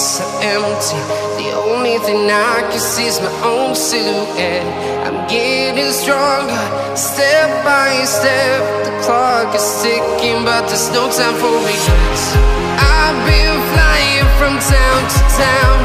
so empty. The only thing I can see is my own silhouette. I'm getting stronger, step by step. The clock is ticking, but there's no time for regrets. I've been flying from town to town,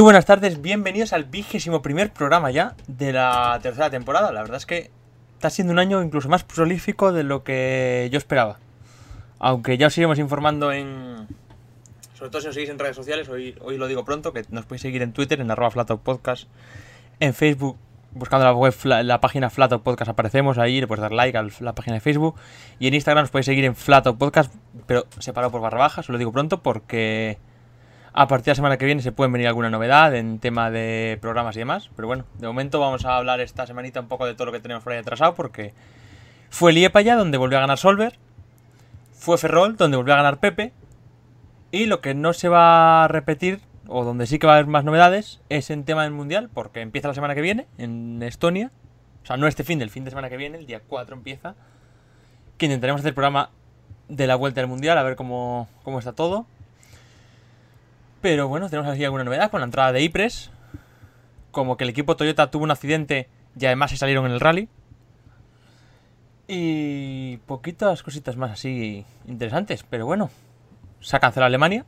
Muy buenas tardes, bienvenidos al vigésimo primer programa ya de la tercera temporada. La verdad es que está siendo un año incluso más prolífico de lo que yo esperaba. Aunque ya os iremos informando en... Sobre todo si nos seguís en redes sociales, hoy, hoy lo digo pronto, que nos podéis seguir en Twitter, en arroba Podcast, en Facebook, buscando la web, la página Flato Podcast aparecemos ahí, le puedes dar like a la página de Facebook. Y en Instagram nos podéis seguir en Flato Podcast, pero separado por barra baja, os lo digo pronto porque... A partir de la semana que viene se pueden venir alguna novedad en tema de programas y demás. Pero bueno, de momento vamos a hablar esta semanita un poco de todo lo que tenemos por ahí atrasado. Porque fue Liepaya donde volvió a ganar Solver. Fue Ferrol donde volvió a ganar Pepe. Y lo que no se va a repetir, o donde sí que va a haber más novedades, es en tema del Mundial. Porque empieza la semana que viene en Estonia. O sea, no este fin, del fin de semana que viene, el día 4 empieza. Que intentaremos hacer el programa de la vuelta del Mundial, a ver cómo, cómo está todo. Pero bueno, tenemos así alguna novedad con la entrada de Ypres. Como que el equipo Toyota tuvo un accidente y además se salieron en el rally. Y poquitas cositas más así interesantes. Pero bueno, se ha cancelado Alemania.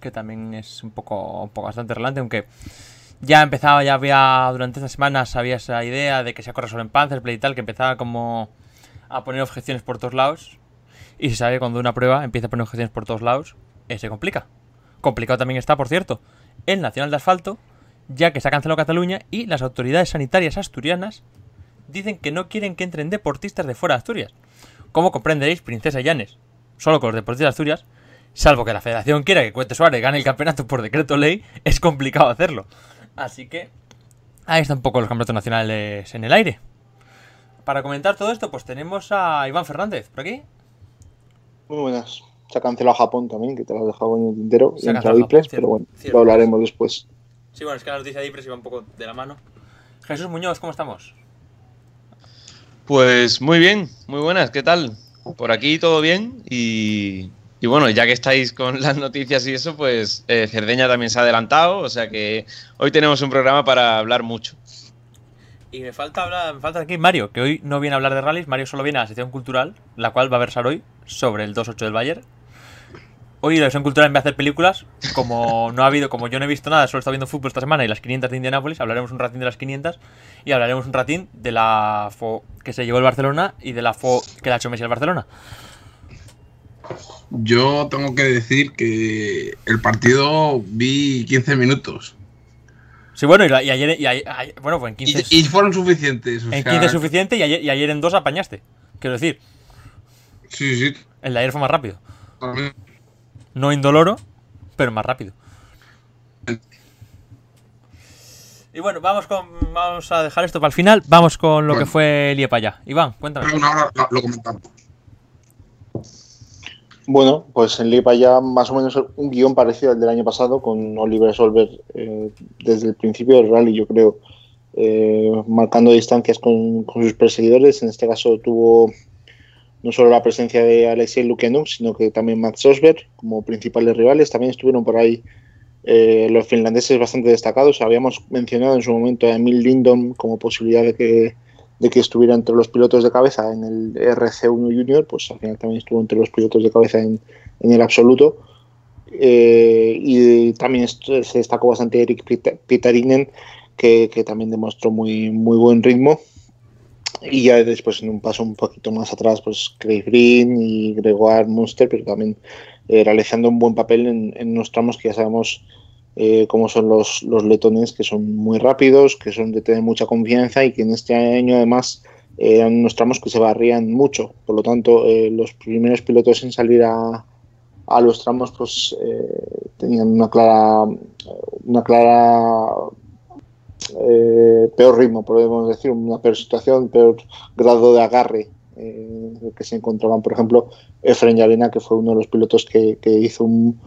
Que también es un poco, un poco bastante relevante. Aunque ya empezaba, ya había durante estas semanas había esa idea de que se corre solo en Panzerplay y tal. Que empezaba como a poner objeciones por todos lados. Y se sabe cuando una prueba empieza a poner objeciones por todos lados, eh, se complica. Complicado también está, por cierto, el Nacional de Asfalto, ya que se ha cancelado Cataluña y las autoridades sanitarias asturianas dicen que no quieren que entren deportistas de fuera de Asturias. Como comprenderéis, Princesa Llanes, solo con los deportistas de Asturias, salvo que la federación quiera que Cuete Suárez gane el campeonato por decreto ley, es complicado hacerlo. Así que ahí están un poco los campeonatos nacionales en el aire. Para comentar todo esto, pues tenemos a Iván Fernández por aquí. Muy buenas. Se ha cancelado Japón también, que te lo has dejado en el tintero. Se Y ha cancelado Ipres, pero bueno, cierto. lo hablaremos después. Sí, bueno, es que la noticia de Ipres iba un poco de la mano. Jesús Muñoz, ¿cómo estamos? Pues muy bien, muy buenas, ¿qué tal? Por aquí todo bien y, y bueno, ya que estáis con las noticias y eso, pues eh, Cerdeña también se ha adelantado, o sea que hoy tenemos un programa para hablar mucho. Y me falta hablar, me falta aquí Mario, que hoy no viene a hablar de rallies, Mario solo viene a la sección cultural, la cual va a versar hoy sobre el 2-8 del Bayern. Hoy la sección cultural en vez de hacer películas, como no ha habido, como yo no he visto nada, solo he estado viendo fútbol esta semana y las 500 de Indianápolis, hablaremos un ratín de las 500 y hablaremos un ratín de la FO que se llevó el Barcelona y de la FO que le ha hecho Messi al Barcelona. Yo tengo que decir que el partido vi 15 minutos. Sí, bueno, y, la- y ayer, y ayer- bueno, pues en 15, Y, y fueron suficientes. o en sea, 15 es suficiente y ayer, y ayer en 2 apañaste. Quiero decir, Sí, sí. el de ayer fue más rápido. también. No indoloro, pero más rápido. Y bueno, vamos con vamos a dejar esto para el final. Vamos con lo que fue Liepaya. Iván, cuéntame. Una hora lo, lo comentamos. Bueno, pues en Lipa ya más o menos un guion parecido al del año pasado, con Oliver Solver eh, desde el principio del rally, yo creo, eh, marcando distancias con, con sus perseguidores. En este caso tuvo no solo la presencia de Alexei Lukenuk, sino que también Max Osberg como principales rivales. También estuvieron por ahí eh, los finlandeses bastante destacados. Habíamos mencionado en su momento a Emil Lindom como posibilidad de que, de que estuviera entre los pilotos de cabeza en el RC1 Junior, pues al final también estuvo entre los pilotos de cabeza en, en el absoluto. Eh, y también se destacó bastante Eric Pita- Pitarinen, que, que, también demostró muy, muy buen ritmo. Y ya después en un paso un poquito más atrás, pues Craig Green y Gregoire Munster, pero también eh, realizando un buen papel en, en, unos tramos que ya sabemos eh, cómo son los, los letones, que son muy rápidos, que son de tener mucha confianza y que en este año además eh, eran unos tramos que se barrían mucho. Por lo tanto, eh, los primeros pilotos en salir a, a los tramos pues eh, tenían una clara una clara eh, peor ritmo podemos decir una peor situación peor grado de agarre eh, que se encontraban por ejemplo Efren Yarena que fue uno de los pilotos que, hizo un,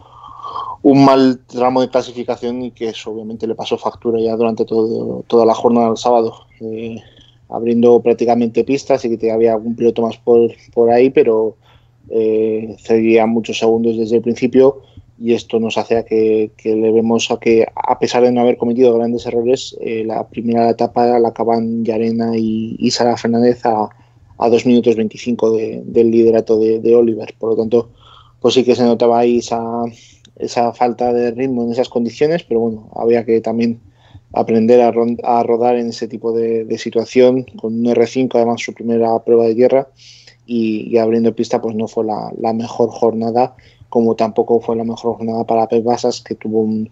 mal tramo de clasificación y que obviamente le pasó factura ya durante todo, toda la jornada del sábado eh, abriendo prácticamente pistas y que había algún piloto más por, por ahí pero eh, cedía muchos segundos desde el principio y esto nos hace a que, que, le vemos a que a pesar de no haber cometido grandes errores eh, la primera etapa la acaban Yarena y, y Sara Fernández a, a 2 minutos 25 de, del liderato de, de, Oliver. Por lo tanto pues sí que se notaba ahí esa, esa falta de ritmo en esas condiciones pero bueno había que también aprender a, a rodar en ese tipo de, de situación con un R5 además su primera prueba de tierra y, y, abriendo pista pues no fue la, la, mejor jornada como tampoco fue la mejor jornada para Pep Basas que tuvo un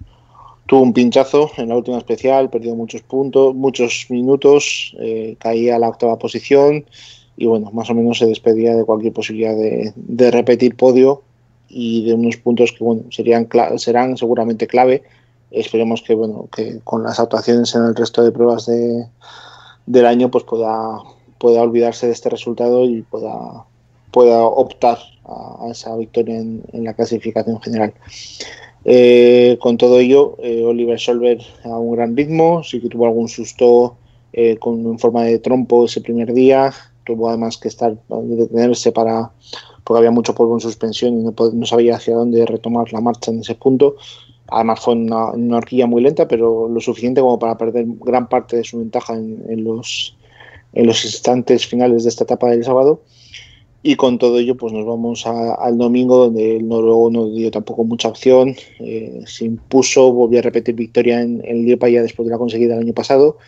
tuvo un pinchazo en la última especial perdió muchos puntos muchos minutos eh, caía a la octava posición y bueno más o menos se despedía de cualquier posibilidad de, de repetir podio y de unos puntos que bueno serían serán seguramente clave. Esperemos que bueno que con las actuaciones en el resto de pruebas de, del año pues pueda pueda olvidarse de este resultado y pueda, pueda optar a, esa victoria en, la clasificación general. Eh, con todo ello, eh, Oliver Solver a un gran ritmo, sí que tuvo algún susto eh, con en forma de trompo ese primer día, tuvo además que estar detenerse para porque había mucho polvo en suspensión y no, sabía hacia dónde retomar la marcha en ese punto. Además fue una, una horquilla muy lenta, pero lo suficiente como para perder gran parte de su ventaja en, en los instantes finales de esta etapa del sábado. Y con todo ello, pues nos vamos a, al domingo, donde el noruego no dio tampoco mucha opción. Eh, se impuso, volvió a repetir victoria en, en Liepa ya después de la conseguida el año pasado.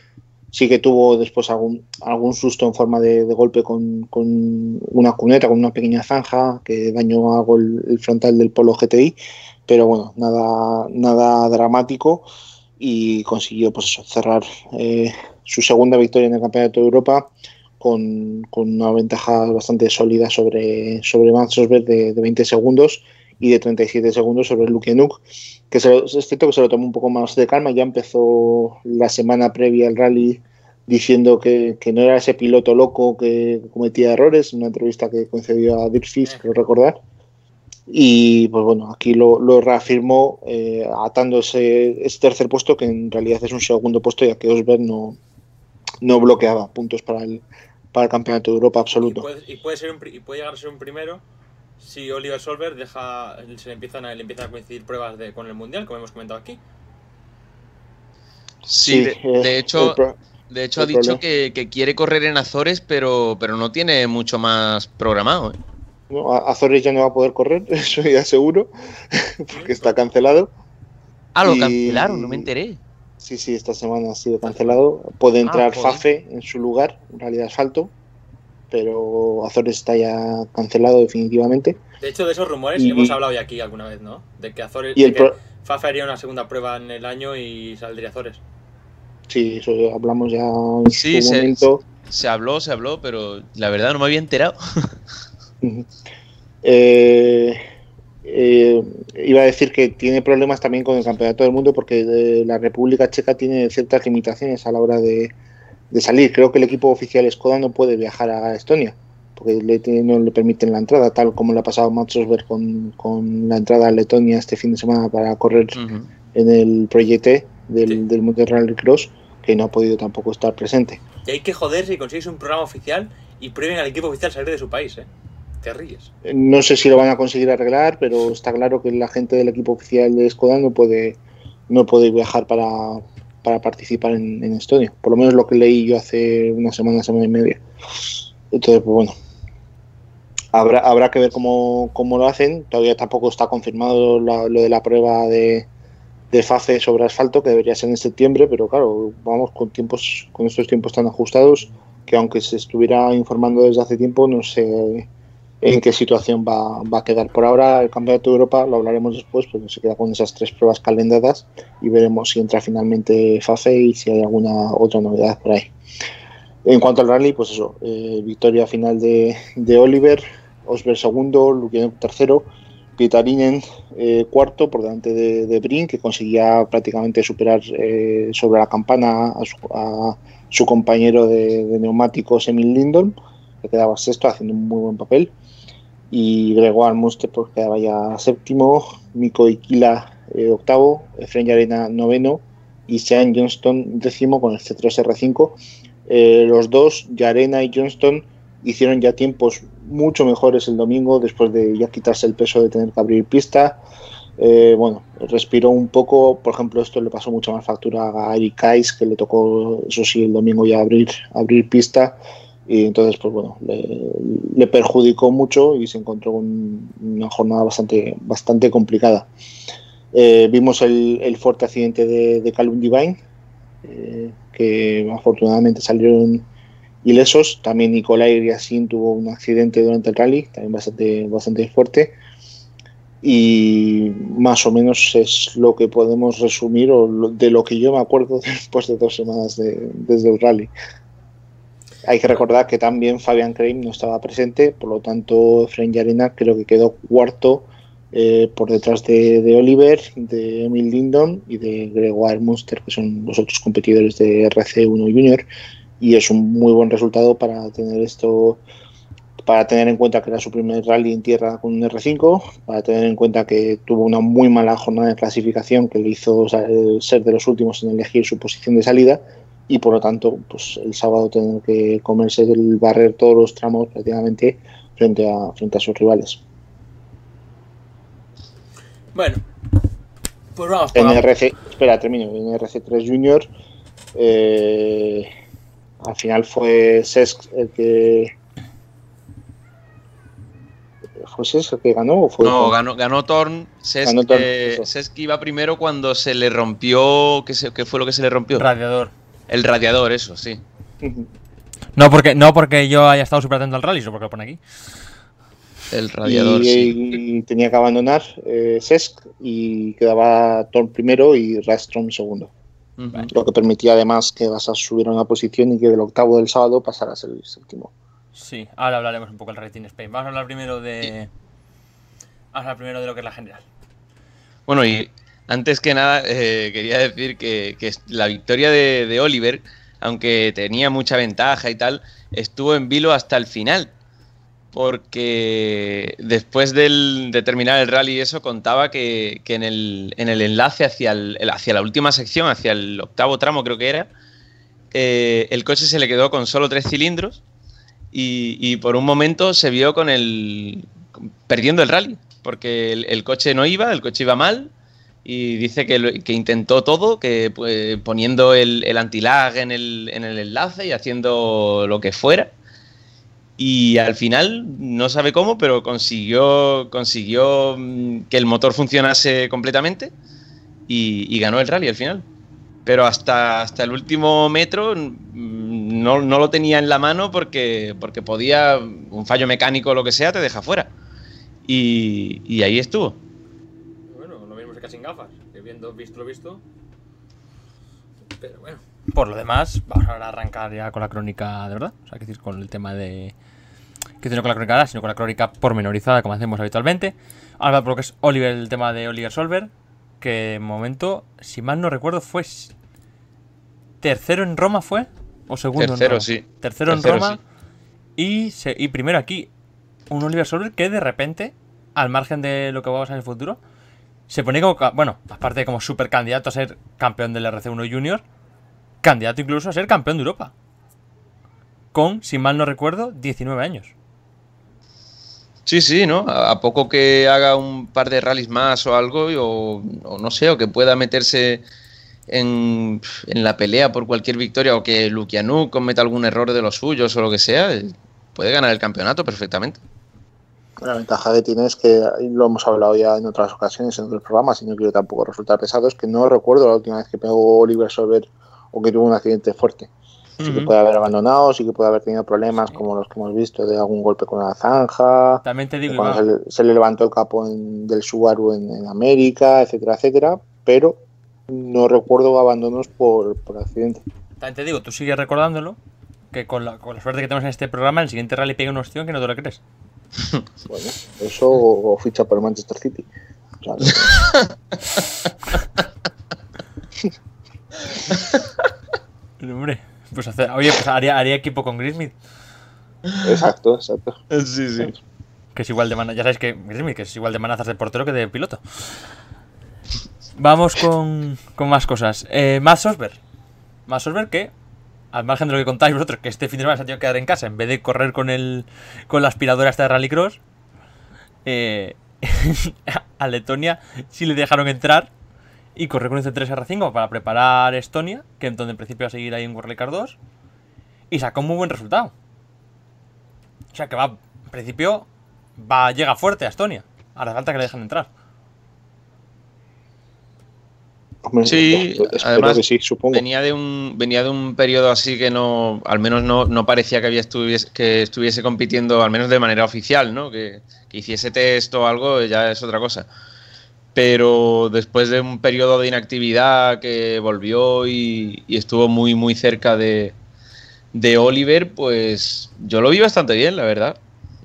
Sí que tuvo después algún, algún susto en forma de, de golpe con, con, una cuneta, con una pequeña zanja que dañó algo el, el, frontal del Polo GTI. Pero bueno, nada, nada dramático y consiguió pues eso, cerrar eh, su segunda victoria en el Campeonato de Europa con, con una ventaja bastante sólida sobre, sobre Max Rosberg de, de, 20 segundos y de 37 segundos sobre Luke Nuk, que se, es cierto que se lo tomó un poco más de calma, ya empezó la semana previa al rally diciendo que, que no era ese piloto loco que cometía errores, una entrevista que concedió a Dirk Fish, creo recordar, y pues bueno, aquí lo, lo reafirmó eh, atando ese, ese, tercer puesto que en realidad es un segundo puesto ya que Osberg no, no bloqueaba puntos para el, para el campeonato de Europa absoluto. Y puede, y puede, ser un, y puede llegar a ser un primero si Oliver Solver deja, se le empiezan a, le empiezan a coincidir pruebas de, con el Mundial, como hemos comentado aquí. Sí, sí de, de, hecho, de hecho ha dicho que, que, quiere correr en Azores, pero, pero no tiene mucho más programado. ¿eh? No, Azores ya no va a poder correr, eso ya seguro, porque está cancelado. Ah, lo y... cancelaron, no me enteré. Sí, sí, esta semana ha sido cancelado. Puede entrar ah, Fafe en su lugar, en realidad asfalto, pero Azores está ya cancelado definitivamente. De hecho, de esos rumores y... hemos hablado ya aquí alguna vez, ¿no? De que Azores, y el que pro... Fafe haría una segunda prueba en el año y saldría Azores. Sí, eso hablamos ya en sí, su se, momento. Se habló, se habló, pero la verdad no me había enterado. eh, eh, iba a decir que tiene problemas también con el campeonato del mundo porque eh, la República Checa tiene ciertas limitaciones a la hora de, de, salir. Creo que el equipo oficial Skoda no puede viajar a Estonia porque le, no le permiten la entrada, tal como le ha pasado a Max Rosberg con, con, la entrada a Letonia este fin de semana para correr uh -huh. en el proyecto del, sí. del Mundial Rally Cross, que no ha podido tampoco estar presente. Y hay que joder si consigues un programa oficial y prueben al equipo oficial salir de su país, ¿eh? No sé si lo van a conseguir arreglar, pero está claro que la gente del equipo oficial de Skoda no puede, no puede viajar para, para participar en, en, Estonia. Por lo menos lo que leí yo hace una semana, semana y media. Entonces, pues bueno. Habrá, habrá que ver cómo, cómo lo hacen. Todavía tampoco está confirmado lo de la prueba de, de sobre asfalto que debería ser en septiembre, pero claro, vamos con tiempos, con estos tiempos tan ajustados que aunque se estuviera informando desde hace tiempo, no sé en qué situación va, va a quedar. Por ahora, el Campeonato de Europa lo hablaremos después, porque se queda con esas tres pruebas calendadas y veremos si entra finalmente FAFE y si hay alguna otra novedad por ahí. En cuanto al rally, pues eso, eh, victoria final de, de Oliver, Osberg segundo, Lukianuk tercero, Pietarinen eh, cuarto por delante de, de Brin, que conseguía prácticamente superar eh, sobre la campana a su, a su compañero de, de, neumáticos Emil Lindholm, que quedaba sexto haciendo un muy buen papel. Y Gregoire Munster pues, quedaba ya séptimo, Miko Ikila eh, octavo, Efren Arena noveno y Sean Johnston décimo con el C3 R5. Eh, los dos, Yarena y Johnston, hicieron ya tiempos mucho mejores el domingo después de ya quitarse el peso de tener que abrir pista. Eh, bueno, respiró un poco, por ejemplo, esto le pasó mucha más factura a Eric Kais, que le tocó, eso sí, el domingo ya abrir, abrir pista. Y entonces, pues bueno, le, le perjudicó mucho y se encontró con una jornada bastante, bastante complicada. Eh, vimos el, el, fuerte accidente de, de Calum Divine, eh, que afortunadamente salieron ilesos. También Nicolai Griasin tuvo un accidente durante el rally, también bastante, bastante fuerte. Y más o menos es lo que podemos resumir o lo, de lo que yo me acuerdo después de dos semanas de, desde el rally. Hay que recordar que también Fabian Kreim no estaba presente, por lo tanto, Fren Yarena creo que quedó cuarto eh, por detrás de, de, Oliver, de Emil Lindon y de Gregoire Munster, que son los otros competidores de RC1 Junior. Y es un muy buen resultado para tener esto, para tener en cuenta que era su primer rally en tierra con un R5, para tener en cuenta que tuvo una muy mala jornada de clasificación que le hizo ser de los últimos en elegir su posición de salida y por lo tanto pues el sábado tener que comerse el barrer todos los tramos prácticamente frente a, frente a sus rivales. Bueno, pues vamos. En RC, espera, termino. En RC3 Junior, eh, al final fue Sesc el que. ¿Fue Sesc el que ganó? O fue no, ganó, ganó Thorn. Sesc, ganó eh, Sesc iba primero cuando se le rompió. ¿qué, se, ¿Qué, fue lo que se le rompió? Radiador. El radiador, eso, sí. No porque, no porque yo haya estado súper atento al rally, sino porque lo pone aquí. El radiador, y, sí. y tenía que abandonar eh, Sesc y quedaba Thorn primero y Rastrom segundo. Uh -huh. Lo que permitía además que vas a subir a una posición y que del octavo del sábado pasaras el séptimo. Sí, ahora hablaremos un poco del Rating Spain. Vamos a hablar primero de. Sí. Vamos a hablar primero de lo que es la general. Bueno, y antes que nada, eh, quería decir que, la victoria de, Oliver, aunque tenía mucha ventaja y tal, estuvo en vilo hasta el final porque después del, de terminar el rally eso contaba que, en, el, en, el, enlace hacia, el, hacia la última sección, hacia el octavo tramo creo que era, eh, el coche se le quedó con solo tres cilindros y, por un momento se vio con el perdiendo el rally, porque el coche no iba, el coche iba mal y dice que, intentó todo, que pues, poniendo el, el antilag en el, en el enlace y haciendo lo que fuera y al final, no sabe cómo, pero consiguió, consiguió mm, que el motor funcionase completamente y, ganó el rally al final. Pero hasta, hasta el último metro mm, no, no, lo tenía en la mano porque, porque podía, un fallo mecánico o lo que sea, te deja fuera. Y ahí estuvo. Bueno, lo mismo se queda sin gafas, que viendo, visto lo visto. Pero bueno. Por lo demás, vamos a arrancar ya con la crónica de verdad. O sea, que decir, con el tema de. Que no con la crónica, sino con la crónica pormenorizada, como hacemos habitualmente. Ahora, por lo que es Oliver, el tema de Oliver Solver. Que de momento, si mal no recuerdo, fue. Tercero en Roma, ¿fue? ¿O segundo Tercero, en Roma? sí. Tercero, Tercero, en Roma. sí. Y, se, y primero aquí, un Oliver Solver que de repente, al margen de lo que vamos a en el futuro, se pone como. Bueno, aparte de como super candidato a ser campeón del RC1 Junior candidato incluso a ser campeón de Europa. Con, si mal no recuerdo, 19 años. Sí, sí, ¿no? A poco que haga un par de rallies más o algo, o, o no sé, o que pueda meterse en, en, la pelea por cualquier victoria, o que Lukianuk cometa algún error de los suyos o lo que sea, puede ganar el campeonato perfectamente. La ventaja que tiene es que lo hemos hablado ya en otras ocasiones, en otros programas, y no quiero tampoco resultar pesado, es que no recuerdo la última vez que pegó Oliver Solver o que tuvo un accidente fuerte. Sí que puede haber abandonado, sí que puede haber tenido problemas como los que hemos visto de algún golpe con la zanja. También te digo, cuando se le, se le, levantó el capo en, del Subaru en, en, América, etcétera, etcétera. Pero no recuerdo abandonos por, por accidente. También te digo, tú sigues recordándolo, que con la, con la suerte que tenemos en este programa, el siguiente rally pega una opción que no te lo crees. Bueno, eso o ficha para Manchester City. O sea, Hombre, pues hacer, oye, pues haría, haría equipo con Grismith. Exacto, exacto. Sí, sí. Que es igual de manazas. Ya sabéis que Grismith, que es igual de manazas de portero que de piloto. Vamos con, con más cosas. Eh, Matt Sosberg. Matt Sosberg que, al margen de lo que contáis vosotros, que este fin de semana se ha tenido que quedar en casa en vez de correr con el con la aspiradora esta de Rallycross, eh, a Letonia sí le dejaron entrar y correr con este 3R5 para preparar Estonia, que en donde en principio va a seguir ahí en World Car 2, y sacó un muy buen resultado. O sea que va, en principio, va, llega fuerte a Estonia. Ahora falta que le dejen entrar. Hombre, Sí, además que sí, supongo. venía de un venía de un periodo así que no, al menos no, no parecía que había estuviese, que estuviese compitiendo, al menos de manera oficial, ¿no? Que, que hiciese test o algo ya es otra cosa. Pero después de un periodo de inactividad que volvió y, y estuvo muy muy cerca de, de Oliver, pues yo lo vi bastante bien, la verdad.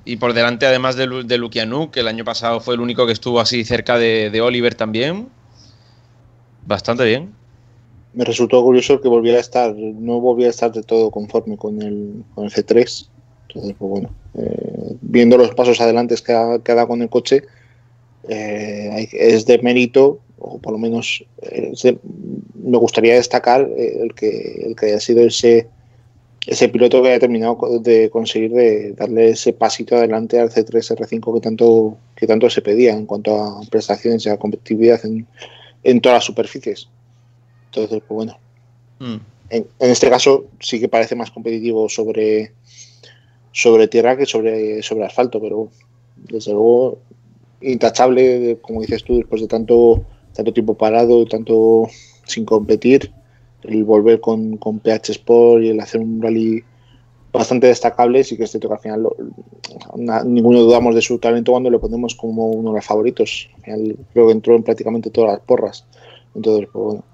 Y por delante, además de, de Lukianuk, que el año pasado fue el único que estuvo así cerca de, de Oliver también. Bastante bien. Me resultó curioso que volviera a estar, no volviera a estar de todo conforme con el, con el C3. Entonces, pues bueno, eh, viendo los pasos adelante que ha, que ha dado con el coche, eh, es de mérito, o por lo menos eh, me gustaría destacar eh, el que, el que haya sido ese, ese piloto que haya terminado de conseguir de darle ese pasito adelante al C3 R5 que tanto, que tanto se pedía en cuanto a prestaciones y a competitividad en, en todas las superficies. Entonces, pues bueno, Mm. en, en este caso sí que parece más competitivo sobre, sobre tierra que sobre, sobre asfalto, pero desde luego intachable, como dices tú, después de tanto, tanto tiempo parado, tanto sin competir, el volver con, con PH Sport y el hacer un rally bastante destacable, sí que es cierto que al final lo- na- ninguno dudamos de su talento cuando lo ponemos como uno de los favoritos. Al final creo que entró en prácticamente todas las porras. Entonces, pues bueno.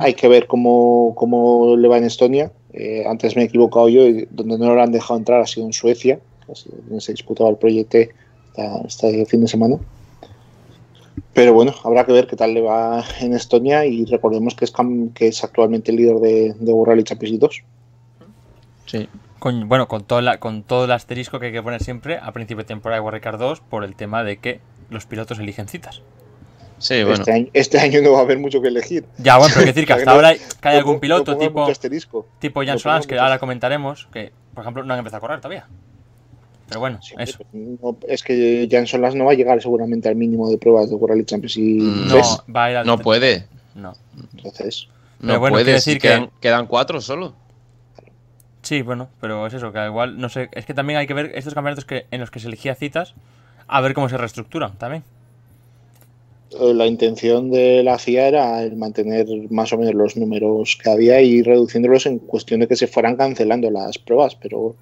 Hay que ver cómo, cómo le va en Estonia. Eh, antes me he equivocado yo, y donde no lo han dejado entrar ha sido en Suecia, donde se disputaba el proyecto este fin de semana. Pero bueno, habrá que ver qué tal le va en Estonia y recordemos que es, que es actualmente el líder de, de World Rally Championship 2. Sí. Con, bueno, con todo, la- con todo el asterisco que hay que poner siempre a principio de temporada de Car 2 por el tema de que los pilotos eligen citas. Sí, bueno. este, año, este año no va a haber mucho que elegir. Ya, bueno, pero hay que decir que hasta ahora hay, que hay no algún piloto no tipo, tipo Jan Solans, que ahora comentaremos, que por ejemplo no han empezado a correr todavía. Pero bueno, Sí, eso. no, es que Jan Solas no va a llegar seguramente al mínimo de pruebas de World Mm, 3. No, va a ir al No puede. No. Entonces, Pero No bueno, puede. si decir que- quedan, quedan cuatro solo. Sí, bueno, pero es eso, que igual, no sé, es que también hay que ver estos campeonatos que, en los que se elegía citas, a ver cómo se reestructuran también. eh, la intención de la FIA era el mantener más o menos los números que había y reduciéndolos en cuestión de que se fueran cancelando las pruebas, pero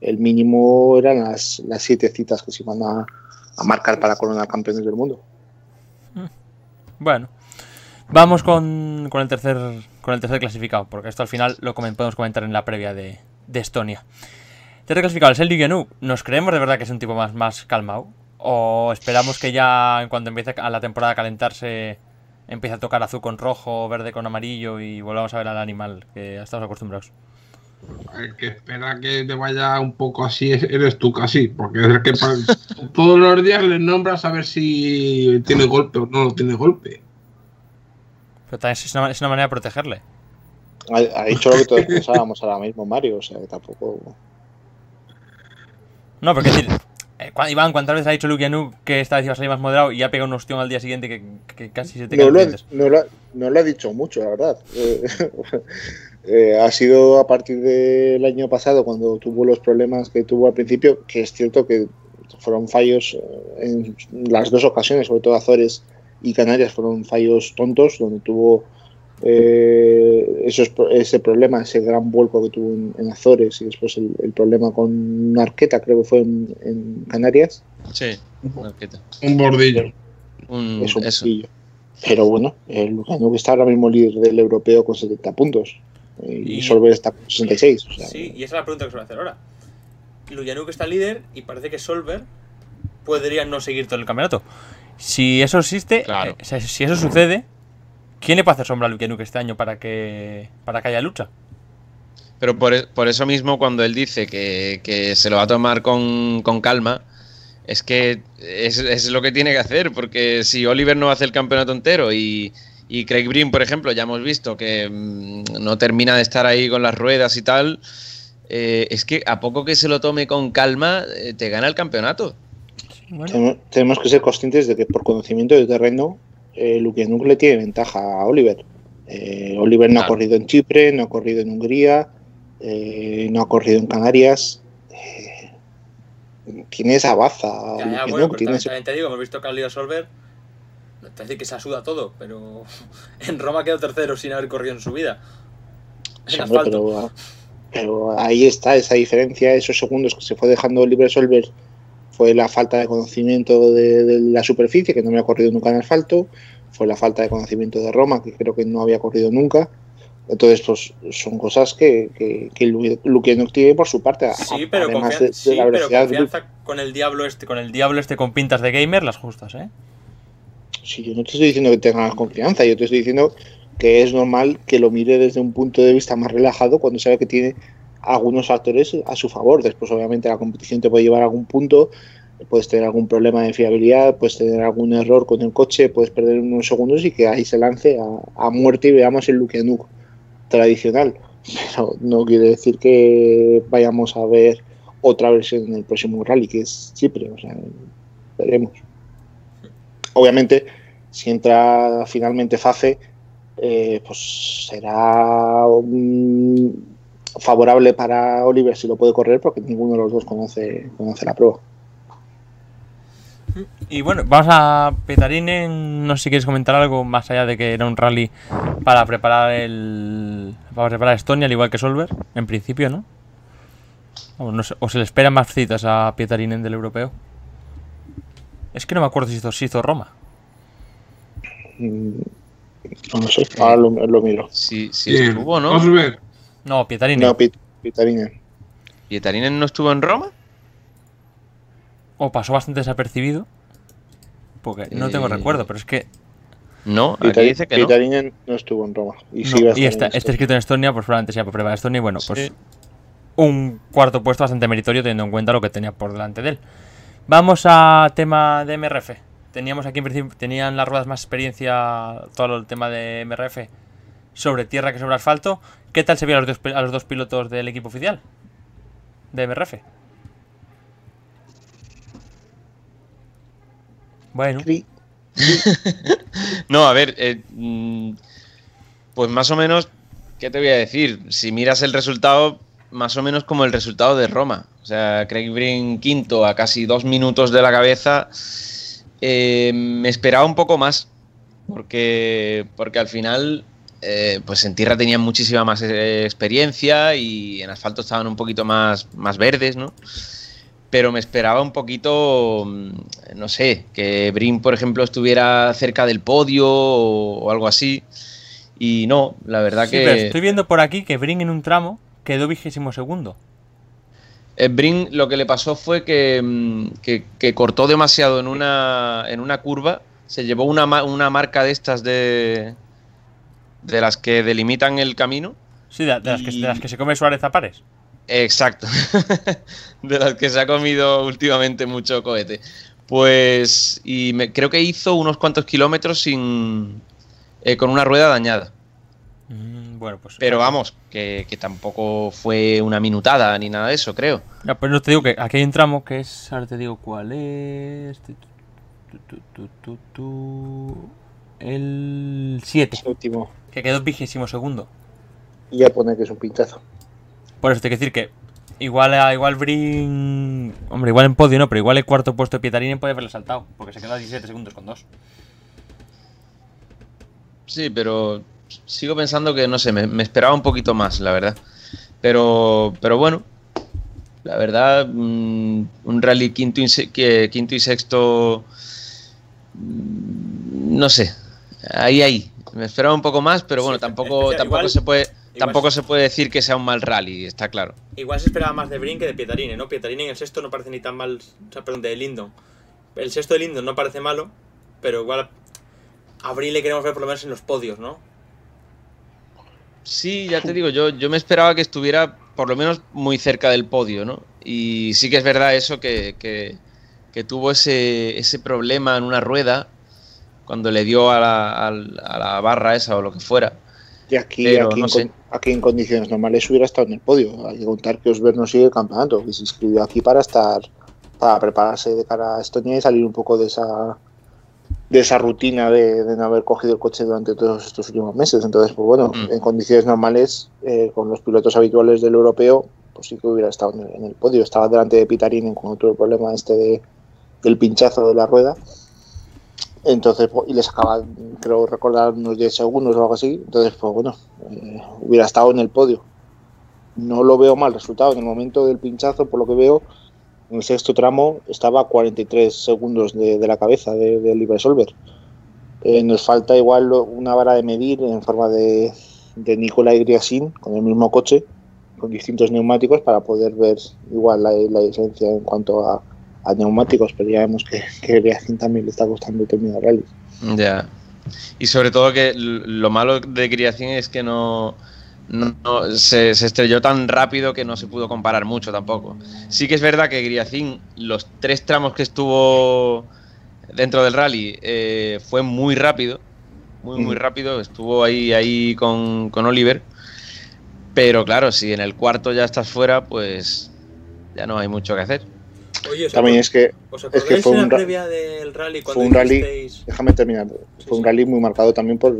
el mínimo eran las, las siete citas que se iban a, a marcar para coronar campeones del mundo. Bueno, vamos con, con el tercer con el tercer clasificado, porque esto al final lo podemos comentar en la previa de, de Estonia. Tercer clasificado es el Ligenuk. ¿Nos creemos de verdad que es un tipo más, más calmado? ¿O esperamos que ya en cuanto empiece a la temporada a calentarse empiece a tocar azul con rojo, verde con amarillo y volvamos a ver al animal que estamos acostumbrados? El que espera que te vaya un poco así es- eres tú casi, porque es el que todos los días le nombras a ver si tiene golpe o no tiene golpe. Pero también es una, es una manera de protegerle. Ha, ha dicho lo que todos pensábamos ahora mismo, Mario, o sea que tampoco. No, porque decir, eh, Iván, ¿cuántas veces ha dicho Luke Yanuk que esta vez iba a salir más moderado y ya pega un ostión al día siguiente que, que casi se te lo, ha, no, lo ha- no lo ha dicho mucho, la verdad. Eh, eh, ha sido a partir del año pasado, cuando tuvo los problemas que tuvo al principio, que es cierto que fueron fallos eh, en las dos ocasiones, sobre todo Azores y Canarias, fueron fallos tontos, donde tuvo eh, esos, ese problema, ese gran vuelco que tuvo en, en Azores y después el, el, problema con Arqueta, creo que fue en, en Canarias. Sí, Arqueta. Un bordillo. Un, es un eso. bordillo. Pero bueno, el Lugano que está ahora mismo líder del europeo con 70 puntos. Y, y Solver está con 66. O sea, sí, y esa es la pregunta que se va a hacer ahora. Luyanuk está líder y parece que Solver podría no seguir todo el campeonato. Si eso existe, claro. eh, si eso sucede, ¿quién le puede hacer sombra a Luyanuk este año para que, para que haya lucha? Pero por, por eso mismo, cuando él dice que, que se lo va a tomar con, con calma, es que es, es, lo que tiene que hacer, porque si Oliver no hace el campeonato entero y, y Craig Breen, por ejemplo, ya hemos visto que mmm, no termina de estar ahí con las ruedas y tal, eh, es que a poco que se lo tome con calma, eh, te gana el campeonato. Bueno. Tenemos que ser conscientes de que por conocimiento de terreno, eh, Lukianuk le tiene ventaja a Oliver. Eh, Oliver no claro. ha corrido en Chipre, no ha corrido en Hungría, eh, no ha corrido en Canarias. tiene esa baza. Ya, ya, bueno, tiene ese... te digo, hemos visto que ha Leo Solver. No te decir que se asuda todo, pero en Roma quedó tercero sin haber corrido en su vida. En sí, hombre, pero, pero, ahí está esa diferencia, esos segundos que se fue dejando libre Solver fue la falta de conocimiento de, de, la superficie, que no me ha corrido nunca en asfalto, fue la falta de conocimiento de Roma, que creo que no había corrido nunca. Entonces, pues son cosas que, que, que Lukianuk tiene por su parte. Sí, pero, confianza, de, de sí, pero confianza con el diablo este, con el diablo este con pintas de gamer, las justas, ¿eh? Sí, yo no te estoy diciendo que tengas confianza, yo te estoy diciendo que es normal que lo mire desde un punto de vista más relajado cuando sabe que tiene algunos factores a su favor. Después, obviamente, la competición te puede llevar a algún punto, puedes tener algún problema de fiabilidad, puedes tener algún error con el coche, puedes perder unos segundos y que ahí se lance a, a muerte y veamos el Lukianuk tradicional. Pero no quiere decir que vayamos a ver otra versión en el próximo rally, que es Chipre. O sea, veremos. Obviamente, si entra finalmente Fafe, eh, pues será un favorable para Oliver si lo puede correr porque ninguno de los dos conoce, conoce la prueba. Y bueno, vamos a Petarinen, no sé si quieres comentar algo más allá de que era un rally para preparar el para preparar Estonia al igual que Solver, en principio, ¿no? O, no sé, o se le esperan más citas a Pietarinen del europeo. Es que no me acuerdo si hizo, si hizo Roma. Mm, No sé, ahora lo, lo miro. Sí, sí estuvo, ¿no? Osberg. No, Pietarinen. No, Piet Pietarinen. ¿Pietarinen no estuvo en Roma? O pasó bastante desapercibido. Porque no tengo Eh, recuerdo, pero es que. No, aquí Pietar- dice que no. Pietarinen no estuvo en Roma. Y, no, sí y está, en está escrito en Estonia, pues probablemente sea por prueba de Estonia. Y bueno, pues Sí. un cuarto puesto bastante meritorio teniendo en cuenta lo que tenía por delante de él. Vamos a tema de MRF. Teníamos aquí en principio, tenían las ruedas más experiencia, todo el tema de MRF sobre tierra que sobre asfalto. ¿Qué tal se vio a los dos, pi- a los dos pilotos del equipo oficial de MRF? Bueno, Sí. No, a ver, eh, mm, pues más o menos, ¿qué te voy a decir? Si miras el resultado, más o menos como el resultado de Roma. O sea, Craig Breen quinto a casi dos minutos de la cabeza. eh, me esperaba un poco más, porque, porque al final, eh, pues en tierra tenían muchísima más eh, experiencia y en asfalto estaban un poquito más, más verdes, ¿no? pero me esperaba un poquito, mm, no sé, que Brin, por ejemplo, estuviera cerca del podio o, o algo así. Y no, la verdad sí, pero que estoy viendo por aquí que Brin en un tramo quedó vigésimo segundo. eh, Brin lo que le pasó fue que, mm, que- que cortó demasiado en una, en una curva, se llevó una, una marca de estas de, de las que delimitan el camino. Sí, de, de las, que, de las que se come Suárez a pares. Exacto. de las que se ha comido últimamente mucho cohete. Pues. Y me- creo que hizo unos cuantos kilómetros sin. eh, con una rueda dañada. Mm, bueno, pues. Pero vamos, que, que tampoco fue una minutada ni nada de eso, creo. Ya, pues no te digo que aquí hay un tramo que es. Ahora te digo cuál es. Tu, tu, tu, tu, tu, el 7, Último. Que quedó vigésimo segundo. Y ya pone que es un pinchazo. Por eso te quiero decir que Igual, a- igual Brin. Hombre, igual en podio no, pero igual el cuarto puesto de Pietarini puede haberle saltado. Porque se queda a 17 segundos con dos. Sí, pero sigo pensando que, no sé, me, me esperaba un poquito más, la verdad. Pero, pero bueno, la verdad, mm, un rally quinto y, se- quinto y sexto, mm, no sé, ahí, ahí. Me esperaba un poco más, pero bueno, Sí, tampoco, especial- tampoco igual- se puede, tampoco se puede decir que sea un mal rally, está claro. Igual se esperaba más de Brin que de Pietarini, ¿no? Pietarini en el sexto no parece ni tan mal. O sea, perdón, de Lindon. El sexto de Lindon no parece malo, pero igual a Brin le queremos ver por lo menos en los podios, ¿no? Sí, ya te digo, yo, yo me esperaba que estuviera por lo menos muy cerca del podio, ¿no? Y sí que es verdad eso que, que- que tuvo ese, ese problema en una rueda cuando le dio a la, a la barra esa o lo que fuera. Y aquí, Pero aquí, no en, sé. aquí en condiciones normales hubiera estado en el podio. Hay que contar que Osberg no sigue el campeonato, que se inscribió aquí para estar, para prepararse de cara a Estonia y salir un poco de esa de esa rutina de, de no haber cogido el coche durante todos estos últimos meses. Entonces, pues bueno, Mm. en condiciones normales, eh, con los pilotos habituales del europeo, pues sí que hubiera estado en el, en el podio. Estaba delante de Pitarinen cuando tuvo el problema este de, del pinchazo de la rueda. Entonces, pues, y le sacaba, creo recordar, unos 10 segundos o algo así. Entonces, pues bueno, eh, hubiera estado en el podio. No lo veo mal resultado. En el momento del pinchazo, por lo que veo, en el sexto tramo estaba a 43 segundos de, la cabeza de, de. Eh, nos falta igual una vara de medir en forma de, de Nicolai Griasin con el mismo coche, con distintos neumáticos, para poder ver igual la, la diferencia en cuanto a, a neumáticos. Pero ya vemos que, que también le está costando terminar rally. Ya. Y sobre todo que lo malo de Criación es que no, no- no- se, se estrelló tan rápido que no se pudo comparar mucho tampoco. Sí que es verdad que Griacín, los tres tramos que estuvo dentro del rally, eh, fue muy rápido. Muy, muy Mm. rápido. Estuvo ahí, ahí con, con Oliver. Pero claro, si en el cuarto ya estás fuera, pues ya no hay mucho que hacer. Oye, ¿os También es que, ¿Os es que acordáis fue en la un previa del rally cuando fue un rally- déjame terminar, Sí, fue un rally muy marcado también por,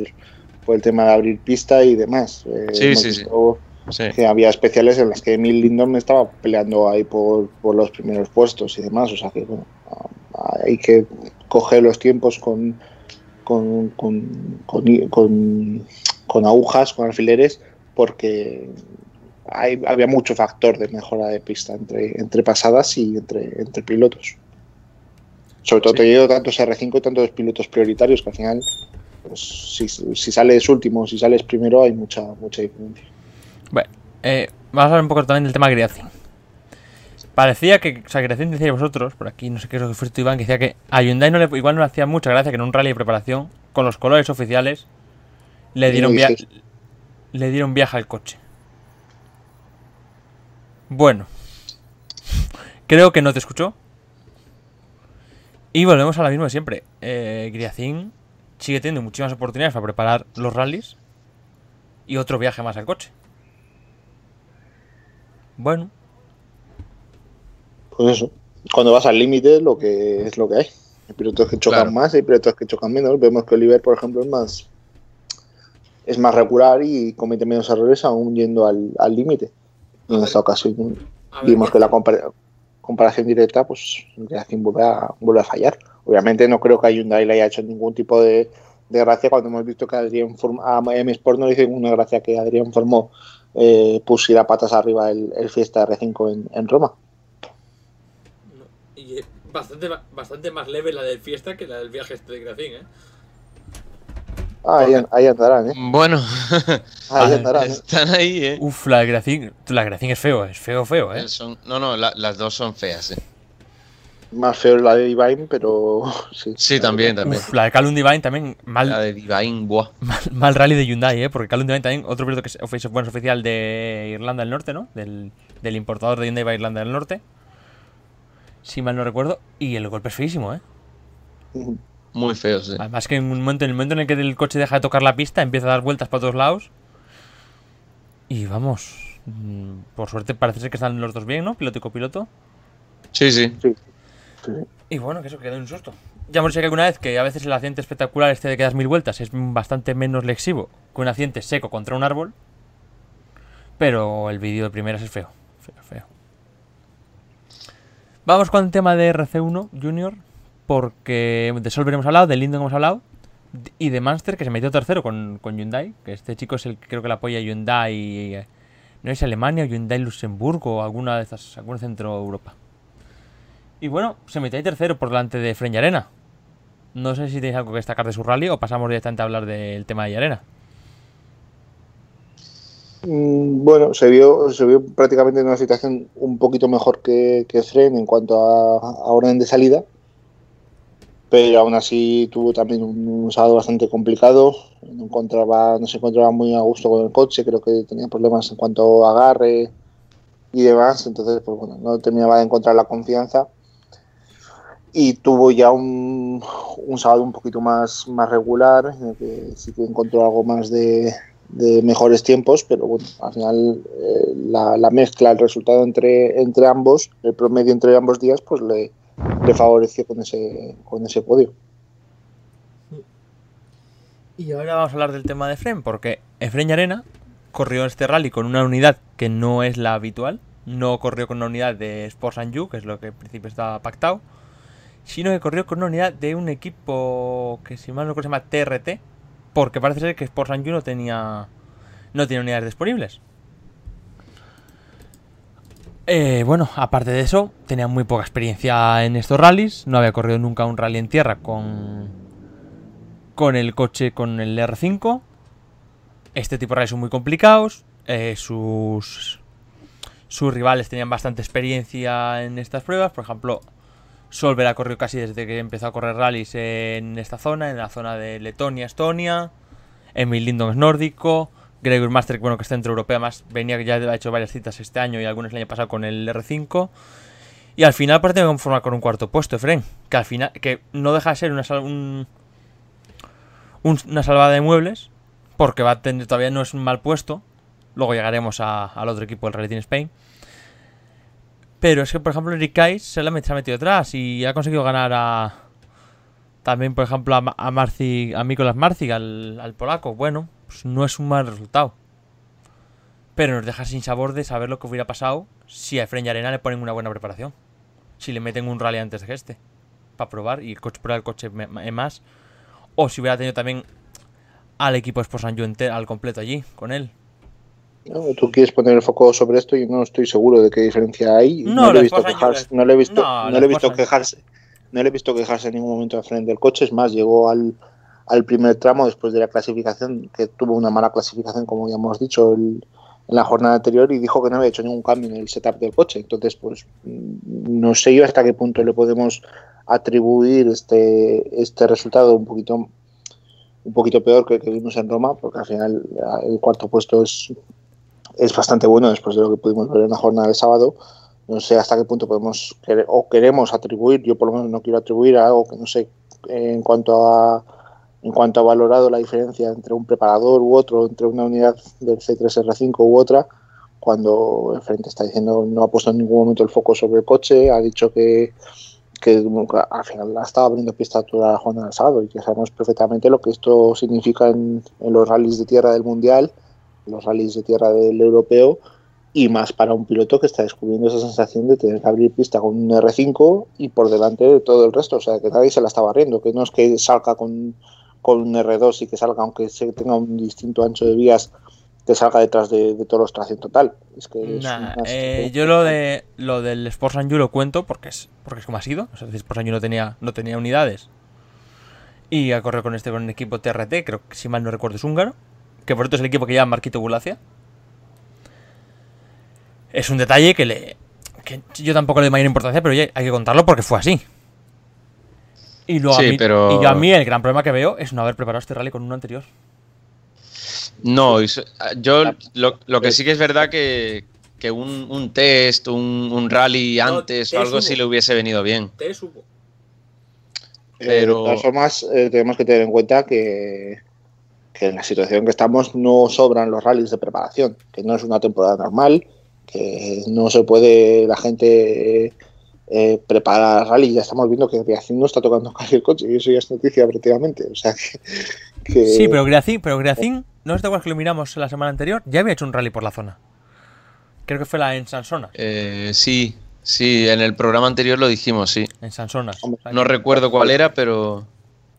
por el tema de abrir pista y demás. Eh, Sí, hemos sí, sí. visto Sí. que había especiales en las que Emil Lindon me estaba peleando ahí por, por los primeros puestos y demás. O sea que bueno, hay que coger los tiempos con, con, con, con, con- con agujas, con alfileres, porque hay- había mucho factor de mejora de pista entre, entre pasadas y entre, entre pilotos. Sobre todo Sí. teniendo tantos R5 y tantos pilotos prioritarios que al final, pues, si, si sales último, si sales primero, hay mucha, mucha diferencia. Bueno, eh, vamos a hablar un poco también del tema Griazin. Parecía que, o sea, Griazin decía vosotros, por aquí no sé qué es lo que fuiste Iván, que decía que a Hyundai no le, igual no le hacía mucha gracia que en un rally de preparación, con los colores oficiales, le dieron, via- le dieron viaje al coche. Bueno, creo que no te escuchó. Y volvemos a la misma de siempre. Eh, Griazin sigue teniendo muchísimas oportunidades para preparar los rallies y otro viaje más al coche. Bueno, Pues eso. Cuando vas al límite, lo que es lo que hay. Hay pilotos que chocan Claro. más, hay pilotos que chocan menos. Vemos que Oliver, por ejemplo, es más es más regular y comete menos errores aún yendo al al límite. En esta ocasión vimos que la compara- comparación directa, pues Racing vuelve a, vuelve a fallar. Obviamente no creo que a Hyundai le haya hecho ningún tipo de, de gracia cuando hemos visto que Adrián a M Sport no le hizo ninguna gracia que Adrián Formó eh, pusiera patas arriba el, el Fiesta R5 en, en Roma. y, bastante, bastante más leve la del fiesta que la del viaje este de Gracín, ¿eh? Ah, ahí, ahí andarán, ¿eh? Bueno, Ahí Ah, andarán, ¿eh? están ahí, ¿eh? Uf, la de Gracín, la de Gracín es feo, es feo, feo, ¿eh? Son- no, no, la- las dos son feas, ¿eh? Más feo la de Divine, pero sí. Sí, también, también. Uf, la de Calum Divine también, mal, La de Divine, buah. mal, mal rally de Hyundai, ¿eh? Porque Calum Divine también, otro piloto que es ofi- bueno, es oficial de Irlanda del Norte, ¿no? Del, del importador de Hyundai para Irlanda del Norte. Si mal no recuerdo. Y el golpe es feísimo, ¿eh? Muy feo, sí. Además que en, un momento, en el momento en el que el coche deja de tocar la pista, empieza a dar vueltas para todos lados. Y vamos, mm, por suerte parece ser que están los dos bien, ¿no? Piloto y copiloto. Sí, sí. Sí. Sí. Y bueno, que eso quedó un susto. Ya hemos dicho que alguna vez que a veces el accidente espectacular este de que das mil vueltas es bastante menos lexivo que un accidente seco contra un árbol. Pero el vídeo de primeras es feo. Feo, feo. Vamos con el tema de RC1 Junior, porque de Solver hemos hablado, de Linden hemos hablado, y de Manster, que se metió tercero con, con Hyundai, que este chico es el que creo que le apoya Hyundai, no es Alemania, Hyundai Luxemburgo, o alguna de estas, algún centro Europa. Y bueno, se metió ahí tercero por delante de Fren Arena. No sé si tenéis algo que destacar de su rally o pasamos directamente a hablar del tema de Arena. Mm, Bueno, se vio, se vio prácticamente en una situación un poquito mejor que, que Fren en cuanto a orden de salida, pero aún así tuvo también un, sábado bastante complicado. No, encontraba, no se encontraba muy a gusto con el coche, creo que tenía problemas en cuanto a agarre y demás, entonces pues bueno, no terminaba de encontrar la confianza y tuvo ya un, sábado un poquito más, más regular, en que sí que encontró algo más de, de mejores tiempos, pero bueno, al final eh, la, la, mezcla, el resultado entre, entre ambos, el promedio entre ambos días, pues le, le favoreció con ese, con ese podio. Y ahora vamos a hablar del tema de Efren, porque Efren Arena corrió este rally con una unidad que no es la habitual, no corrió con una unidad de Sports and You, que es lo que en principio estaba pactado, sino que corrió con una unidad de un equipo que si mal no recuerdo se llama TRT, porque parece ser que Sports and You no tenía no tiene unidades disponibles. Eh, bueno, aparte de eso, tenía muy poca experiencia en estos rallies, no había corrido nunca un rally en tierra con con el coche con el R5. Este tipo de rallies son muy complicados, eh, sus sus rivales tenían bastante experiencia en estas pruebas, por ejemplo, Solver ha corrido casi desde que empezó a correr rallies en esta zona, en la zona de Letonia, Estonia. Emil Lindon es nórdico. Gregor Master, bueno, que es centroeuropeo, más venía ya ha hecho varias citas este año y algunas el año pasado con el R5. Y al final parece que conformar con un cuarto puesto, Efren. Que al final, que no deja de ser una, sal, un, un, una salvada de muebles, porque va a tener, todavía no es un mal puesto. Luego llegaremos al otro equipo, el Rally Team Spain. Pero es que, por ejemplo, Eric Kais se, la, ha metido atrás y ha conseguido ganar a. También, por ejemplo, a, a Marci, a Mikolas Marci, al, polaco. Bueno, pues no es un mal resultado. Pero nos deja sin sabor de saber lo que hubiera pasado si a Efren y Arena le ponen una buena preparación. Si le meten un rally antes de este. Para probar y el coche, probar el coche más. O si hubiera tenido también al equipo Sports al completo allí, con él. No, tú quieres poner el foco sobre esto y no estoy seguro de qué diferencia hay. No, no le he visto quejarse, no le he visto quejarse, no le he visto quejarse en ningún momento al frente del coche. Es más, llegó al, al, primer tramo después de la clasificación, que tuvo una mala clasificación, como ya hemos dicho el, en la jornada anterior, y dijo que no había hecho ningún cambio en el setup del coche. Entonces, pues no sé yo hasta qué punto le podemos atribuir este, este resultado un poquito un poquito peor que el que vimos en Roma, porque al final el cuarto puesto es es bastante bueno después de lo que pudimos ver en la jornada de sábado. No sé hasta qué punto podemos o queremos atribuir, yo por lo menos no quiero atribuir a algo que no sé en cuanto a en cuanto a valorado la diferencia entre un preparador u otro, entre una unidad del C3R5 u otra, cuando el frente está diciendo no ha puesto en ningún momento el foco sobre el coche, ha dicho que, que al final la estaba abriendo pista toda la jornada del sábado y que sabemos perfectamente lo que esto significa en, en los rallies de tierra del mundial los rallies de tierra del europeo y más para un piloto que está descubriendo esa sensación de tener que abrir pista con un R5 y por delante de todo el resto, o sea, que nadie se la está barriendo, que no es que salga con, con un R2 y que salga, aunque se tenga un distinto ancho de vías, que salga detrás de, de todos los tracción total. Es que es nah, eh, yo lo de lo del Sports and You lo cuento porque es porque es como ha sido, o sea, el Sports and You no tenía no tenía unidades. Y ha corrido con este con un equipo TRT, creo que si mal no recuerdo es húngaro que por otro es el equipo que lleva Marquito Bulacia. Es un detalle que le. que yo tampoco le doy mayor importancia, pero hay que contarlo porque fue así. Y, luego sí, a mí, pero... y yo a mí el gran problema que veo es no haber preparado este rally con uno anterior. No, yo lo, lo que sí que es verdad que, que un, un, test, un, un rally antes no, o algo sí le hubiese venido bien. Hubo. Pero... Eh, de todas formas, eh, tenemos que tener en cuenta que que en la situación que estamos no sobran los rallies de preparación, que no es una temporada normal, que no se puede la gente eh, preparar rally. Ya estamos viendo que Greacin no está tocando casi el coche y eso ya es noticia prácticamente. O sea que, que... Sí, pero Greacin, pero no es de igual que lo miramos la semana anterior, ya había hecho un rally por la zona. Creo que fue la en Sansona. Eh, sí, Sí, en el programa anterior lo dijimos, sí. En Sansonas. Hombre, No recuerdo cuál era, pero.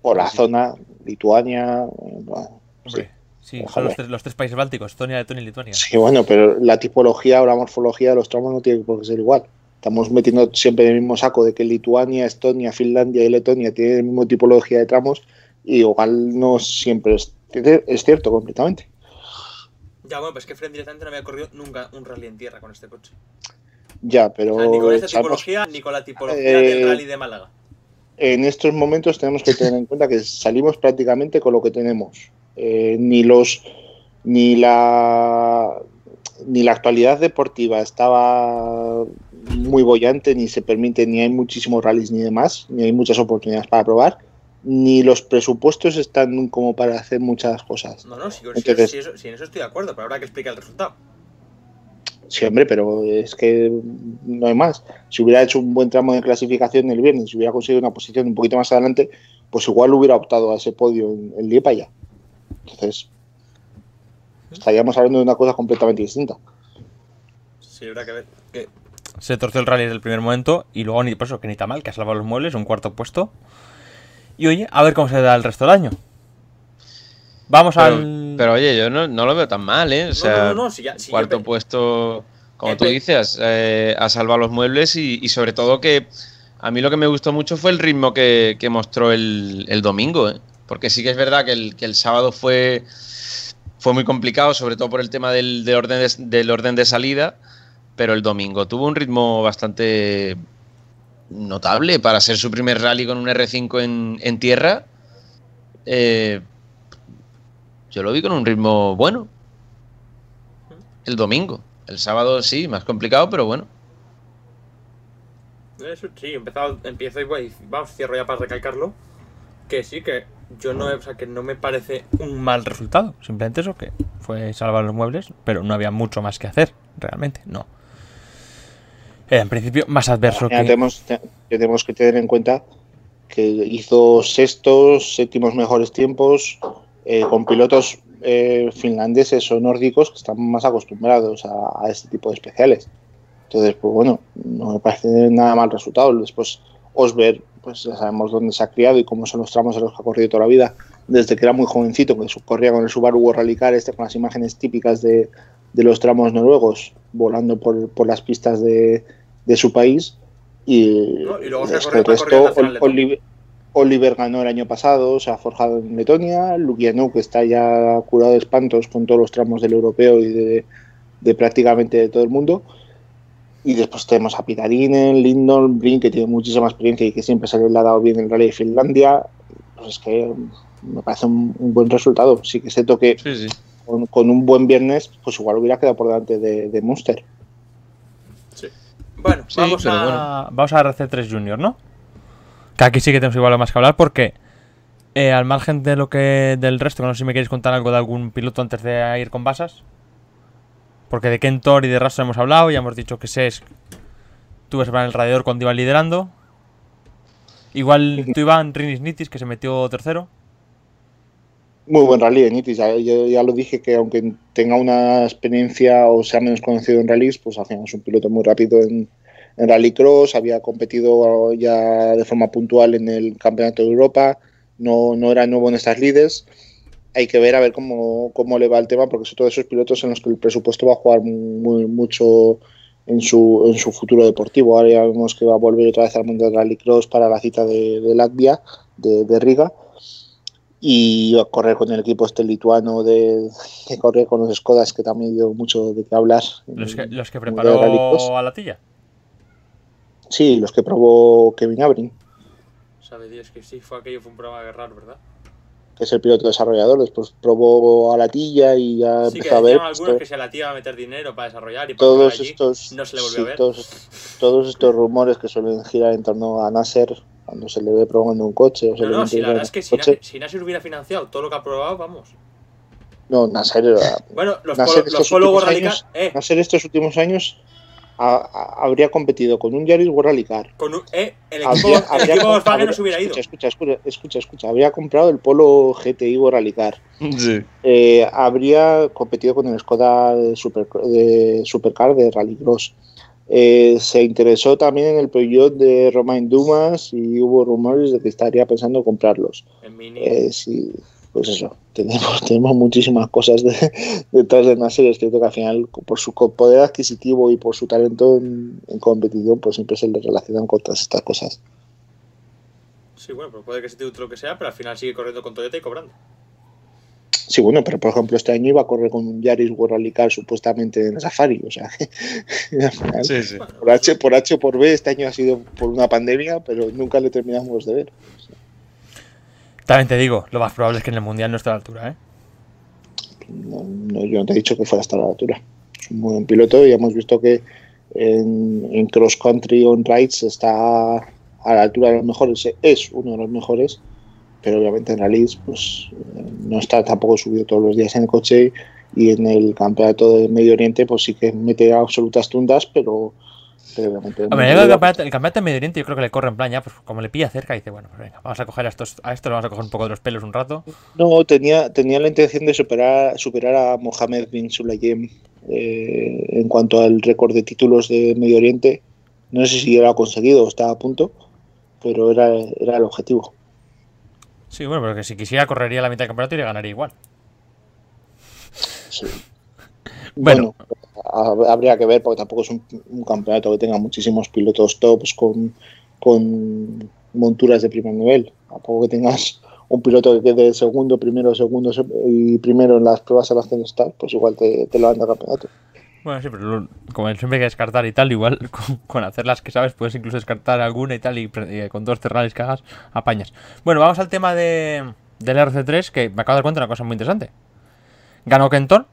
O la zona, Lituania. bueno, Hombre, sí, son Ojalá. los tres, los tres países bálticos, Estonia, Letonia y Lituania. Sí, bueno, pero la tipología o la morfología de los tramos no tiene por qué ser igual. Estamos metiendo siempre en el mismo saco de que Lituania, Estonia, Finlandia y Letonia tienen la misma tipología de tramos y igual no siempre es, es cierto completamente. Ya, bueno, pues que Fred directamente no había corrido nunca un rally en tierra con este coche. Ya, pero O sea, ni con esta tipología, ni con la tipología Eh, del rally de Málaga. en estos momentos tenemos que tener en cuenta que salimos prácticamente con lo que tenemos. Eh, ni los ni la ni la actualidad deportiva estaba muy bollante, ni se permite, ni hay muchísimos rallies ni demás, ni hay muchas oportunidades para probar, ni los presupuestos están como para hacer muchas cosas. No, no, si, Entonces- si eso, si en eso estoy de acuerdo, pero habrá que explicar el resultado. Sí, hombre, pero es que no hay más. Si hubiera hecho un buen tramo de clasificación el viernes, si hubiera conseguido una posición un poquito más adelante, pues igual hubiera optado a ese podio en, en Liepa ya. Entonces, estaríamos hablando de una cosa completamente distinta. Sí, habrá que ver. Que se torció el rally desde el primer momento y luego ni por eso que ni tan mal, que ha salvado los muebles, un cuarto puesto. Y oye, a ver cómo se da el resto del año. Vamos Pero, al. pero, oye, yo no, no lo veo tan mal, ¿eh? O sea, no, no, si ya- si cuarto yo puesto, como Eh, tú dices, eh, ha salvado los muebles y, y sobre todo que a mí lo que me gustó mucho fue el ritmo que, que mostró el, el domingo, ¿eh? Porque sí que es verdad que el, que el sábado fue, fue muy complicado, sobre todo por el tema del, del orden de, del orden de salida, pero el domingo tuvo un ritmo bastante notable para ser su primer rally con un R5 en, tierra. Eh, yo lo vi con un ritmo bueno. El domingo. El sábado sí, más complicado, pero bueno. Eso, sí, empezado, empiezo y voy, vamos, cierro ya para recalcarlo. Que sí, que yo no, o sea, que no me parece un mal resultado. Simplemente eso, que fue salvar los muebles, pero no había mucho más que hacer, realmente, no. Era en principio más adverso que... tenemos, te- tenemos que tener en cuenta que hizo sextos, séptimos mejores tiempos, eh, con pilotos eh, finlandeses o nórdicos que están más acostumbrados a, a este tipo de especiales. Entonces, pues bueno, no me parece nada mal resultado. Después, Osberg, pues ya sabemos dónde se ha criado y cómo son los tramos en los que ha corrido toda la vida, desde que era muy jovencito, que corría con el Subaru World Rally Car, este, con las imágenes típicas de, de los tramos noruegos, volando por, por las pistas de, de su país. Y, No, y luego se ha es que corrido- el ha corrido resto. Oliver, Oliver ganó el año pasado, se ha forjado en Letonia, Lukianuk está ya curado de espantos con todos los tramos del europeo y de, de prácticamente de todo el mundo. Y después tenemos a Pitarinen, Lindon, Brink, que tiene muchísima experiencia y que siempre se le ha dado bien el Rally de Finlandia. Pues es que me parece un, un buen resultado. Sí que es cierto que Sí, sí. con, con un buen viernes, pues igual hubiera quedado por delante de, de Munster. Bueno, Sí, vamos, pero a, bueno. vamos a RC3 Junior, ¿no? Que aquí sí que tenemos igual más que hablar porque eh, al margen de lo que del resto, no sé si me queréis contar algo de algún piloto antes de ir con Basas. Porque de Kentor y de Rastro hemos hablado, ya hemos dicho que Ses tuvo que en el radiador cuando iban liderando. Igual tú Iván Rinis Nitis que se metió tercero. Muy buen rally de Nitis. Ya, ya lo dije que aunque tenga una experiencia o sea menos conocido en rallies, pues es un piloto muy rápido en, en rallycross. Había competido ya de forma puntual en el Campeonato de Europa. No, no era nuevo en estas lides. Hay que ver a ver cómo, cómo le va el tema, porque son todos esos pilotos en los que el presupuesto va a jugar muy, mucho en su, en su futuro deportivo. Ahora ya vemos que va a volver otra vez al mundo del rallycross para la cita de, de Latvia, de, de Riga y a correr con el equipo este lituano de, que corre con los Skodas que también dio mucho de qué hablar Los que, los que de preparó a la tilla. sí los que probó Kevin Abrin Sabe Dios que sí, fue aquello, fue un programa raro, ¿verdad? que es el piloto desarrollador después probó a la tilla y ya Sí, que empezó a ver algunos esto- que se la tía a meter dinero para desarrollar y para todos allí. estos no se le volvió sí, a ver. todos, todos estos rumores que suelen girar en torno a Nasser cuando se le ve probando un coche o se No, le no, si la verdad es que si. Nasser- si Nasser hubiera financiado todo lo que ha probado, vamos. no Nasser era Bueno, los, Nasser polo, los pólogos Eh, Nasser estos últimos años ha- ha- habría competido con un Yaris World Rally Car con un- eh, el equipo, Habría- el habría equipo Volkswagen no se hubiera ido. Escucha, escucha, escucha, escucha, escucha. Habría comprado el Polo GTI World Rally Car. Sí. Eh, habría competido con el Skoda de, Super, de Supercar de Rallycross. Eh, se interesó también en el proyecto de Romain Dumas y hubo rumores de que estaría pensando comprarlos. En mini. Eh, sí, pues eso, tenemos, tenemos muchísimas cosas de- detrás de Nasser. Es cierto que al final, por su poder adquisitivo y por su talento en, en competición, pues siempre se le relacionan con todas estas cosas. Sí, bueno, pero puede que se te lo que sea, pero al final sigue corriendo con Toyota y cobrando. Sí, bueno, pero por ejemplo, este año iba a correr con un Yaris World Rally Car supuestamente en Safari. O sea, al final, Sí, sí. por, H, por H o por B, este año ha sido por una pandemia, pero nunca le terminamos de ver. También te digo, lo más probable es que en el Mundial no esté a la altura, ¿eh? No, no, yo no te he dicho que fuera hasta la altura. Es un muy buen piloto y hemos visto que en, en cross country on rides está a la altura de los mejores, es uno de los mejores, pero obviamente en rallies pues eh, no está tampoco subido todos los días en el coche y en el campeonato de Medio Oriente pues sí que mete absolutas tundas, pero, obviamente el campeonato, el campeonato de Medio Oriente yo creo que le corre en plan ya, pues como le pilla cerca, dice, bueno, pues venga, vamos a coger a estos, a estos, le vamos a coger un poco de los pelos un rato. No, tenía, tenía la intención de superar, superar a Mohamed bin Sulayem eh, en cuanto al récord de títulos de Medio Oriente. No sé si lo ha conseguido o está a punto, pero era, era el objetivo. Sí, bueno, pero que si quisiera correría la mitad del campeonato y le ganaría igual. Sí. Bueno. Bueno, ha- habría que ver, porque tampoco es un, un campeonato que tenga muchísimos pilotos tops con, con monturas de primer nivel. Tampoco que tengas un piloto que quede segundo, primero, segundo se- y primero en las pruebas a las que no estás, pues igual te, te lo anda el campeonato. Bueno, sí, pero lo- como siempre hay que descartar y tal, igual con, con hacer las que sabes puedes incluso descartar alguna y tal, y, y con dos terrales que hagas, apañas. Bueno, vamos al tema de, del RC3, que me acabo de dar cuenta de una cosa muy interesante. Ganó Kenton,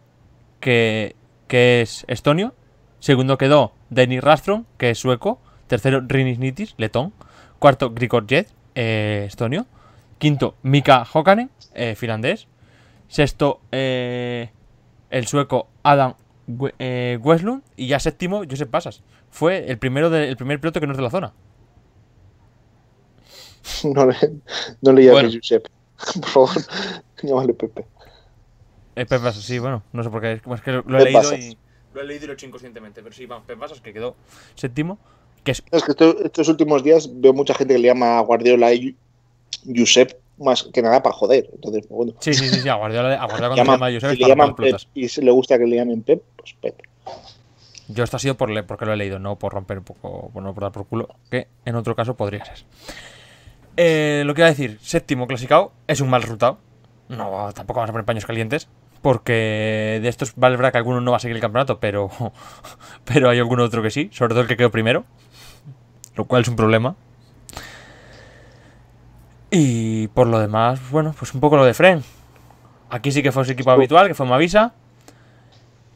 que, que es estonio. Segundo quedó Denis Rastrom, que es sueco. Tercero, Rinis Nitis, letón. Cuarto, Grigor Jet, eh, estonio. Quinto, Mika Hokanen, eh, finlandés. Sexto, eh, el sueco Adam eh, Weslund. Y ya séptimo, Josep Pasas. Fue el primero de- el primer piloto que no es de la zona. No le, no le llames Bueno. Josep. Por favor, llámale Pepe. Eh, Pep Pasas, sí, bueno, no sé por qué. Es que lo, lo he leído Pasas. y. Lo he leído y lo he hecho inconscientemente. Pero sí, vamos, Pep Pasas, que quedó séptimo. Que es Es que esto- estos últimos días veo mucha gente que le llama a Guardiola y Josep más que nada para joder. Entonces, pues bueno, Sí, sí, sí, sí, a Guardiola, a Guardiola cuando llama- se llama si le llaman Pep y si le gusta que le llamen Pep, pues Pep. Yo esto ha sido por le- porque lo he leído, no por romper un poco, por no por dar por culo, que en otro caso podría ser. Eh, lo que iba a decir, séptimo clasificado es un mal resultado. No, tampoco vamos a poner paños calientes. Porque de estos vale verdad que alguno no va a seguir el campeonato, pero, pero hay alguno otro que sí, sobre todo el que quedó primero. Lo cual es un problema. Y por lo demás, bueno, pues un poco lo de Fren. Aquí sí que fue su equipo habitual, que fue Mavisa.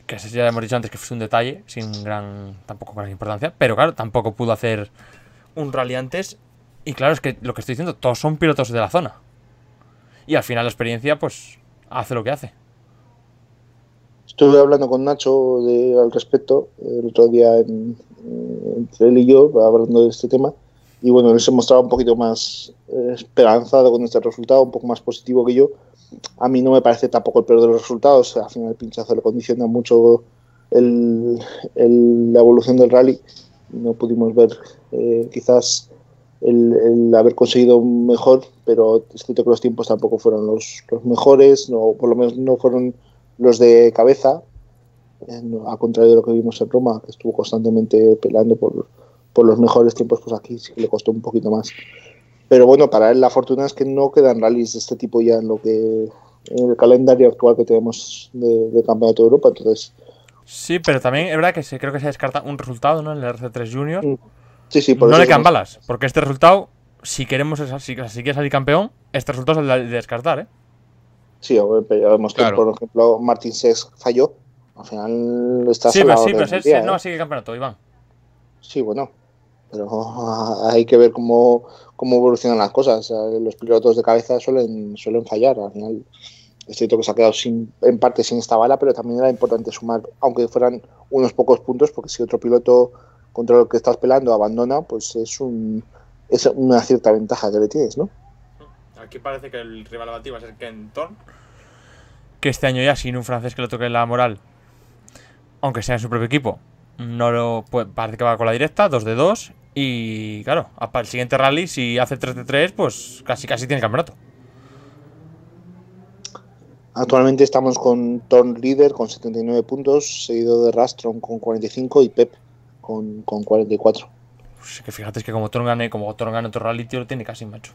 Que ya hemos dicho antes que fue un detalle, sin gran, tampoco gran importancia. Pero claro, tampoco pudo hacer un rally antes. Y claro, es que lo que estoy diciendo, todos son pilotos de la zona. Y al final la experiencia, pues, hace lo que hace. Estuve hablando con Nacho de- al respecto el otro día en- entre él y yo, hablando de este tema. Y bueno, él se mostraba un poquito más eh, esperanzado con este resultado, un poco más positivo que yo. A mí no me parece tampoco el peor de los resultados. Al final el pinchazo le condiciona mucho el- el- la evolución del rally. No pudimos ver eh, quizás el, el haber conseguido mejor, pero es cierto que los tiempos tampoco fueron los, los mejores, no, por lo menos no fueron los de cabeza, eh, no, a contrario de lo que vimos en Roma, que estuvo constantemente peleando por, por los mejores tiempos, pues aquí sí que le costó un poquito más. Pero bueno, para él la fortuna es que no quedan rallies de este tipo ya en lo que en el calendario actual que tenemos de, de Campeonato de Europa, entonces Sí, pero también es verdad que se, creo que se descarta un resultado, ¿no? En el RC3 Junior. Mm, sí, sí, por no eso le quedan es- balas, porque este resultado, si queremos, si, si quieres salir campeón, este resultado es el de descartar, ¿eh? Sí, vemos que, Claro. por ejemplo, Martín Sex falló. Al final está Sí, pero sí, pero día, no ¿eh? seguir el campeonato, Iván. Sí, bueno, pero hay que ver cómo, cómo evolucionan las cosas. O sea, los pilotos de cabeza suelen, suelen fallar. Al final, es cierto que se ha quedado sin, en parte sin esta bala, pero también era importante sumar, aunque fueran unos pocos puntos, porque si otro piloto contra el que estás pelando abandona, pues es, un, es una cierta ventaja que le tienes, ¿no? Aquí parece que el rival abatido va a ser Kenton. Que este año ya, sin un francés que le toque la moral, aunque sea en su propio equipo, no lo, pues, parece que va con la directa, 2 de 2. Y claro, para el siguiente rally, si hace 3 de 3, pues casi casi tiene campeonato. Actualmente estamos con Torn líder con 79 puntos, seguido de Rastron con 45 y Pep con, con 44. Pues que fíjate es que como Torn gane, como Torn gane otro rally, tío, lo tiene casi, macho.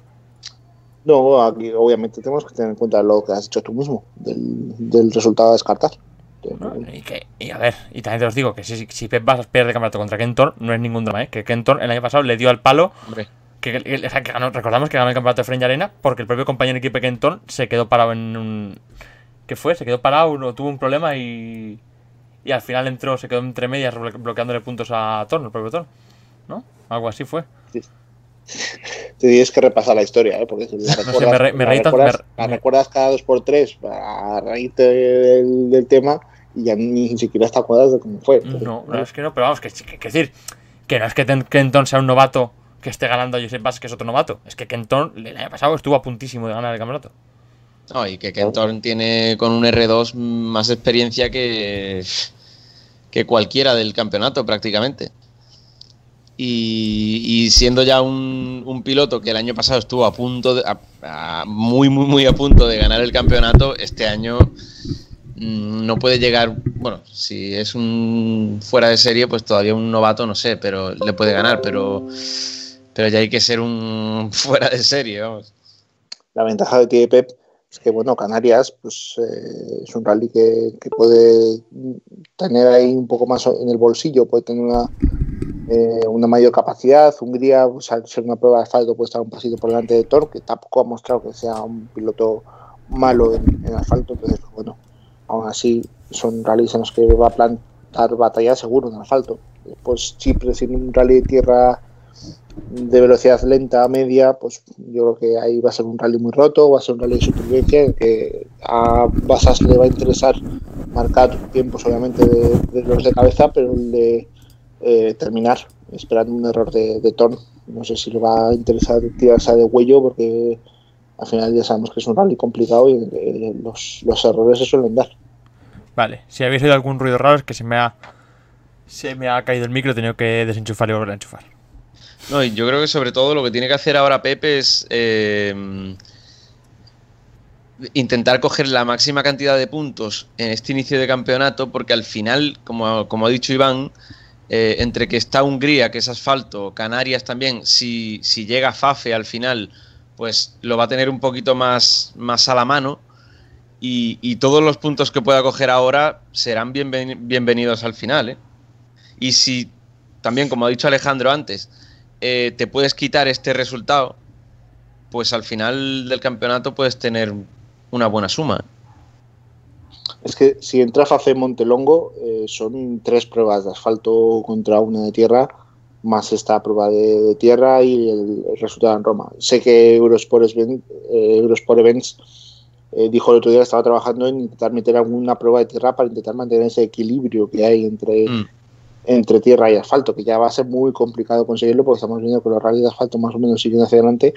No, aquí obviamente tenemos que tener en cuenta lo que has dicho tú mismo, del, del resultado a descartar. Y, que, y a ver, y también te os digo que si, si Pep vas a perder campeonato contra Kentor, no es ningún drama, ¿eh? Que Kentor el año pasado le dio al palo. Hombre. Que, que, que ganó, recordamos que ganó el campeonato de French Arena porque el propio compañero de equipo de Kenton se quedó parado en un. ¿Qué fue? Se quedó parado, no, tuvo un problema y. Y al final entró, se quedó entre medias bloqueándole puntos a Thorn, el propio Thorn. ¿No? Algo así fue. Sí. Te tienes que repasar la historia, ¿eh? porque si la recuerdas, no sé, me, me la, recuerdas, me, la recuerdas cada dos por tres a raíz del, del tema y ya ni siquiera te acuerdas de cómo fue. No, no, es que no, pero vamos, que, que, que decir que no es que Kenton sea un novato que esté ganando a Joseph Bass, que es otro novato. Es que Kenton el año pasado estuvo a puntísimo de ganar el campeonato. No, y que Kenton tiene con un R2 más experiencia que, que cualquiera del campeonato prácticamente. Y, y siendo ya un, un, piloto que el año pasado estuvo a punto, de, a, a, muy, muy, muy a punto de ganar el campeonato, este año no puede llegar, bueno, si es un fuera de serie, pues todavía un novato, no sé, pero le puede ganar, pero, pero ya hay que ser un fuera de serie, vamos. La ventaja de tiene Pep es que, bueno, Canarias, pues eh, es un rally que, que, puede tener ahí un poco más en el bolsillo, puede tener una, eh, una mayor capacidad. Hungría, pues, al ser una prueba de asfalto, puede estar un pasito por delante de Thor, que tampoco ha mostrado que sea un piloto malo en, en asfalto, entonces, bueno, aún así son rallies en los que va a plantar batalla seguro en asfalto. Pues Chipre sin un rally de tierra de velocidad lenta, media, pues yo creo que ahí va a ser un rally muy roto, va a ser un rally de supervivencia en que a Basas le va a interesar marcar tiempos obviamente de, de los de cabeza, pero el de eh, terminar esperando un error de, de Torn. No sé si le va a interesar tirarse de huello porque al final ya sabemos que es un rally complicado y eh, los, los, errores se suelen dar. Vale, si habéis oído algún ruido raro es que se me ha se me ha caído el micro, he tenido que desenchufar y volver a enchufar. No, y yo creo que sobre todo lo que tiene que hacer ahora Pepe es eh, intentar coger la máxima cantidad de puntos en este inicio de campeonato, porque al final, como, como ha dicho Iván, eh, entre que está Hungría, que es asfalto, Canarias también, si, si llega Fafe al final, pues lo va a tener un poquito más, más a la mano y, todos los puntos que pueda coger ahora serán bienven, bienvenidos al final. ¿eh? Y si también, como ha dicho Alejandro antes, eh, te puedes quitar este resultado, pues al final del campeonato puedes tener una buena suma. Es que si entra Face Montelongo, eh, son tres pruebas de asfalto contra una de tierra más esta prueba de, de tierra y el, el, resultado en Roma. Sé que Eurosport, eh, Eurosport Events eh, dijo el otro día que estaba trabajando en intentar meter alguna prueba de tierra para intentar mantener ese equilibrio que hay entre, mm. entre tierra y asfalto, que ya va a ser muy complicado conseguirlo porque estamos viendo que los rallies de asfalto más o menos siguen hacia adelante,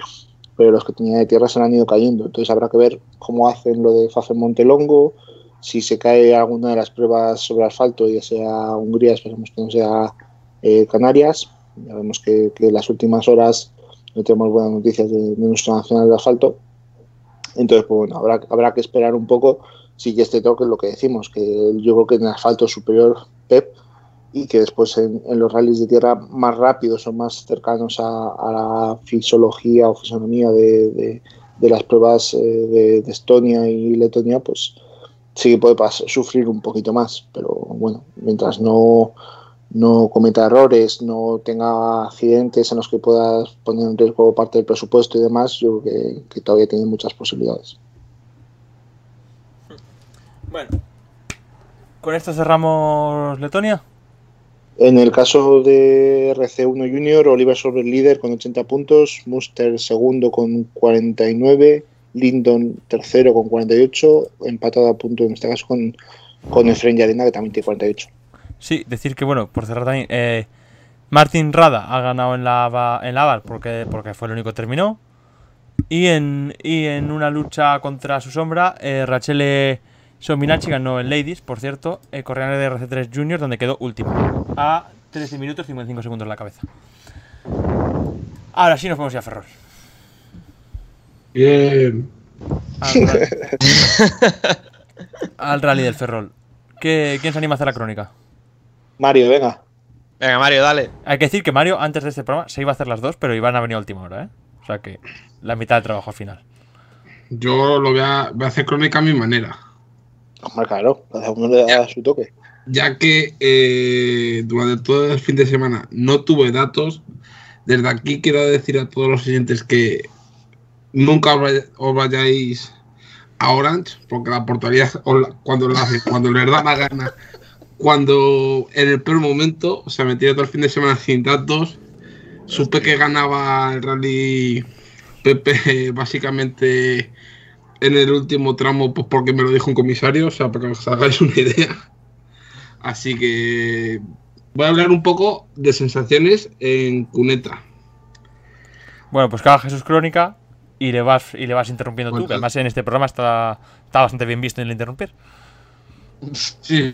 pero los que tenían de tierra se han ido cayendo. Entonces habrá que ver cómo hacen lo de Fafe Montelongo, si se cae alguna de las pruebas sobre asfalto, ya sea Hungría, esperemos que no sea eh, Canarias, ya vemos que, que, las últimas horas no tenemos buenas noticias de, de nacional de asfalto. Entonces, pues bueno, habrá, habrá que esperar un poco si que este toque es lo que decimos, que yo creo que en asfalto superior Pep y que después en, en, los rallies de tierra más rápidos o más cercanos a, a la fisiología o fisonomía de, de, de las pruebas eh, de, de, Estonia y Letonia, pues sí que puede pasar, sufrir un poquito más, pero bueno, mientras no no cometa errores, no tenga accidentes en los que pueda poner en riesgo parte del presupuesto y demás, yo creo que, que todavía tiene muchas posibilidades. Bueno, ¿con esto cerramos Letonia? En el caso de RC1 Junior, Oliver Solver líder con 80 puntos, Muster segundo con 49, Lindon tercero con 48, empatado a punto en este caso con, con Efren Yarena que también tiene 48. Sí, decir que, bueno, por cerrar también, eh, Martin Rada ha ganado en la, en la Aval porque, porque fue el único que terminó. Y en, y en una lucha contra su sombra, eh, Rachele Sominachi ganó en Ladies, por cierto, eh, de RC3 Junior, donde quedó último. A 13 minutos y 55 segundos la cabeza. Ahora sí nos vamos a Ferrol. Bien. Al, rally. al rally del Ferrol. ¿Qué- ¿Quién se anima a hacer la crónica? Mario, venga. Venga, Mario, dale. Hay que decir que Mario, antes de este programa, se iba a hacer las dos, pero Iván ha venido a última hora, ¿eh? O sea que la mitad del trabajo al final. Yo lo voy a, voy a hacer crónica a mi manera. Hombre, claro, cada uno le da su toque. Ya que eh, durante todo el fin de semana no tuve datos, desde aquí quiero decir a todos los oyentes que nunca os vay- os vayáis a Orange, porque la portaría os la- cuando la hace, cuando les da la gana, cuando en el peor momento, o sea, me tiré todo el fin de semana sin datos, supe que ganaba el rally Pepe básicamente en el último tramo, pues porque me lo dijo un comisario, o sea, para que os hagáis una idea. Así que voy a hablar un poco de sensaciones en cuneta. Bueno, pues haga Jesús crónica y le vas, y le vas interrumpiendo tú, que además en este programa está, está bastante bien visto en el interrumpir. Sí.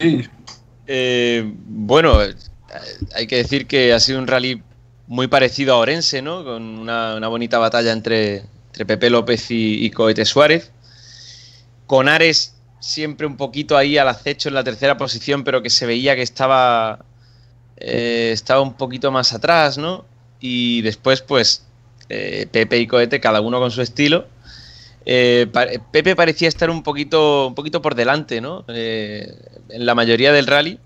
Sí. Eh, bueno, eh, hay que decir que ha sido un rally muy parecido a Orense, ¿no? Con una, bonita batalla entre, Pepe López y, y Cohete Suárez. Con Ares siempre un poquito ahí al acecho en la tercera posición, pero que se veía que estaba, eh, estaba un poquito más atrás, ¿no? Y después, pues, Pepe y Cohete, cada uno con su estilo. Eh, pa- Pepe parecía estar un poquito, un poquito por delante, ¿no? Eh, en la mayoría del rally,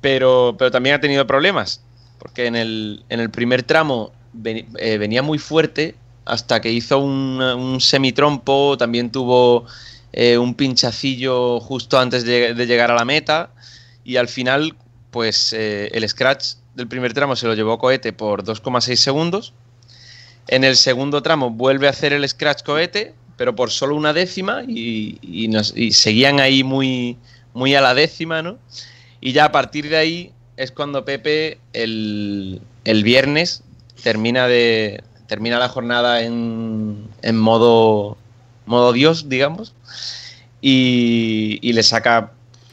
pero, pero también ha tenido problemas, porque en el, en el primer tramo eh, venía muy fuerte hasta que hizo un, semitrompo, también tuvo eh, un pinchacillo justo antes de, de llegar a la meta y al final, pues eh, el scratch del primer tramo se lo llevó Cohete por 2,6 segundos. En el segundo tramo vuelve a hacer el scratch cohete, pero por solo una décima y, nos- seguían ahí muy, muy a la décima, ¿no? Y ya a partir de ahí es cuando Pepe el, el viernes termina de termina la jornada en, en modo modo Dios, digamos, y, y le saca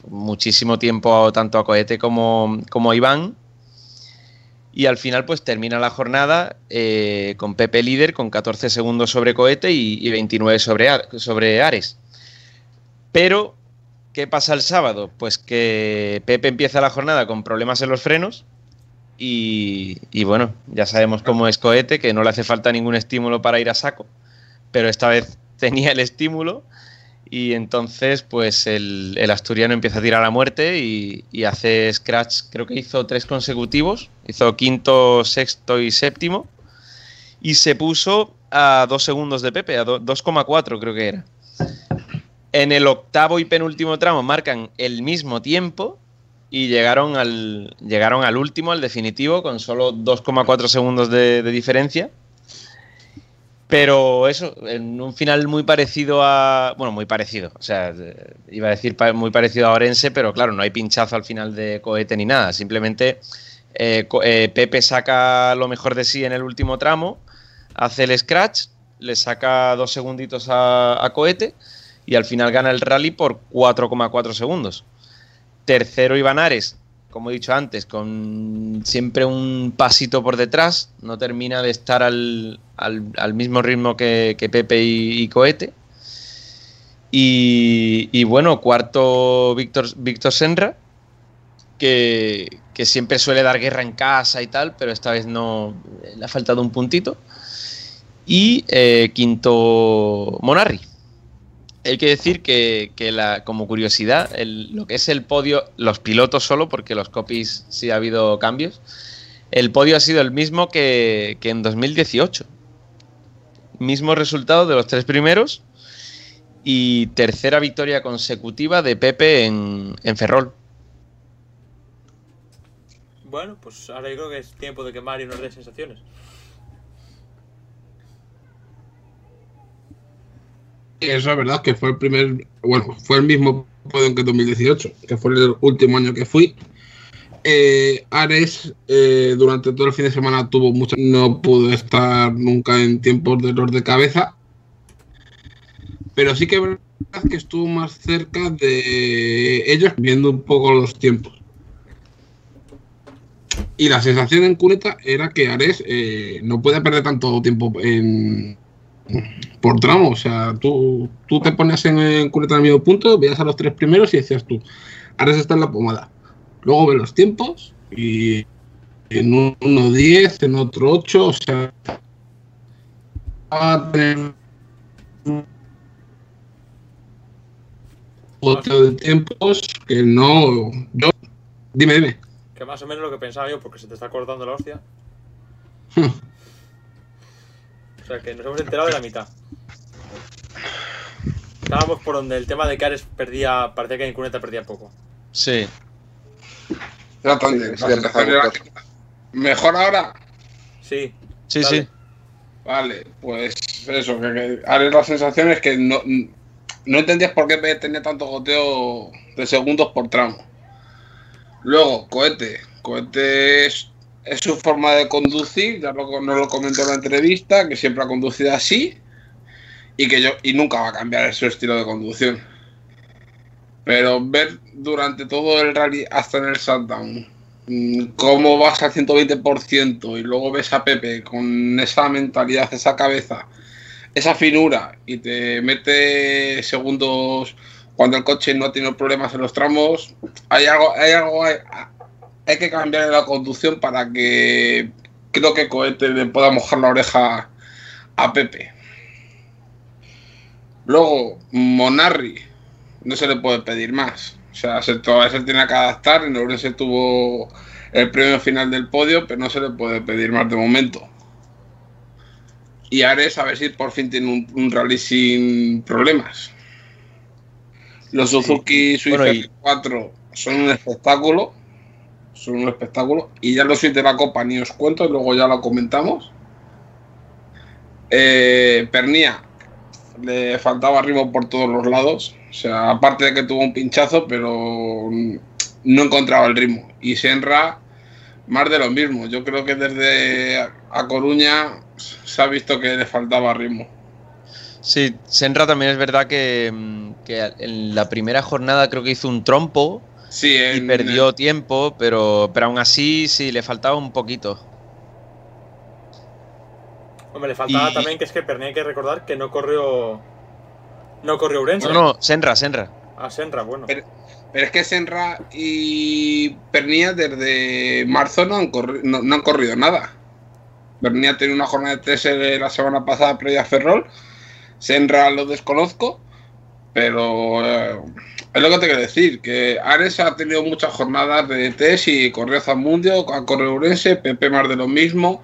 muchísimo tiempo tanto a Cohete como, como a Iván. Y al final, pues termina la jornada eh, con Pepe líder con 14 segundos sobre Cohete y, y 29 sobre, sobre Ares. Pero, ¿qué pasa el sábado? Pues que Pepe empieza la jornada con problemas en los frenos. Y, y bueno, ya sabemos cómo es Cohete, que no le hace falta ningún estímulo para ir a saco. Pero esta vez tenía el estímulo. Y entonces, pues el, asturiano empieza a tirar a muerte y, hace scratch, creo que hizo tres consecutivos, hizo quinto, sexto y séptimo, y se puso a dos segundos de Pepe, a do- 2,4 creo que era. En el octavo y penúltimo tramo marcan el mismo tiempo y llegaron al, llegaron al último, al definitivo, con solo 2,4 segundos de diferencia. Pero eso, en un final muy parecido a. Bueno, muy parecido. O sea, iba a decir muy parecido a Orense, pero claro, no hay pinchazo al final de cohete ni nada. Simplemente eh, eh, Pepe saca lo mejor de sí en el último tramo, hace el scratch, le saca dos segunditos a, cohete y al final gana el rally por 4,4 segundos. Tercero Iván como he dicho antes, con siempre un pasito por detrás, no termina de estar al, al- mismo ritmo que, Pepe y, y Cohete. Y, y bueno, cuarto Víctor, Víctor Senra, que, que siempre suele dar guerra en casa y tal, pero esta vez no le ha faltado un puntito. Y eh, quinto Monarri. Hay que decir que, que la, como curiosidad, lo que es el podio, los pilotos solo, porque los copies sí ha habido cambios, el podio ha sido el mismo que, que en 2018. Mismo resultado de los tres primeros y tercera victoria consecutiva de Pepe en, en Ferrol. Bueno, pues ahora yo creo que es tiempo de que Mario nos dé sensaciones. Eso es verdad que fue el primer, bueno, fue el mismo que 2018, que fue el último año que fui. Eh, Ares eh, durante todo el fin de semana tuvo mucho, no pudo estar nunca en tiempos de dolor de cabeza. Pero sí que es que estuvo más cerca de ellos viendo un poco los tiempos. Y la sensación en Cuneta era que Ares eh, no puede perder tanto tiempo en, por tramo. O sea, tú, tú te ponías en, en el mismo punto, veías a los tres primeros y decías tú, Ares está en la pomada. Luego ves los tiempos y en uno 10, en otro 8, o sea, va a tener un boteo de tiempos que no. Yo, dime, dime. Que más o menos lo que pensaba yo, porque se te está cortando la hostia. O sea, que nos hemos enterado de la mitad. Estábamos por donde el tema de que Ares perdía, parecía que en Cuneta perdía poco. Sí. Sensación era- Mejor ahora. Sí. Sí, Dale. sí. Vale, pues eso, que, que ahora la sensación es que no, no entendías por qué tenía tanto goteo de segundos por tramo. Luego, cohete. Cohete es, es su forma de conducir, ya lo, nos lo comentó en la entrevista, que siempre ha conducido así y que yo y nunca va a cambiar su estilo de conducción. Pero ver durante todo el rally hasta en el shutdown mm, cómo vas al 120% y luego ves a Pepe con esa mentalidad, esa cabeza, esa finura y te mete segundos cuando el coche no tenido problemas en los tramos, hay algo, hay algo, hay, hay que cambiar la conducción para que creo que Cohete le pueda mojar la oreja a Pepe. Luego, Monarri, no se le puede pedir más. O sea, se, todavía se tiene que adaptar. En Ourense tuvo el premio final del podio, pero no se le puede pedir más de momento. Y Ares, a ver si por fin tiene un, un rally sin problemas. Los Suzuki Bueno, y- 4 son un espectáculo. Son un espectáculo. Y ya los Swift de la Copa ni os cuento, luego ya lo comentamos. Eh, Pernía le faltaba ritmo por todos los lados. O sea, aparte de que tuvo un pinchazo, pero no encontraba el ritmo. Y Senra, más de lo mismo. Yo creo que desde A Coruña se ha visto que le faltaba ritmo. Sí, Senra también es verdad que, mm, que en la primera jornada creo que hizo un trompo Sí, y en- perdió tiempo, pero, pero aún así sí le faltaba un poquito. Hombre, le faltaba Y- también que es que Pernia hay que recordar que no corrió. No corrió Urense. No, no, Senra, Senra. A Senra, bueno. Pero- Pero es que Senra y Pernía desde marzo no han, corri- no, no han corrido nada. Pernía tiene una jornada de eh, la semana pasada previa a Ferrol. Senra lo desconozco. Pero eh, es lo que te quiero decir, que Ares ha tenido muchas jornadas de test y corrió Zamundio, ha corrido Urense, Pepe más de lo mismo,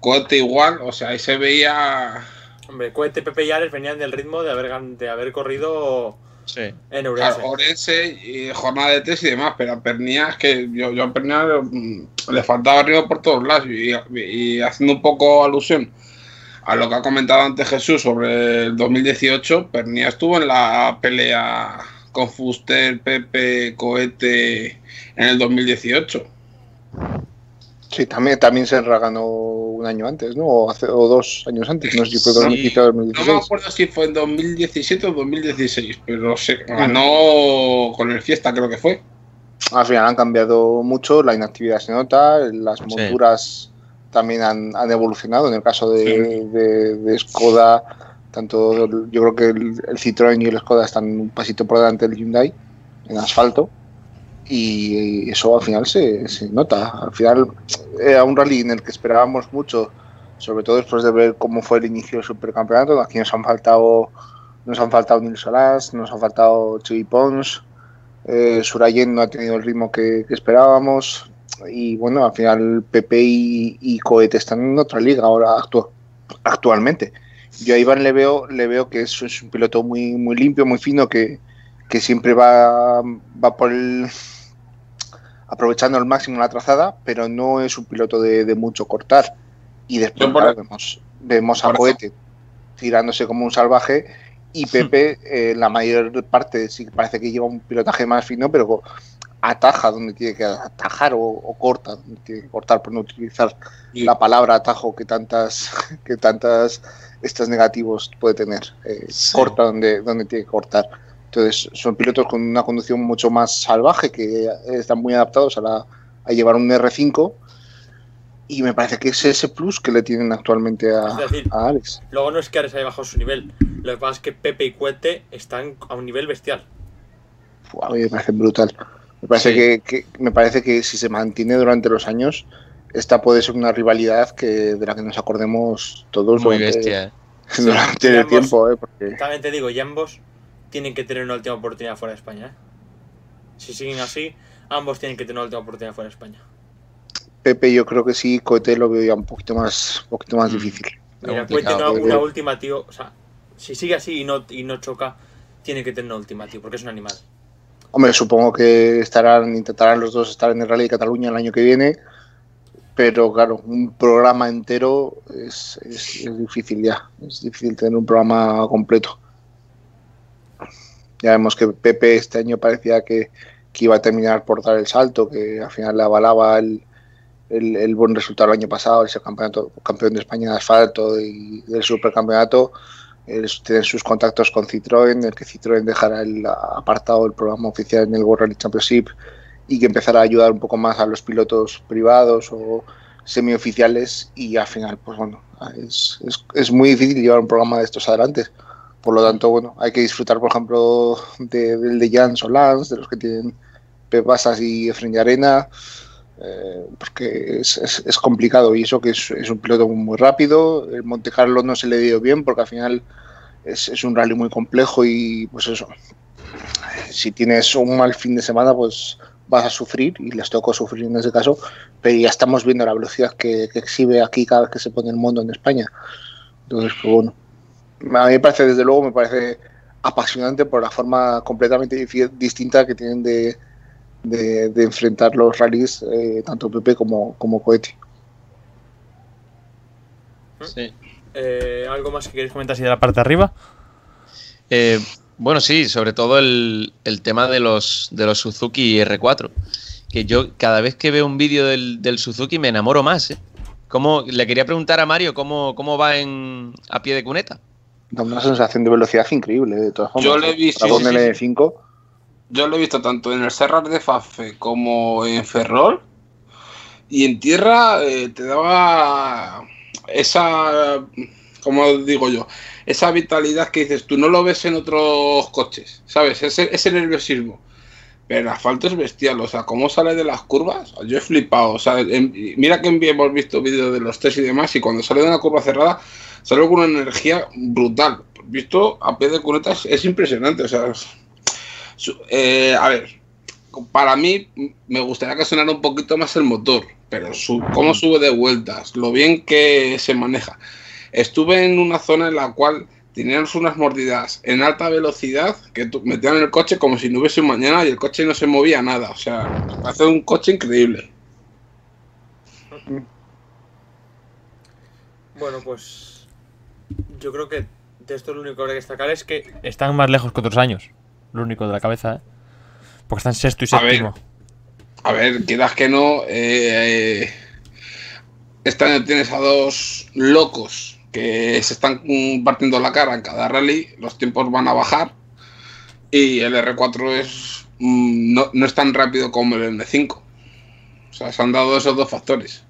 Cohete igual, o sea, ahí se veía... Hombre, Cohete, Pepe y Ares venían del ritmo de haber, gan- de haber corrido Sí. en Urense. Claro, Orense y jornada de test y demás, pero a Pernía es que yo, yo a Pernía mm, le faltaba ritmo por todos lados y, y haciendo un poco alusión a lo que ha comentado antes Jesús sobre el 2018, Pernía estuvo en la pelea con Fuster, Pepe, Cohete en el 2018. Sí, también, también Senra ganó un año antes, ¿no? O, hace, o dos años antes, no sé si fue Sí. 2015 o No me 2016. acuerdo si fue en 2017 o 2016, pero se ganó con el Fiesta creo que fue. Al final han cambiado mucho, la inactividad se nota, las monturas también han, han evolucionado. En el caso de, Sí. de- de Skoda, tanto el- yo creo que el, el Citroën y el Skoda están un pasito por delante del Hyundai en asfalto. Y eso al final se, se nota. Al final era un rally en el que esperábamos mucho, sobre todo después de ver cómo fue el inicio del supercampeonato. Aquí nos han faltado, nos han faltado Nils Solas, nos han faltado Chuy Pons, eh, Surayen no ha tenido el ritmo que, que esperábamos. Y bueno, al final Pepe y, y Cohete están en otra liga ahora actu- actualmente. Yo a Iván le veo, le veo que es, es un piloto muy, muy limpio, muy fino, que, que siempre va, va por el aprovechando al máximo la trazada, pero no es un piloto de, de mucho cortar. Y después Yo por- claro, vemos, vemos a Cohete tirándose como un salvaje y Pepe, eh, la mayor parte, sí que parece que lleva un pilotaje más fino, pero ataja donde tiene que atajar o, corta donde tiene que cortar por no utilizar la palabra atajo que tantas que tantas estos negativos puede tener eh, corta donde donde tiene que cortar entonces son pilotos con una conducción mucho más salvaje que están muy adaptados a, la, a llevar un R5 y me parece que es ese plus que le tienen actualmente a, a Alex. Luego no es que Alex haya bajado su nivel, lo que pasa es que Pepe y Cuete están a un nivel bestial. a mí me parece brutal. Me parece, que, me parece que si se mantiene durante los años, esta puede ser una rivalidad que de la que nos acordemos todos Muy durante, bestia, ¿eh? durante el tiempo. ¿eh? Porque... También te digo, y ambos tienen que tener una última oportunidad fuera de España. ¿eh? Si siguen así, ambos tienen que tener una última oportunidad fuera de España. Pepe, yo creo que sí, Coete lo veo ya un poquito más, un poquito más mm. difícil. Mira, Coete una, una, última, tío. O sea, si sigue así y no, y no choca, tiene que tener una última, tío, porque es un animal. Hombre, supongo que estarán, intentarán los dos estar en el Rally de Cataluña el año que viene, pero claro, un programa entero es, difícil ya, es difícil tener un programa completo. Ya vemos que Pepe este año parecía que, iba a terminar por dar el salto, que al final le avalaba el, el, buen resultado el año pasado, ese campeonato, campeón de España de asfalto y del supercampeonato tienen sus contactos con Citroën, el que Citroën dejara el apartado del programa oficial en el World Rally Championship y que empezara a ayudar un poco más a los pilotos privados o semioficiales y al final, pues bueno, es, es, es muy difícil llevar un programa de estos adelante. Por lo tanto, bueno, hay que disfrutar, por ejemplo, del de, de Jan Solans, de los que tienen Pepasas y Efren Arena, eh, porque es, es, complicado y eso que es, es, un piloto muy rápido. El Monte Carlo no se le dio bien porque al final es, un rally muy complejo y pues eso. Si tienes un mal fin de semana, pues vas a sufrir y les tocó sufrir en ese caso, pero ya estamos viendo la velocidad que, exhibe aquí cada vez que se pone el mundo en España. Entonces, pues bueno, a mí me parece, desde luego, me parece apasionante por la forma completamente distinta que tienen de, de, enfrentar los rallies, eh, tanto Pepe como, como Cohete. Sí. Eh, ¿Algo más que queréis comentar así de la parte de arriba? Eh, bueno, sí, sobre todo el, tema de los, de los Suzuki R4. Que yo cada vez que veo un vídeo del, Suzuki me enamoro más. ¿eh? le quería preguntar a Mario cómo, cómo va en, a pie de cuneta. Da una sensación de velocidad increíble, de todas formas. Yo le he visto. Sí, yo lo he visto tanto en el Serrar de Fafe como en Ferrol. Y en tierra eh, te daba esa, como digo yo, esa vitalidad que dices, tú no lo ves en otros coches, ¿sabes? Ese, ese nerviosismo. Pero el asfalto es bestial, o sea, cómo sale de las curvas, yo he flipado. O sea, mira que hemos visto vídeos de los test y demás, y cuando sale de una curva cerrada, sale con una energía brutal. Visto a pie de cunetas es impresionante, o sea, eh, a ver, para mí me gustaría que sonara un poquito más el motor, pero su, cómo sube de vueltas, lo bien que se maneja. Estuve en una zona en la cual tenían unas mordidas en alta velocidad que metían el coche como si no hubiese un mañana y el coche no se movía nada. O sea, hace un coche increíble. Bueno, pues yo creo que de esto lo único que hay que destacar es que están más lejos que otros años lo único de la cabeza, ¿eh? Porque están sexto y séptimo. A ver, quieras que no, eh, este año tienes a dos locos que se están partiendo la cara en cada rally, los tiempos van a bajar y el R4 es mm, no, no es tan rápido como el N5. O sea, se han dado esos dos factores.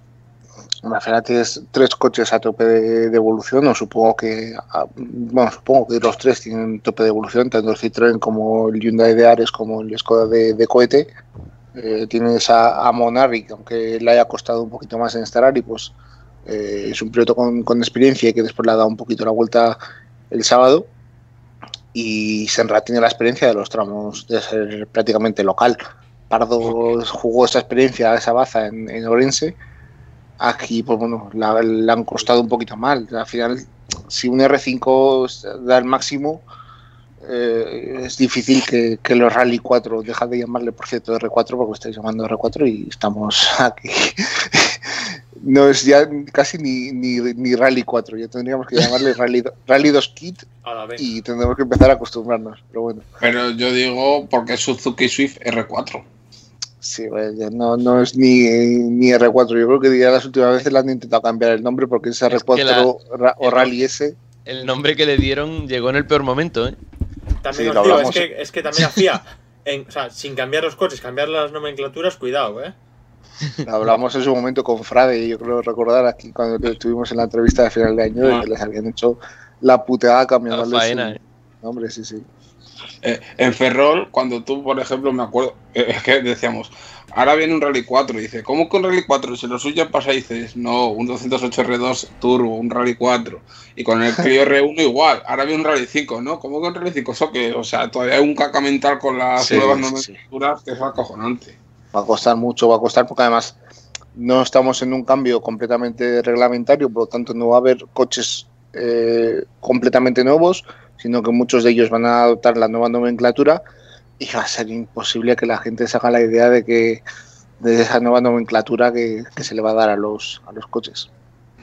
Tienes tres coches a tope de, evolución, o supongo que, bueno, supongo que los tres tienen tope de evolución, tanto el Citroën como el Hyundai de Ares como el Skoda de, de cohete. Eh, tienes a, a Monarch, aunque le haya costado un poquito más en este rally, pues eh, es un piloto con, con, experiencia y que después le ha dado un poquito la vuelta el sábado. Y Senra tiene la experiencia de los tramos de ser prácticamente local. Pardo jugó esa experiencia, esa baza en, en Orense Aquí, pues bueno, la, le han costado un poquito mal. Al final, si un R5 da el máximo, eh, es difícil que, que, los Rally 4, deja de llamarle por cierto R4 porque estáis llamando R4 y estamos aquí. no es ya casi ni, ni, ni, Rally 4, ya tendríamos que llamarle Rally, Rally 2 Kit y tendremos que empezar a acostumbrarnos, pero bueno. Pero yo digo porque Suzuki Swift R4. Sí, bueno, ya no, no es ni, ni R4. Yo creo que ya las últimas veces le han intentado cambiar el nombre porque es R4 que la- ra- o el- Rally S. El nombre que le dieron llegó en el peor momento, ¿eh? También Sí, lo os digo, es que, es que también hacía, en- o sea, sin cambiar los coches, cambiar las nomenclaturas, cuidado, ¿eh? Hablamos en su momento con Frade, yo creo recordar aquí cuando estuvimos en la entrevista de final de año, de Ah. que les habían hecho la puteada cambiando faena, ¿eh? nombre, sí, sí. Eh, en Ferrol, cuando tú, por ejemplo, me acuerdo, eh, que decíamos, ahora viene un Rally 4, y dice, ¿cómo que un Rally 4? Si lo suyo pasa, dices, no, un 208R2 Turbo, un Rally 4, y con el Clio R1 igual, ahora viene un Rally 5, ¿no? ¿Cómo que un Rally 5? Eso que, o sea, todavía hay un caca mental con las Sí, nuevas sí, nomenclaturas que es acojonante. Va a costar mucho, va a costar porque además no estamos en un cambio completamente reglamentario, por lo tanto no va a haber coches eh, completamente nuevos, sino que muchos de ellos van a adoptar la nueva nomenclatura y va a ser imposible que la gente se haga la idea de que de esa nueva nomenclatura que, que se le va a dar a los, a los coches.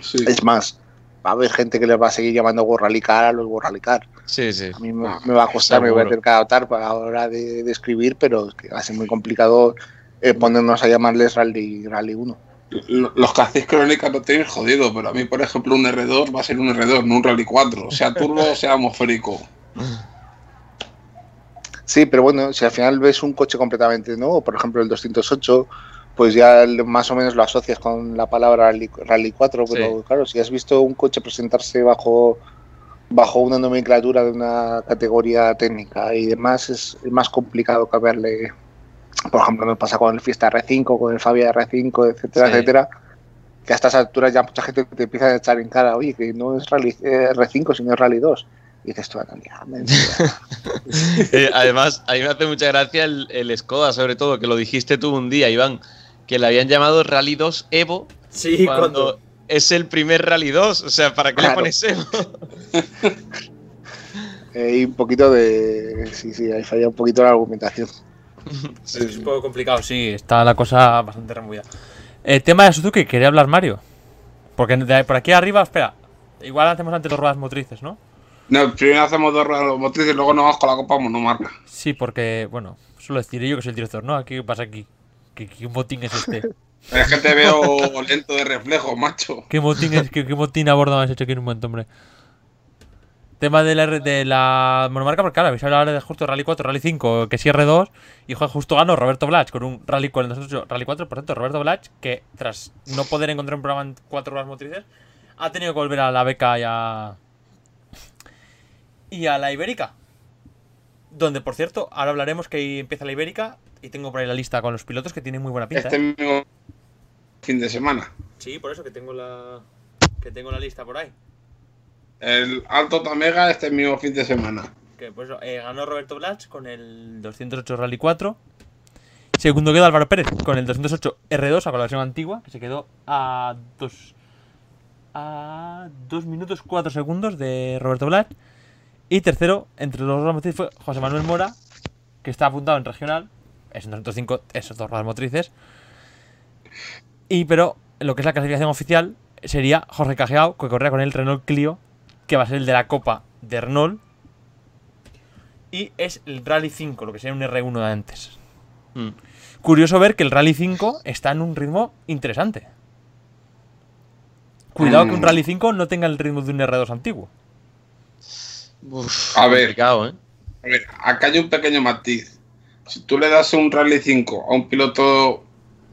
Sí. Es más, va a haber gente que les va a seguir llamando Gorralicar a los Gorralicar. Sí, sí. A mí me, Ah, me va a costar, me voy a tener que adaptar para la hora de, de escribir, pero es que va a ser muy complicado eh, ponernos a llamarles Rally, Rally 1. Los que hacéis crónicas lo tenéis jodido, pero a mí, por ejemplo, un R2 va a ser un R2, no un Rally 4, sea turbo o sea atmosférico. Sí, pero bueno, si al final ves un coche completamente nuevo, por ejemplo el 208, pues ya más o menos lo asocias con la palabra Rally, Rally 4, pero Sí. claro, si has visto un coche presentarse bajo bajo una nomenclatura de una categoría técnica y demás, es, es más complicado cambiarle. Por ejemplo, me pasa con el Fiesta R5, con el Fabia R5, etcétera, Sí. etcétera, que a estas alturas ya mucha gente te empieza a echar en cara, oye, que no es Rally eh, R5, sino es Rally 2. Y dices tú, "Anda, ya, mentira". Eh, además, a mí me hace mucha gracia el, el Skoda, sobre todo, que lo dijiste tú un día, Iván, que le habían llamado Rally 2 Evo Sí, cuando es el primer Rally 2. O sea, ¿para qué le Claro. pones Evo? Eh, y un poquito de. Sí, sí, ahí falla un poquito la argumentación. Es un poco complicado, sí, está la cosa bastante removida. El tema de Suzuki, quería hablar Mario. Porque de- por aquí arriba, espera, igual hacemos antes dos ruedas motrices, ¿no? No, primero hacemos dos ruedas motrices y luego nos vamos con la copa monomarca. Sí, porque, bueno, suelo decir yo que soy el director, ¿no? Aquí, ¿Qué pasa aquí? ¿Qué, qué motín es este? Es que te veo lento de reflejo, macho. ¿Qué motín es? ¿Qué, qué motín a bordo me has hecho aquí en un momento, hombre? Tema de la, de la monomarca, porque claro, habéis hablado ahora de justo Rally 4, Rally 5, que sí R2, y joder, justo ganó Roberto Blach con un Rally 4, Rally 4, por cierto, Roberto Blach, que tras no poder encontrar un programa en 4 horas motrices, ha tenido que volver a la beca y a. y a la Ibérica. Donde, por cierto, ahora hablaremos que ahí empieza la Ibérica, y tengo por ahí la lista con los pilotos que tienen muy buena pinta. Este ¿eh? mismo fin de semana. Sí, por eso que tengo la. que tengo la lista por ahí. El Alto Tamega este mismo fin de semana. Que pues eh, ganó Roberto Blach con el 208 Rally 4. Segundo quedó Álvaro Pérez con el 208 R2, con la antigua, que se quedó a 2 a 2 minutos 4 segundos de Roberto Blach. Y tercero, entre los dos motrices, fue José Manuel Mora, que está apuntado en regional. Es un 205, esos dos ruedas motrices. Y pero lo que es la clasificación oficial sería Jorge Cajeao, que corría con el Renault Clio, que va a ser el de la Copa de Renault. Y es el Rally 5, lo que sería un R1 de antes. Mm. Curioso ver que el Rally 5 está en un ritmo interesante. Cuidado que un Mm. Rally 5 no tenga el ritmo de un R2 antiguo. Uf, A ver. complicado, ¿eh? A ver, acá hay un pequeño matiz. Si tú le das un Rally 5 a un piloto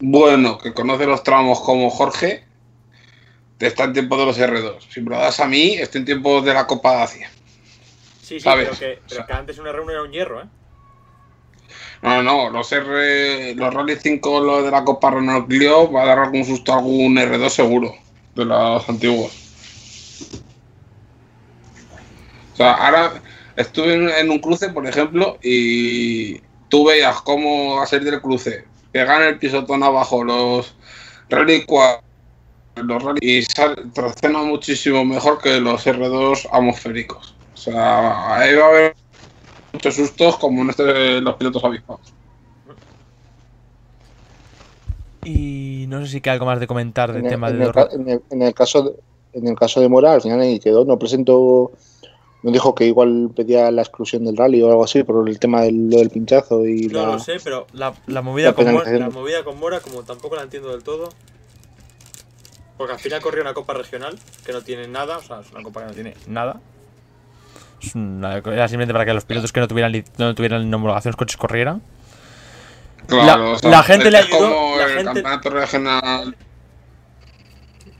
bueno que conoce los tramos como Jorge, está en tiempo de los R2. Si me lo das a mí, estoy en tiempo de la Copa de Asia. Sí, sí, ¿Sabes? pero, que, pero que antes un R1 era un hierro, ¿eh? No, no, los R, los Rally 5, los de la Copa Renault Clio, va a dar algún susto a algún R2 seguro, de los antiguos. O sea, ahora estuve en, en un cruce, por ejemplo, y tú veías cómo a salir del cruce, pegan el pisotón abajo los Rally 4, los Rally, y traccionan muchísimo mejor que los R2 atmosféricos. O sea, ahí va a haber muchos sustos como en este, los pilotos avispados. Y no sé si queda algo más de comentar del En el, tema en de el los ca- en el- en el caso de, en el caso de Mora, al final ahí quedó, no presentó no dijo que igual pedía la exclusión del rally o algo así por el tema del, lo del pinchazo y No la... lo sé, pero la, la movida la con Mora, la movida con Mora, como tampoco la entiendo del todo. Porque al final corrió una copa regional que no tiene nada, o sea, es una copa que no tiene nada. Es una- era simplemente para que los pilotos que no tuvieran, no tuvieran homologación los coches corrieran. Claro, La- la gente le ayudó, Como la el gente- campeonato regional.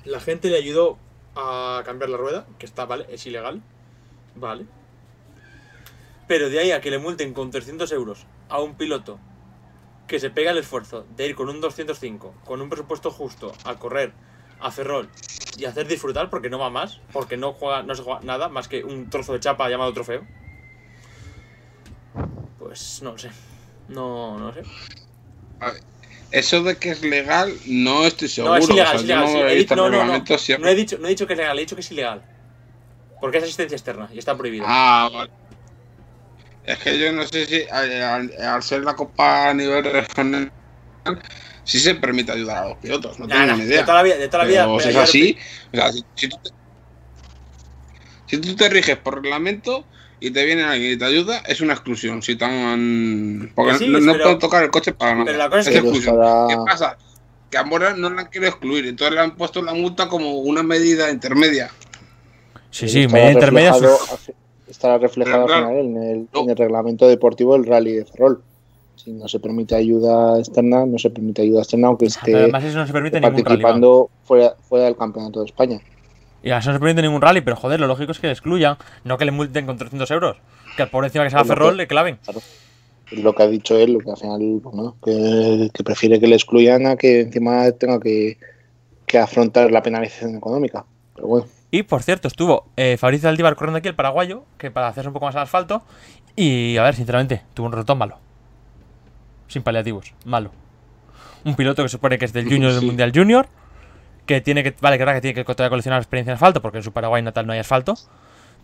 La gente le ayudó a cambiar la rueda, que está, vale, es ilegal. Vale. Pero de ahí a que le multen con 300 euros a un piloto que se pega el esfuerzo de ir con un 205, con un presupuesto justo, a correr a Ferrol y hacer disfrutar porque no va más, porque no juega, no se juega nada más que un trozo de chapa llamado trofeo. Pues no lo sé. No, no lo sé. Eso de que es legal, no estoy seguro. No, es ilegal, o sea, es yo ilegal. no sí. he dicho- no, no, no. he dicho, no he dicho que es legal, he dicho que es ilegal. Porque es asistencia externa y está prohibido. Ah, vale. Es que yo no sé si al, al- al ser la copa a nivel regional, sí se permite ayudar a los pilotos. No Nah, tengo nah, ni de idea. toda la vida, de toda la vida. Pero si es así, o sea, si, si tú te, si tú te riges por reglamento y te viene alguien y te ayuda, es una exclusión. Si tan, porque Sí, no, no pero- pueden tocar el coche para nada. pero la cosa es exclusión. ¿Qué pasa? Que a Mora no la han querido excluir, entonces le han puesto la multa como una medida intermedia. Sí, sí, media intermedia. Estará reflejado al final en el, no. en el reglamento deportivo del rally de Ferrol. Si no se permite ayuda externa, no se permite ayuda externa, aunque esté además eso no se permite en ningún rally. va. participando fuera, fuera del campeonato de España. Y además no se permite ningún rally, pero joder, lo lógico es que le excluyan, no que le multen con 300 euros. Que al pobre encima que se Es lo Ferrol que- le claven. Es lo que ha dicho él, lo que al final, bueno, que, que prefiere que le excluyan a que encima tenga que, que afrontar la penalización económica. Pero bueno, Y por cierto, estuvo eh, Fabricio Aldívar corriendo aquí, el paraguayo, que para hacerse un poco más al asfalto. Y a ver, sinceramente, tuvo un resultado malo. Sin paliativos, malo. Un piloto que se supone que es del Junior del. Mundial Junior. Que tiene que, vale, que verdad que tiene que coleccionar experiencia en asfalto, porque en su Paraguay natal no hay asfalto.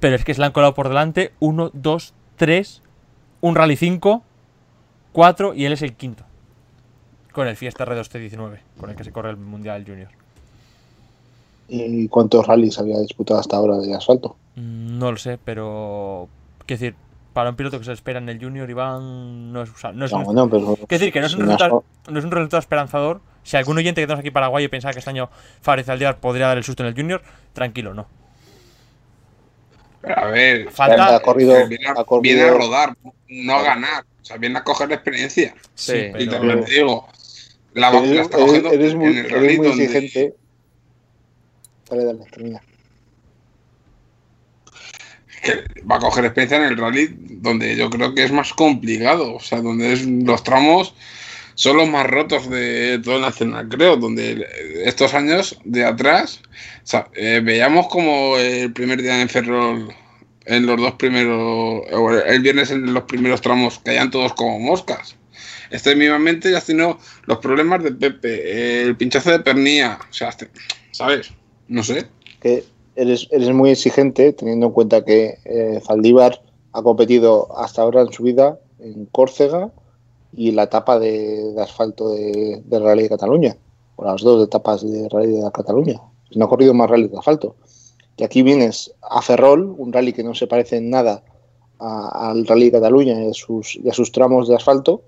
Pero es que se le han colado por delante 1, 2, 3, un Rally 5, 4 y él es el quinto. Con el Fiesta R2T19, con el que se corre el Mundial Junior. ¿y cuántos rallies había disputado hasta ahora de asfalto? Mm, No lo sé, pero. Quiero decir, para un piloto que se espera en el Junior, Iván, no es, o sea, no es No, un, bueno, pero quiero decir que no es, un resultado, no es un resultado esperanzador. Si algún oyente que tenemos aquí paraguayo pensaba que este año Fabriz Aldívar podría dar el susto en el Junior, tranquilo, no. Pero a ver, Falta. ha corrido, que viene, a, ha corrido- viene a rodar, no a ganar. O sea, viene a coger experiencia. Sí, Sí, Y pero- también te digo, la, la eres, está eres- cogiendo eres muy, en el eres rally muy donde- exigente. Dale, dale, termina. Va a coger experiencia en el rally donde yo creo que es más complicado, o sea, donde es, los tramos son los más rotos de todo el nacional, creo, donde estos años de atrás eh, veíamos como el primer día en Ferrol, en los dos primeros, el viernes en los primeros tramos caían todos como moscas. Este mismamente ya tenido los problemas de Pepe, el pinchazo de pernía, o sea, ¿sabes? No sé. que eres, eres muy exigente teniendo en cuenta que eh, ha competido hasta ahora en su vida en Córcega y la etapa de, asfalto de, Rally de Cataluña, o las dos etapas de Rally de Cataluña. No ha corrido más rally de asfalto. Y aquí vienes a Ferrol, un rally que no se parece en nada al Rally de Cataluña y a, sus, y sus tramos de asfalto,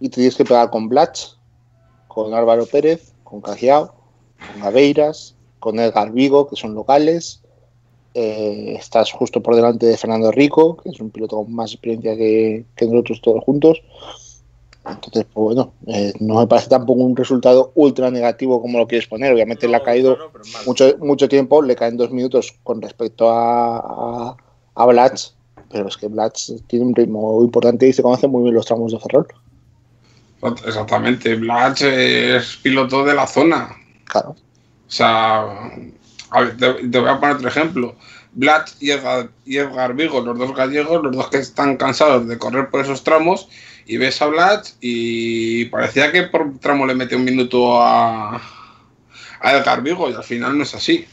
y tienes que pegar con Blach, con Álvaro Pérez, con Cajiao, con Aveiras, con Edgar Vigo, que son locales. Eh, estás justo por delante de Fernando Rico, que es un piloto con más experiencia que, que nosotros todos juntos. Entonces, pues bueno, eh, no me parece tampoco un resultado ultra negativo como lo quieres poner. Obviamente le ha caído no, no, mucho, mucho tiempo, le caen dos minutos con respecto a, a, a Blatch, pero es que Blatch tiene un ritmo importante y se conocen muy bien los tramos de Ferrol. Exactamente, Blatch es piloto de la zona. Claro. O sea, te, voy a poner otro ejemplo. Blatch y Edgar, y Edgar Vigo, los dos gallegos, los dos que están cansados de correr por esos tramos, y ves a Blatch y parecía que por tramo le mete un minuto a, a Edgar Vigo y al final no es así.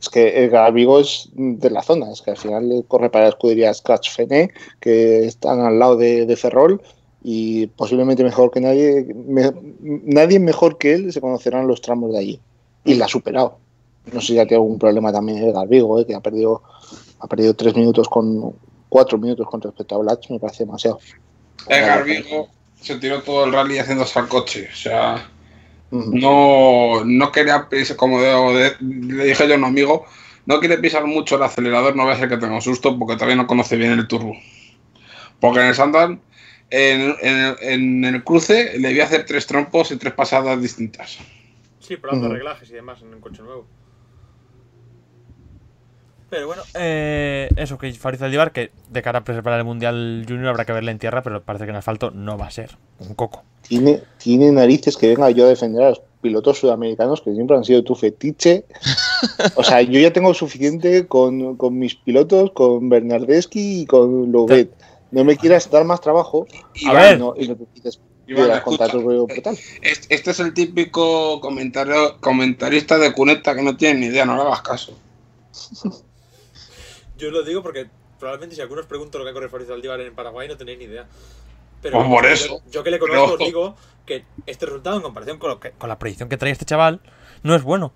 Es que Edgar Vigo es de la zona, es que al final corre para la escudería Scratch Fene, que están al lado de, de Ferrol y posiblemente mejor que nadie, me- nadie mejor que él se conocerán los tramos de allí y la ha superado. No sé si ya tiene algún problema también Edgar Vigo, eh, que ha perdido Ha perdido tres minutos con cuatro minutos con respecto a Blatch, me parece demasiado. Edgar Vigo se tiró todo el rally haciéndose al coche. O sea, no, no quería pisar, como de- le dije yo a un amigo, no quiere pisar mucho el acelerador, no va a ser que tenga un susto porque todavía no conoce bien el turbo. Porque en el Sandan, en, en- en el cruce, le voy a hacer tres trompos y tres pasadas distintas. Sí, probando Ujú. reglajes y demás en un coche nuevo. Pero bueno, eh, eso que Fariz Aldivar, que de cara a preparar el Mundial Junior habrá que verle en tierra, pero parece que en asfalto no va a ser un coco. Tiene, tiene narices que venga yo a defender a los pilotos sudamericanos que siempre han sido tu fetiche. O sea, yo ya tengo suficiente con, con mis pilotos, con Bernardeschi y con Louvet. No me quieras dar más trabajo A ver. no, y no te quites Iván. Es- Este es el típico comentario, comentarista de cuneta que no tiene ni idea, no le hagas caso. Yo lo digo porque probablemente si algunos pregunto lo que ha corrido Fariz Aldivar en Paraguay no tenéis ni idea. Pues por eso. Yo, yo que le conozco Pero- os digo que este resultado en comparación con, lo que- con la predicción que trae este chaval no es bueno.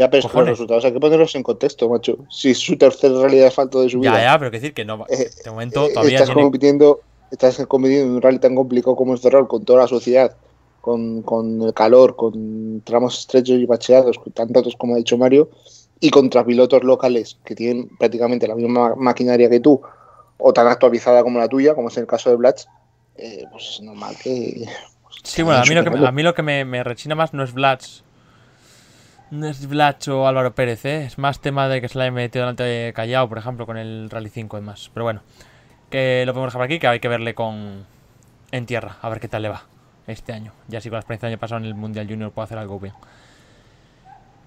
Ya, pero es los resultados hay que ponerlos en contexto, macho. Si es su tercer rally de asfalto de su vida. Ya, ya, pero que decir que no. Eh, De momento Eh, todavía estás tiene... compitiendo estás compitiendo en un rally tan complicado como este rol con toda la sociedad con, con el calor con tramos estrechos y bacheados con tantos como ha dicho Mario y contra pilotos locales que tienen prácticamente la misma maquinaria que tú o tan actualizada como la tuya como es el caso de Blatch eh, pues es normal que Sí, bueno, a mí lo que, superando. a mí lo que me, me rechina más no es Blatch. No es o Álvaro Pérez, ¿eh? Es más tema de que se le haya metido delante de Callao, por ejemplo, con el Rally 5 y más. Pero bueno, que lo podemos dejar por aquí, que hay que verle con en tierra, a ver qué tal le va este año. Ya si con la experiencia del año pasado en el Mundial Junior puedo hacer algo bien.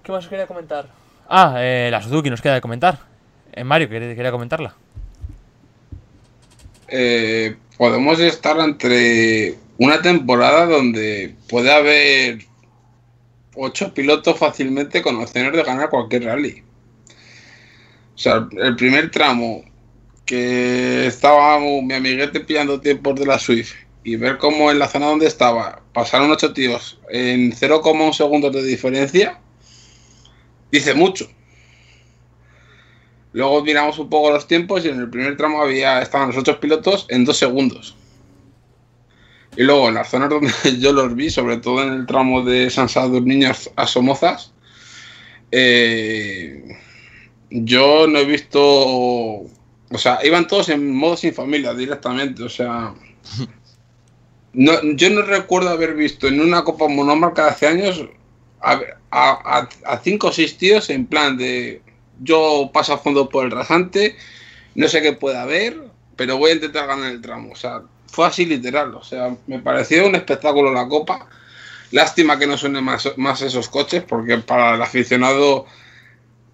¿Qué más os quería comentar? Ah, eh, la Suzuki nos queda de comentar. Eh, Mario, ¿quería, quería comentarla? Eh, podemos estar entre una temporada donde puede haber ocho pilotos fácilmente con de ganar cualquier rally. O sea, el primer tramo que estaba mi amiguete pillando tiempos de la Swift y ver cómo en la zona donde estaba pasaron ocho tíos en 0,1 segundos de diferencia, dice mucho. Luego miramos un poco los tiempos y en el primer tramo había estaban los ocho pilotos en dos segundos. Y luego en las zonas donde yo los vi, sobre todo en el tramo de San Niños a Somozas, eh, yo no he visto. O sea, iban todos en modo sin familia directamente. O sea, yo no recuerdo haber visto en una Copa Monomarca de hace años a, a- cinco o seis tíos en plan de yo paso a fondo por el rasante, no sé qué puede haber, pero voy a intentar ganar el tramo. O sea, fue así literal. O sea, me pareció un espectáculo la Copa. Lástima que no suene más, esos coches, porque para el aficionado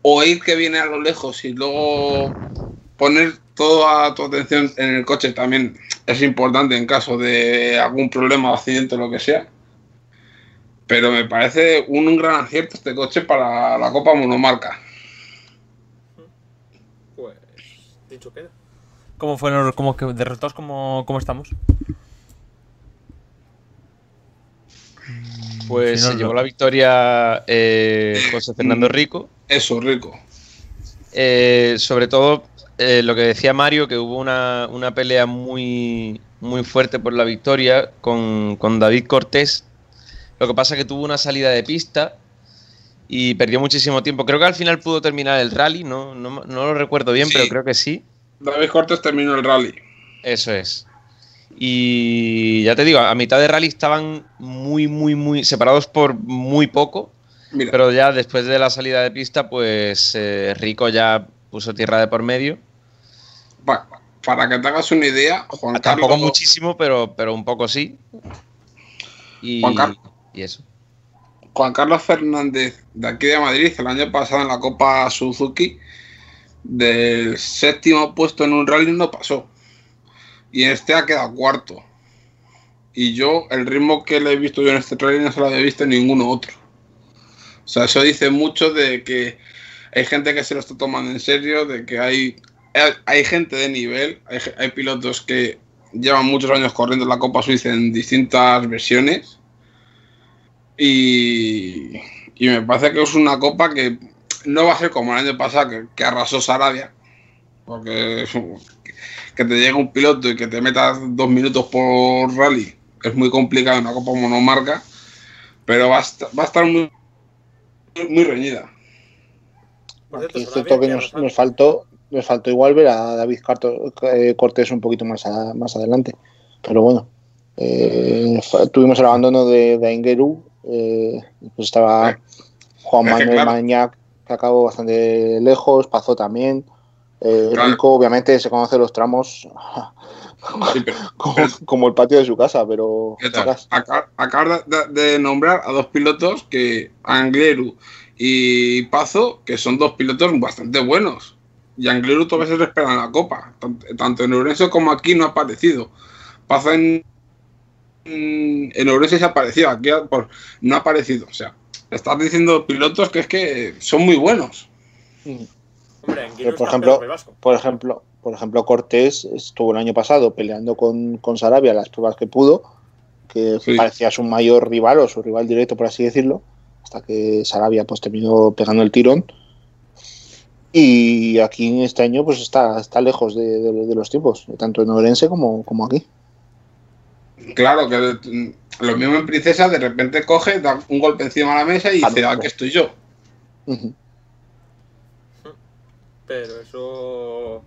oír que viene a lo lejos y luego poner toda tu atención en el coche también es importante en caso de algún problema accidente o lo que sea. Pero me parece un, un gran acierto este coche para la Copa Monomarca. Pues dicho queda. ¿Cómo fueron como que de resultados cómo, cómo estamos? Pues Si no, se no. llevó la victoria eh, José Fernando Rico. Eso, rico. Eh, sobre todo eh, lo que decía Mario, que hubo una, una pelea muy, muy fuerte por la victoria con, con David Cortés. Lo que pasa es que tuvo una salida de pista y perdió muchísimo tiempo. Creo que al final pudo terminar el rally, no, no, no lo recuerdo bien, Sí. pero creo que sí. David Cortés terminó el rally. Eso es. Y ya te digo, a mitad de rally estaban muy, muy, muy separados por muy poco. Mira, Pero ya después de la salida de pista, pues eh, Rico ya puso tierra de por medio. pa- para que te hagas una idea, Juan Tampoco Carlos, muchísimo, pero, pero un poco sí. Y, Juan Carlos. y eso. Juan Carlos Fernández de aquí de Madrid el año pasado en la Copa Suzuki del séptimo puesto en un rally no pasó. Y este ha quedado cuarto. Y yo el ritmo que le he visto yo en este rally no se lo había visto en ninguno otro. O sea eso dice mucho de que hay gente que se lo está tomando en serio de que hay hay, hay gente de nivel hay, hay pilotos que llevan muchos años corriendo la Copa Suiza en distintas versiones. Y, y me parece que es una copa que no va a ser como el año pasado que, que arrasó Sarabia. Porque que te llegue un piloto y que te metas dos minutos por rally es muy complicado en una copa monomarca. Pero va a, esta- va a estar muy, muy reñida. Aquí es cierto que nos, nos faltó nos faltó igual ver a David Carto- eh, Cortés un poquito más, a- más adelante. Pero bueno, eh, tuvimos el abandono de, de Aingeru, eh, pues estaba Juan Es que Manuel claro. Mañac, que acabó bastante lejos, Pazó también. Eh, Claro. Rico, obviamente, se conoce los tramos Sí, pero- como, pero- como el patio de su casa, pero Acabas de, de nombrar a dos pilotos que Angleru y Pazo, que son dos pilotos bastante buenos. Y Angleru todavía se le espera en la copa. Tant- Tanto en Ourense como aquí no ha aparecido. Pazo en, en Ourense se ha aparecido, aquí por- no ha aparecido. O sea, estás diciendo pilotos que es que son muy buenos. Hombre, en por ejemplo, por ejemplo, por ejemplo, Cortés estuvo el año pasado peleando con, con Sarabia las pruebas que pudo, que Sí. parecía su mayor rival o su rival directo, por así decirlo, hasta que Sarabia pues terminó pegando el tirón. Y aquí en este año pues está, está lejos de, de- de los tiempos, tanto en Orense como, como aquí. Claro que lo mismo en Princesa, de repente coge, da un golpe encima de la mesa y dice, ah, que estoy yo. Pero eso.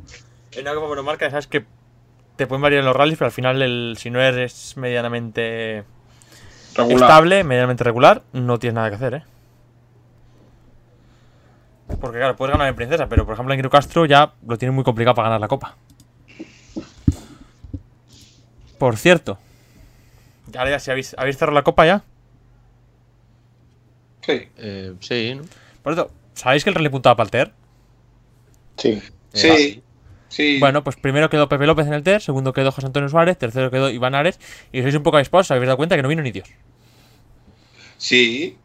En una copa monomarca, sabes que te pueden variar los rallies, pero al final, el, si no eres medianamente Regular. estable, medianamente regular, no tienes nada que hacer, ¿eh? Porque claro, puedes ganar en Princesa, pero por ejemplo en Giro Castro ya lo tiene muy complicado para ganar la copa. Por cierto, ahora ya si habéis, habéis cerrado la copa ya. Sí. Eh, sí, ¿no? Por cierto, ¿sabéis que el rally puntaba para el TER? Sí, Sí. Sí. Bueno, pues primero quedó Pepe López en el TER, segundo quedó José Antonio Suárez, tercero quedó Iván Ares, y sois un poco avispados, os habéis dado cuenta que no vino ni Dios. Sí.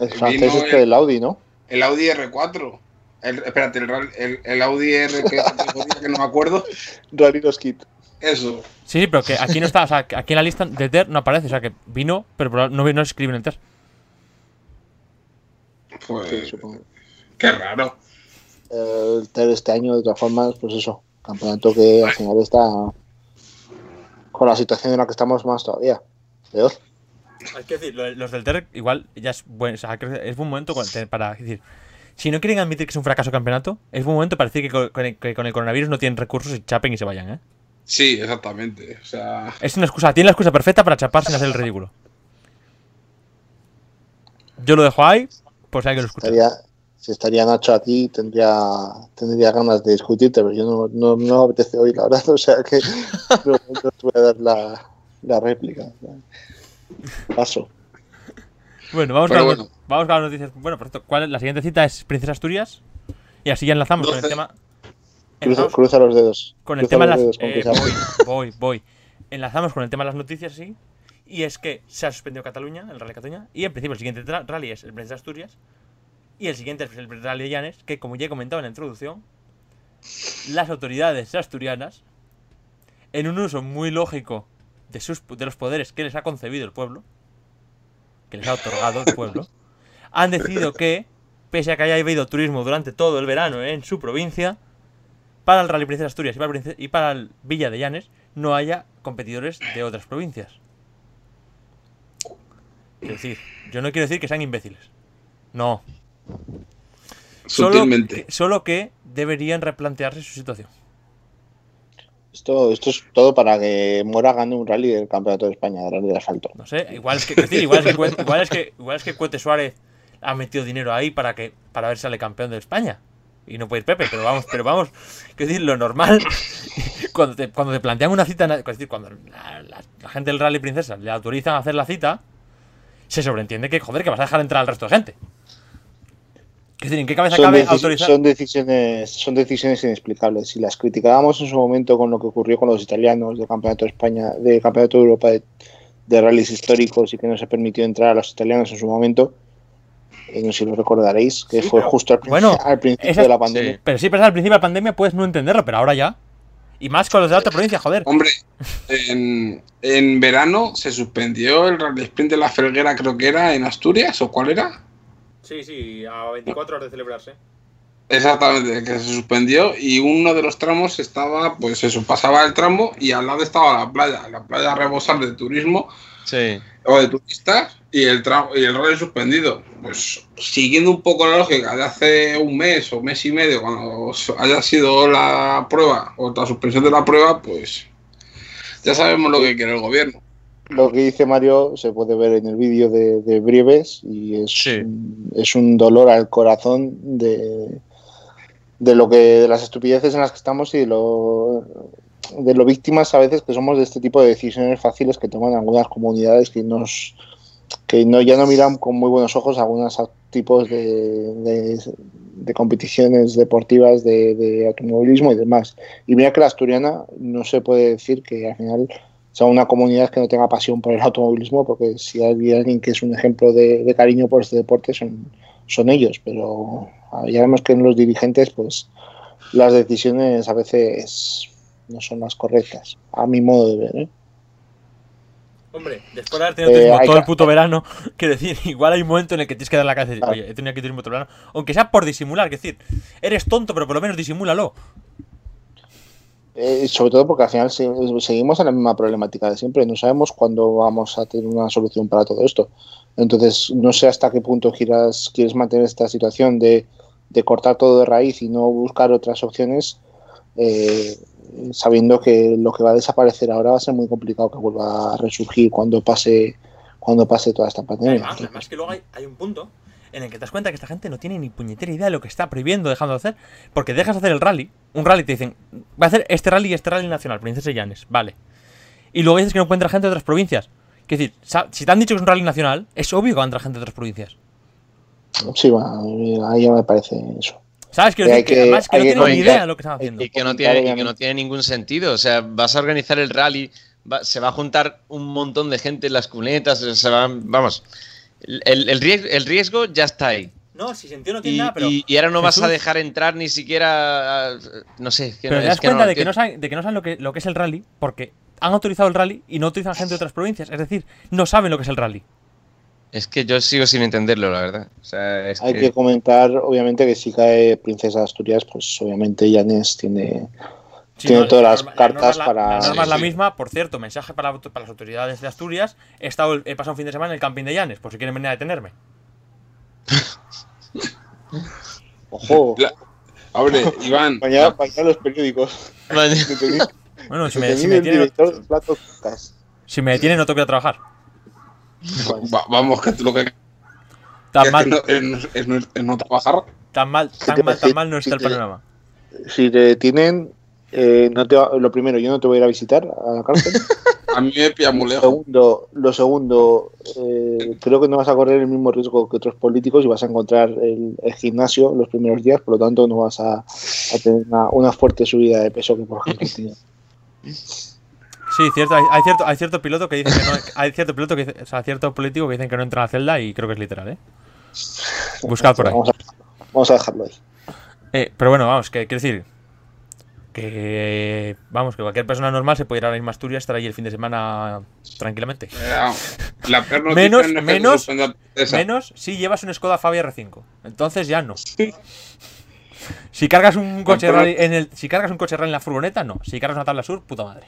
el francés este el- del Audi, ¿no? El Audi R4. El, espérate, el, ral- el, el Audi R que categoría que no me acuerdo. Rally los Kit. Eso. Sí, sí, pero que aquí no está, o sea, aquí en la lista de TER no aparece, o sea, que vino, pero no, no escribe en el TER. Pues, Sí, supongo. qué raro. El TER este año, de todas formas, pues eso, campeonato que al final está con la situación en la que estamos más todavía. Peor. Hay que decir, lo- los del TER igual ya es buen, o sea, creo que es buen momento para decir, si no quieren admitir que es un fracaso campeonato, es buen momento para decir que con, con el, que con el coronavirus no tienen recursos y chapen y se vayan, ¿eh? Sí, exactamente. O sea, Es una excusa, tiene la excusa perfecta para chapar sin hacer el ridículo. Yo lo dejo ahí, pues hay que lo escuche. Estaría, si estaría Nacho aquí, tendría, tendría ganas de discutirte, pero yo no, no, no me apetece hoy, la verdad. O sea que no, no te voy a dar la, la réplica. Paso. Bueno, vamos, Pero con, las bueno. no- vamos con las noticias. Bueno, por cierto, ¿cuál es? la siguiente cita es Princesa Asturias. Y así ya enlazamos con el 12. tema. Cruza, los dedos. con el Cruza tema de las. dedos eh, voy, voy, voy. Enlazamos con el tema de las noticias, sí. Y es que se ha suspendido Cataluña, el Rally Cataluña. Y en principio el siguiente rally es el Princesa Asturias. Y el siguiente es el Rally de Llanes, que como ya he comentado en la introducción, las autoridades asturianas, en un uso muy lógico de, sus, de los poderes que les ha concebido el pueblo, que les ha otorgado el pueblo, han decidido que, pese a que haya habido turismo durante todo el verano en su provincia, para el Rally Princesa Asturias y para, el Prince- y para el Villa de Llanes no haya competidores de otras provincias. Quiero decir, yo no quiero decir que sean imbéciles. No. Solo sutilmente. que, solo que deberían replantearse su situación. Esto, esto es todo para que Mora gane un rally del Campeonato de España, de rally de asfalto. No sé, igual es que, decir, igual es que, Cue- igual es que, igual es que Cuete Suárez ha metido dinero ahí para que para ver si sale campeón de España. Y no puede ir Pepe, pero vamos, pero vamos, quiero decir, lo normal, cuando te, cuando te plantean una cita, es decir, cuando la, la- la gente del Rally Princesa le autorizan a hacer la cita, se sobreentiende que, joder, que vas a dejar entrar al resto de gente. Es decir, ¿en qué cabeza Son, cabe autorizar? son decisiones, son decisiones inexplicables. Si las criticábamos en su momento con lo que ocurrió con los italianos del Campeonato de España, del Campeonato de Europa de, de rallies históricos y que no se permitió entrar a los italianos en su momento, si lo recordaréis, que Sí, fue pero- justo al, princi- bueno, al principio esa- de la pandemia. Sí. Pero sí, pero al principio de la pandemia puedes no entenderlo, pero ahora ya. Y más con los de la otra provincia, joder. Hombre, en, en verano se suspendió el Rally Sprint de la Felguera, creo que era en Asturias, ¿o cuál era? Sí, sí, a 24 horas de celebrarse. Exactamente, que se suspendió y uno de los tramos estaba, pues eso, pasaba el tramo y al lado estaba la playa, la playa a rebosar de turismo Sí. O de turistas y el y el rally suspendido. Pues siguiendo un poco la lógica de hace un mes o mes y medio, cuando haya sido la prueba o la suspensión de la prueba, pues ya sabemos lo que quiere el gobierno. Lo que dice Mario se puede ver en el vídeo de, de Brieves y es, Sí. un- es un dolor al corazón de, de lo que de las estupideces en las que estamos y de lo, de lo víctimas a veces que somos de este tipo de decisiones fáciles que toman algunas comunidades que nos que no ya no miran con muy buenos ojos algunos tipos de, de, competiciones deportivas de, de automovilismo y demás. Y mira que la asturiana no se puede decir que al final sea una comunidad que no tenga pasión por el automovilismo, porque si hay alguien que es un ejemplo de, de cariño por este deporte son, son ellos, pero ah, ya vemos que en los dirigentes pues las decisiones a veces no son las correctas, a mi modo de ver. ¿eh? Hombre, después de haber tenido Eh, turismo todo que- el puto verano, quiero decir, igual hay un momento en el que tienes que dar la cabeza y decir, oye, he tenido aquí turismo todo el verano, aunque sea por disimular, es decir, eres tonto, pero por lo menos disimúlalo. Eh, sobre todo porque al final se- seguimos en la misma problemática de siempre, no sabemos cuándo vamos a tener una solución para todo esto. Entonces, no sé hasta qué punto quieras, quieres mantener esta situación de, de cortar todo de raíz y no buscar otras opciones, eh, sabiendo que lo que va a desaparecer ahora va a ser muy complicado que vuelva a resurgir cuando pase cuando pase toda esta pandemia. Además, además que luego hay, hay un punto en el que te das cuenta que esta gente no tiene ni puñetera idea de lo que está prohibiendo, dejando de hacer, porque dejas de hacer el rally, un rally te dicen, va a hacer este rally y este rally nacional, Princesa Llanes, vale. Y luego dices que no encuentra gente de otras provincias. Es decir, si te han dicho que es un rally nacional, es obvio que va a entrar gente de otras provincias. Sí, bueno, ahí ya me parece eso. ¿Sabes? Quiero Que decir hay que, que- además que no tienen ni idea de lo que están haciendo. Y que, no tiene, y que no tiene ningún sentido. O sea, vas a organizar el rally, va- se va a juntar un montón de gente en las cunetas, se van, vamos. El, el riesgo, el riesgo ya está ahí. No, si sentido no tiene Y, nada, pero. y- y ahora no vas a dejar entrar ni siquiera. No sé. es que Pero no- te es das que cuenta no- de, que no saben, de que no saben lo que, lo que es el rally porque han autorizado el rally y no utilizan gente de otras provincias. Es decir, no saben lo que es el rally. Es que yo sigo sin entenderlo, la verdad. O sea, es Hay que- que comentar, obviamente, que si cae Princesa de Asturias, pues obviamente Llanes tiene Sí, Tiene no, todas la las norma- la cartas norma es la- para- La norma es la Sí, misma, por cierto, mensaje para, para las autoridades de Asturias. He, estado, he pasado un fin de semana en el camping de Llanes, por si quieren venir a detenerme. Ojo, La- Hombre, Iván, mañana, mañana los periódicos. Bueno, si me, si me detienen, si me detienen, no tengo que ir a trabajar. Va- vamos, que tú lo que Tan es, mal, que no, es, no- es no- es no trabajar. tan mal, tan mal, tan mal no está el panorama. Si te detienen, eh, no te va- lo primero, yo no te voy a ir a visitar a la cárcel. A mí me pilla muy Lo segundo, lo segundo eh, creo que no vas a correr el mismo riesgo que otros políticos y vas a encontrar el, el gimnasio los primeros días, por lo tanto no vas a, a tener una, una fuerte subida de peso que por ejemplo tiene. Sí, cierto, hay, hay cierto, hay cierto piloto que dice que no, hay cierto piloto que dice- o sea, cierto político que dicen que no entra a la celda y creo que es literal, ¿eh? Buscad por ahí. Vamos a, vamos a dejarlo ahí. Eh, pero bueno, vamos, que quiero decir que vamos, que cualquier persona normal se puede ir a la misma Asturias, estar ahí el fin de semana tranquilamente. La Menos- menos-. Menos si llevas un Skoda Fabia R5. Entonces ya no. Si cargas un coche rally en el, si cargas un coche rally en la furgoneta, no. Si cargas una tabla sur, puta madre.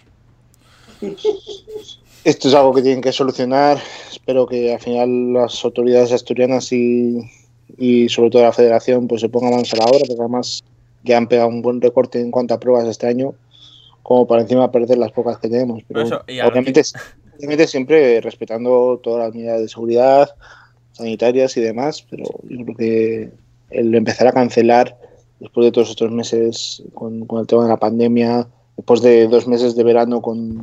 Esto es algo que tienen que solucionar. Espero que al final las autoridades asturianas y, y sobre todo la federación pues se pongan manos a la obra, porque además ya han pegado un buen recorte en cuanto a pruebas este año, como para encima perder las pocas que tenemos. Pero eso, obviamente, obviamente siempre respetando todas las medidas de seguridad, sanitarias y demás, pero yo creo que el empezar a cancelar después de todos estos meses con, con el tema de la pandemia, después de dos meses de verano con,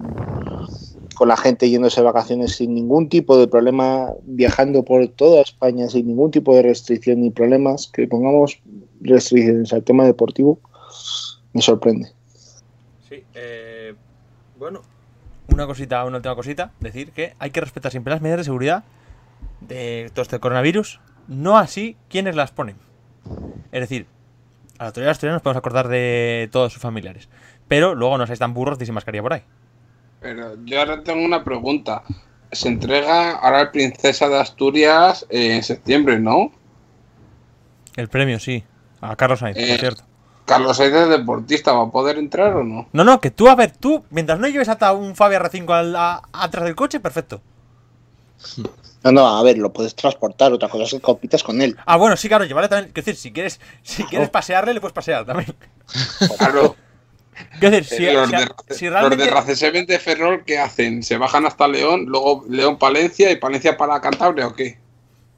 con la gente yéndose de vacaciones sin ningún tipo de problema, viajando por toda España sin ningún tipo de restricción ni problemas, que pongamos restricciones al tema deportivo, me sorprende. Sí, eh, bueno, una cosita, una última cosita, decir que hay que respetar siempre las medidas de seguridad de todo este coronavirus, no así quienes las ponen. Es decir, a la autoridad asturiana nos podemos acordar de todos sus familiares, pero luego no seáis tan burros de sin mascarilla por ahí. Pero yo ahora tengo una pregunta. Se entrega ahora el Princesa de Asturias eh, en septiembre, ¿no? El premio, sí. A Carlos Sainz, por Eh. cierto. Carlos Sainz es deportista, ¿va a poder entrar o no? No, no, que tú, a ver, tú, mientras no lleves hasta un Fabia R5 al- a- atrás del coche, perfecto. No, no, a ver, lo puedes transportar. Otra cosa es que compitas con él. Ah, bueno, sí, claro, llevarle también. Quiero decir, si quieres, si quieres pasearle, le puedes pasear también. Claro. Quiero decir, si, Eh, los, de, si los de Racesement de Ferrol, ¿qué hacen? ¿Se bajan hasta León, luego León Palencia y Palencia para Cantabria o qué?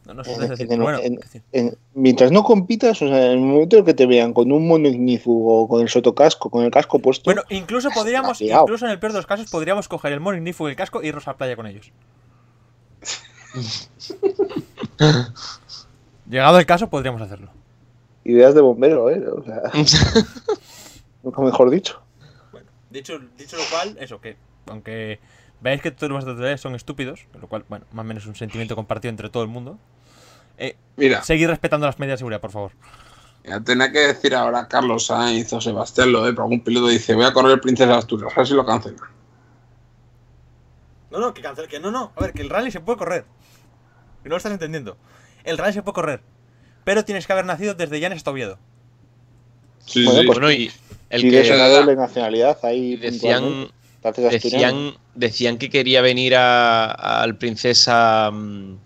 No, no sé, decir, en- bueno, en- En- mientras no compitas, o sea, en el momento en que te vean con un mono ignífugo, con el sotocasco, con el casco puesto, Bueno, incluso podríamos, incluso en el peor de los casos, podríamos coger el mono ignífugo y el casco e irnos a la playa con ellos. Llegado el caso, podríamos hacerlo. ideas de bombero, ¿eh? O sea, nunca mejor dicho. Dicho, dicho lo cual, eso, que aunque veáis que todos los tutoriales son estúpidos, lo cual, bueno, más o menos es un sentimiento compartido entre todo el mundo, eh, Mira, seguid respetando las medidas de seguridad, por favor. ya tenía que decir ahora Carlos Sainz o Sebastián Loeb, pero algún piloto dice, voy a correr el Princesa de Asturias, a ver si lo cancelan. No, no, que cancel, que no, no. A ver, que el rally se puede correr. Que no lo estás entendiendo. El rally se puede correr. Pero tienes que haber nacido desde Llanes hasta Oviedo. Sí, Bueno, sí. pues- Bueno, y el si que da- doble nacionalidad, ahí decían, decían, decían que quería venir a- al princesa. mm,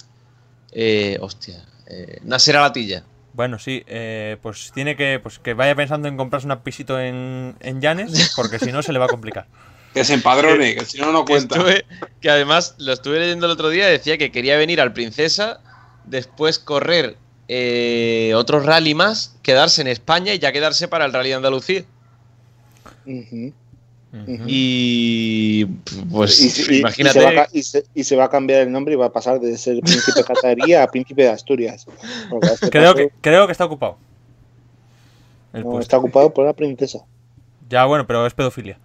eh, hostia. Eh, Nasser Alatilla. Bueno, sí, eh, pues tiene que pues que vaya pensando en comprarse un pisito en, en Llanes, porque si no se le va a complicar. Que se empadrone, que si no, no Que, cuenta. estuve- que además lo estuve leyendo el otro día, decía que quería venir al Princesa, después correr eh, otro rally más, quedarse en España y ya quedarse para el Rally de Andalucía. Y pues Y se- y- imagínate. Y se, va a, ca- y se- y se va a cambiar el nombre y va a pasar de ser príncipe catarí a príncipe de Asturias. Este Creo paso que, creo que está ocupado. El no, está ocupado por la princesa. Ya, bueno, pero es pedofilia.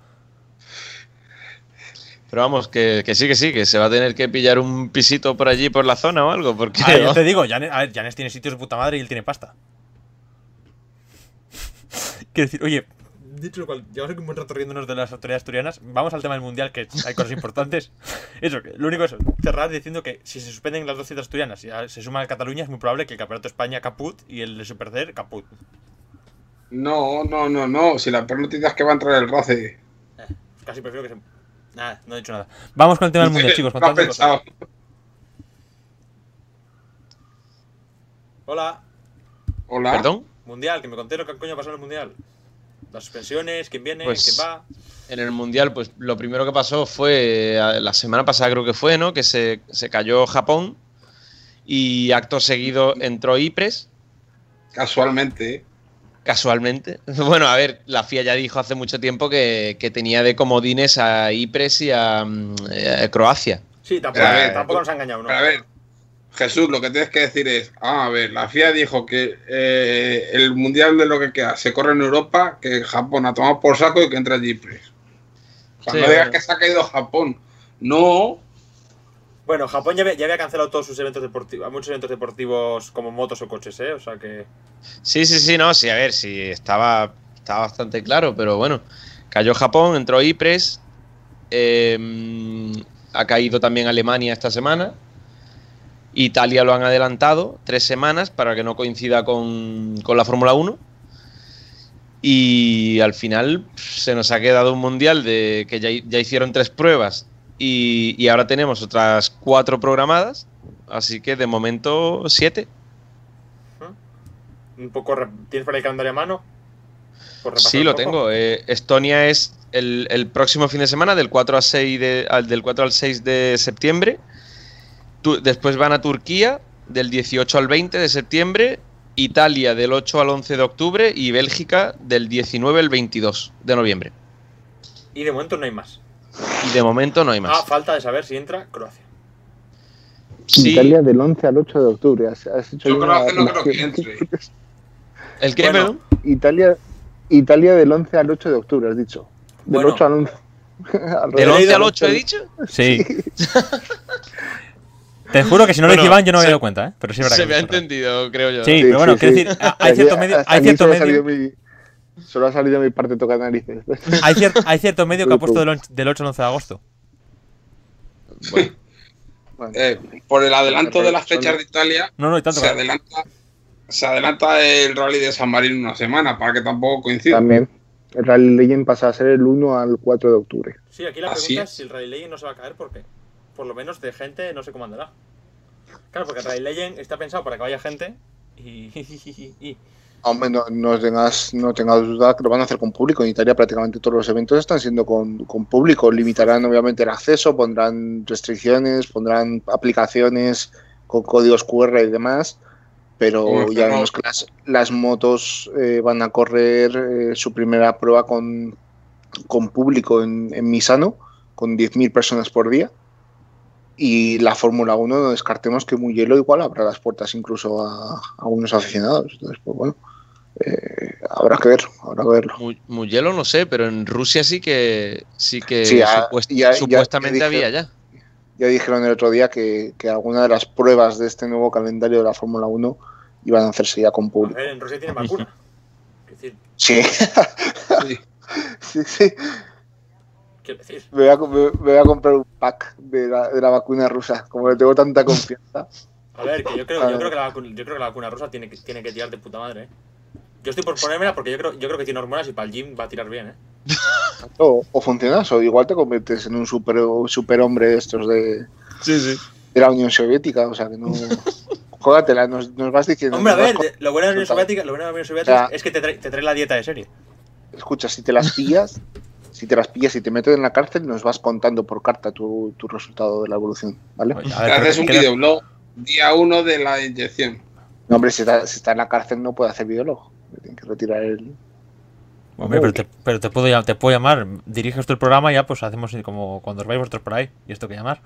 Pero vamos, que, que sí, que sí, que se va a tener que pillar un pisito por allí, por la zona o algo, porque A ver, yo te digo, a ver, Llanes tiene sitios de puta madre y él tiene pasta. Quiero decir, oye, dicho lo cual, llevamos aquí un buen rato riéndonos de las autoridades asturianas. Vamos al tema del mundial, que hay cosas importantes. Eso, que lo único es cerrar diciendo que si se suspenden las dos citas asturianas y se suma el Cataluña, es muy probable que el campeonato de España caput y el de Supercer caput. No, no, no, no. Si la peor noticia es que va a entrar el Race. Casi prefiero que se. Nada, no he dicho nada. Vamos con el tema del mundial, chicos. Cosas. Hola, Hola. Perdón. mundial, que me conté lo que coño pasó en el mundial. Las suspensiones, quién viene, Pues- quién va. En el Mundial, pues lo primero que pasó fue, eh, la semana pasada creo que fue, ¿no? Que se, se cayó Japón y acto seguido entró Ypres, Casualmente. ¿eh? casualmente. Bueno, a ver, la FIA ya dijo hace mucho tiempo que, que tenía de comodines a Ypres y a, mm, eh, Croacia. Sí, tampoco- A ver, tampoco nos ha engañado, ¿no? A ver, Jesús, lo que tienes que decir es, ah, a ver, la FIA dijo que eh, el mundial de lo que queda se corre en Europa, que Japón ha tomado por saco y que entra Ypres. O sea, Sí, no digas bueno. que se ha caído Japón. No, Bueno, Japón ya había, ya había cancelado todos sus eventos deportivos, muchos eventos deportivos como motos o coches, ¿eh? O sea que. Sí, sí, sí, no, sí, a ver, sí, estaba, estaba bastante claro, pero bueno, cayó Japón, entró Ypres, eh, ha caído también Alemania esta semana, Italia lo han adelantado tres semanas para que no coincida con, con la Fórmula 1. Y al final se nos ha quedado un mundial de que ya, ya hicieron tres pruebas y, y ahora tenemos otras cuatro programadas. Así que de momento siete. Un poco. ¿Tienes por ahí el calendario a mano? Sí, lo tengo. Eh, Estonia es el, el próximo fin de semana, del 4, a 6 de- al, del 4 al 6 de septiembre. Tu- después van a Turquía, del 18 al 20 de septiembre. Italia, del 8 al 11 de octubre. Y Bélgica, del 19 al 22 de noviembre. Y de momento no hay más. Y de momento no hay Ah, más. falta de saber si entra Croacia. Sí, Italia del 11 al 8 de octubre. Has, has hecho yo que no creo que entre. ¿El qué, Bueno? Italia, Italia del 11 al 8 de octubre, has dicho. Del Bueno. 8 al 11. Al ¿Del revés. 11 al 8 he dicho? Sí. Te juro que si no lo Bueno, dice Iván yo no me había dado cuenta, ¿eh? Pero sí verdad Se que me ha lo entendido, creo yo. Sí, Sí, pero bueno, sí, quiero sí. decir, hay cierto medio, hay cierto solo ha salido medio, mi- Solo ha salido mi parte toca narices. hay cierto, hay cierto medio que ha puesto del, on- del 8 al 11 de agosto. Bueno, Bueno, Eh, por el adelanto de las fechas de Italia, No, no, tanto. se adelanta, se adelanta el rally de San Marino una semana para que tampoco coincida. También. El Rally Legend pasa a ser el 1 al 4 de octubre. Sí, aquí la pregunta es. es si el Rally Legend no se va a caer, ¿por qué? Por lo menos de gente no se comandará. Claro, porque Rally Legend está pensado para que vaya gente y... Hombre, no, no tengas, no tengas duda que lo van a hacer con público. En Italia prácticamente todos los eventos están siendo con, con público. Limitarán obviamente el acceso, pondrán restricciones, pondrán aplicaciones con códigos QR y demás. Pero ya vemos que las, las motos eh, van a correr eh, su primera prueba con, con público en, en Misano, con 10.000 personas por día. Y la Fórmula 1, no descartemos que Mugello igual abra las puertas incluso a, a algunos aficionados. Entonces, pues bueno, eh, habrá que ver, habrá que verlo. Mu- Mugello no sé, pero en Rusia sí que sí que Sí, supuest- ya- ya- supuestamente ya dije- había ya. Ya dijeron el otro día que, que alguna de las pruebas de este nuevo calendario de la Fórmula 1 iban a hacerse ya con A público. ver, en Rusia tiene vacuna. Sí. sí, sí. Quiero decir... Me voy, a, me- me voy a comprar un pack de la, de la vacuna rusa. Como le tengo tanta confianza. A ver, que yo creo, yo creo, que, la vacuna, yo creo que la vacuna rusa tiene que, tiene que tirar de puta madre, ¿eh? Yo estoy por ponérmela porque yo creo, yo creo que tiene hormonas y para el gym va a tirar bien, ¿eh? O, o funcionas, o igual te conviertes en un super, superhombre de estos de, Sí, sí. de la Unión Soviética. O sea que no. Jódatela, nos, nos vas diciendo. Hombre, a vas ver, lo bueno de la Unión. Soviética, lo bueno de la Unión Soviética Ya. es que te trae, te trae la dieta de serie. Escucha, si te las pillas, si te las pillas y te metes en la cárcel, nos vas contando por carta tu, tu resultado de la evolución, ¿vale? Oye, ver, haces un videoblog día uno de la inyección. No, hombre, si está, si está en la cárcel no puede hacer videólogo. Tiene que retirar el. Hombre, pero te, pero te puedo, te puedo llamar, diriges tú el programa y ya pues hacemos como cuando os vais vosotros por ahí. ¿Y esto que llamar?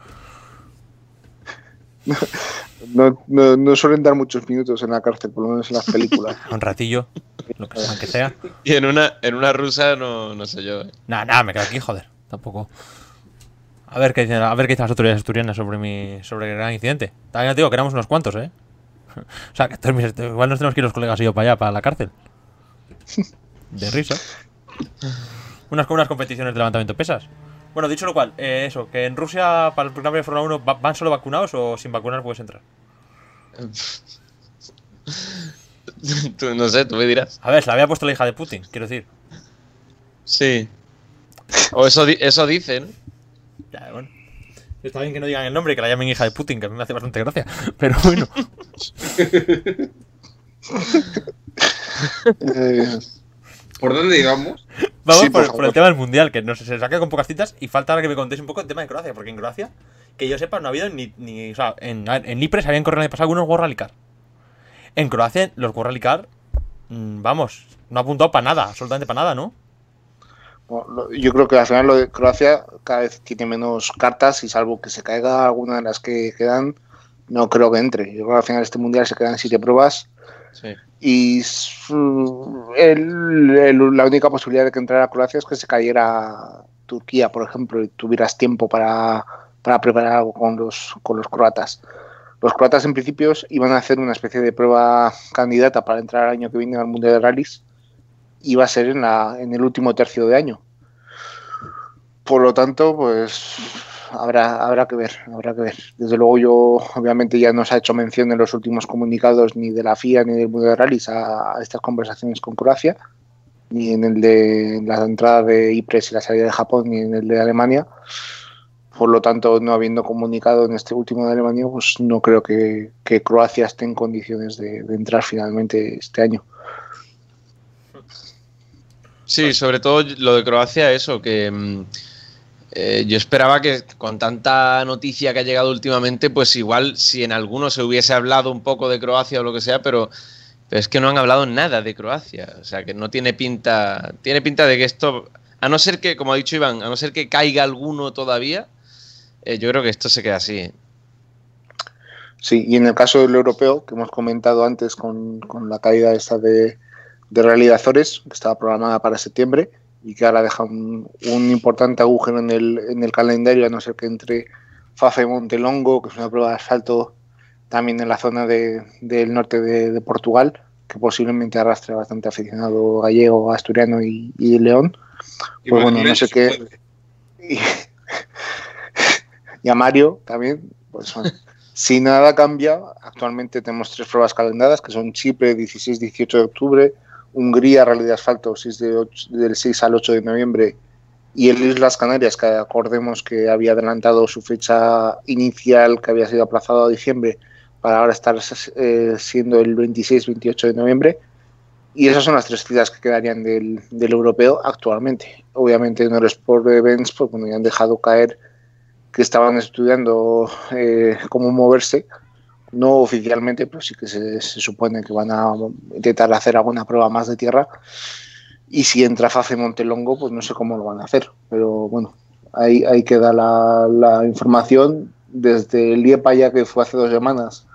No, no, no suelen dar muchos minutos en la cárcel, por lo menos en las películas. Un ratillo, lo que, aunque sea. Y en una, en una rusa no, no sé yo. eh. Nada, nada, me quedo aquí, joder. Tampoco. A ver qué dicen, a ver qué dicen las autoridades asturianas sobre mi sobre el gran incidente. También te digo que éramos unos cuantos, ¿eh? O sea, que igual nos tenemos que ir los colegas y yo para allá, para la cárcel. De risa. Unas con unas competiciones de levantamiento pesas. Bueno, dicho lo cual, eh, eso, que en Rusia para el programa de Fórmula 1 va- van solo vacunados o sin vacunar puedes entrar. Tú, no sé, tú me dirás. A ver, se la había puesto la hija de Putin, quiero decir. Sí. O eso, di- eso dice, ¿no? Ya, bueno. Está bien que no digan el nombre que la llamen hija de Putin, que a mí me hace bastante gracia. Pero bueno. Eh, ¿Por dónde íbamos? Vamos Sí, por, por por el tema del mundial, que no sé, se saca con pocas citas. Y falta ahora que me contéis un poco el tema de Croacia, porque en Croacia, que yo sepa, no ha habido ni. ni o sea, en, en Ypres habían corrido el año pasado algunos World Rally Car. En Croacia, los World Rally Car, mm, vamos, no ha apuntado para nada, absolutamente para nada, ¿no? yo creo que al final lo de Croacia cada vez tiene menos cartas y salvo que se caiga alguna de las que quedan, no creo que entre. Yo creo que al final este mundial se quedan siete pruebas Y la única posibilidad de que entrara Croacia es que se cayera Turquía, por ejemplo, y tuvieras tiempo para, para preparar algo con los, con los croatas. Los croatas en principio iban a hacer una especie de prueba candidata para entrar el año que viene al Mundial de Rallys va a ser en, la, en el último tercio de año. Por lo tanto, pues habrá, habrá que ver, habrá que ver. Desde luego yo, obviamente ya no se ha hecho mención en los últimos comunicados ni de la FIA ni del Mundial de Rallys a, a estas conversaciones con Croacia, ni en el de la entrada de Ypres y la salida de Japón, ni en el de Alemania. Por lo tanto, no habiendo comunicado en este último de Alemania, pues no creo que, que Croacia esté en condiciones de, de entrar finalmente este año. Sí, sobre todo lo de Croacia, eso, que mm, eh, yo esperaba que con tanta noticia que ha llegado últimamente, pues igual si en alguno se hubiese hablado un poco de Croacia o lo que sea, pero, es que no han hablado nada de Croacia. O sea, que no tiene pinta, tiene pinta de que esto, a no ser que, como ha dicho Iván, a no ser que caiga alguno todavía, eh, yo creo que esto se queda así. ¿eh? Sí, y en el caso del europeo, que hemos comentado antes con, la caída esta de, de Azores, que estaba programada para septiembre y que ahora deja un, un importante agujero en el, en el calendario, a no ser que entre Fafe Montelongo, que es una prueba de asfalto también en la zona de- del norte de, de Portugal, que posiblemente arrastre bastante aficionado gallego, asturiano y, y León. Y Pues bueno, no sé qué. Y, y a Mario también, pues bueno, Si nada cambia, actualmente tenemos tres pruebas calendadas, que son Chipre 16-18 de octubre, Hungría Rally de Asfalto 6 de ocho- del 6 al 8 de noviembre y el Islas Canarias, que acordemos que había adelantado su fecha inicial, que había sido aplazado a diciembre, para ahora estar eh, siendo el 26-28 de noviembre. Y esas son las tres citas que quedarían del, del europeo actualmente. Obviamente en el Sport Events, pues bueno, ya han dejado caer que estaban estudiando eh, cómo moverse, no oficialmente, pero sí que se, supone que van a intentar hacer alguna prueba más de tierra. Y si entra Face Montelongo, pues no sé cómo lo van a hacer. Pero bueno, ahí, ahí queda la, información. Desde el Liepa ya que fue hace dos semanas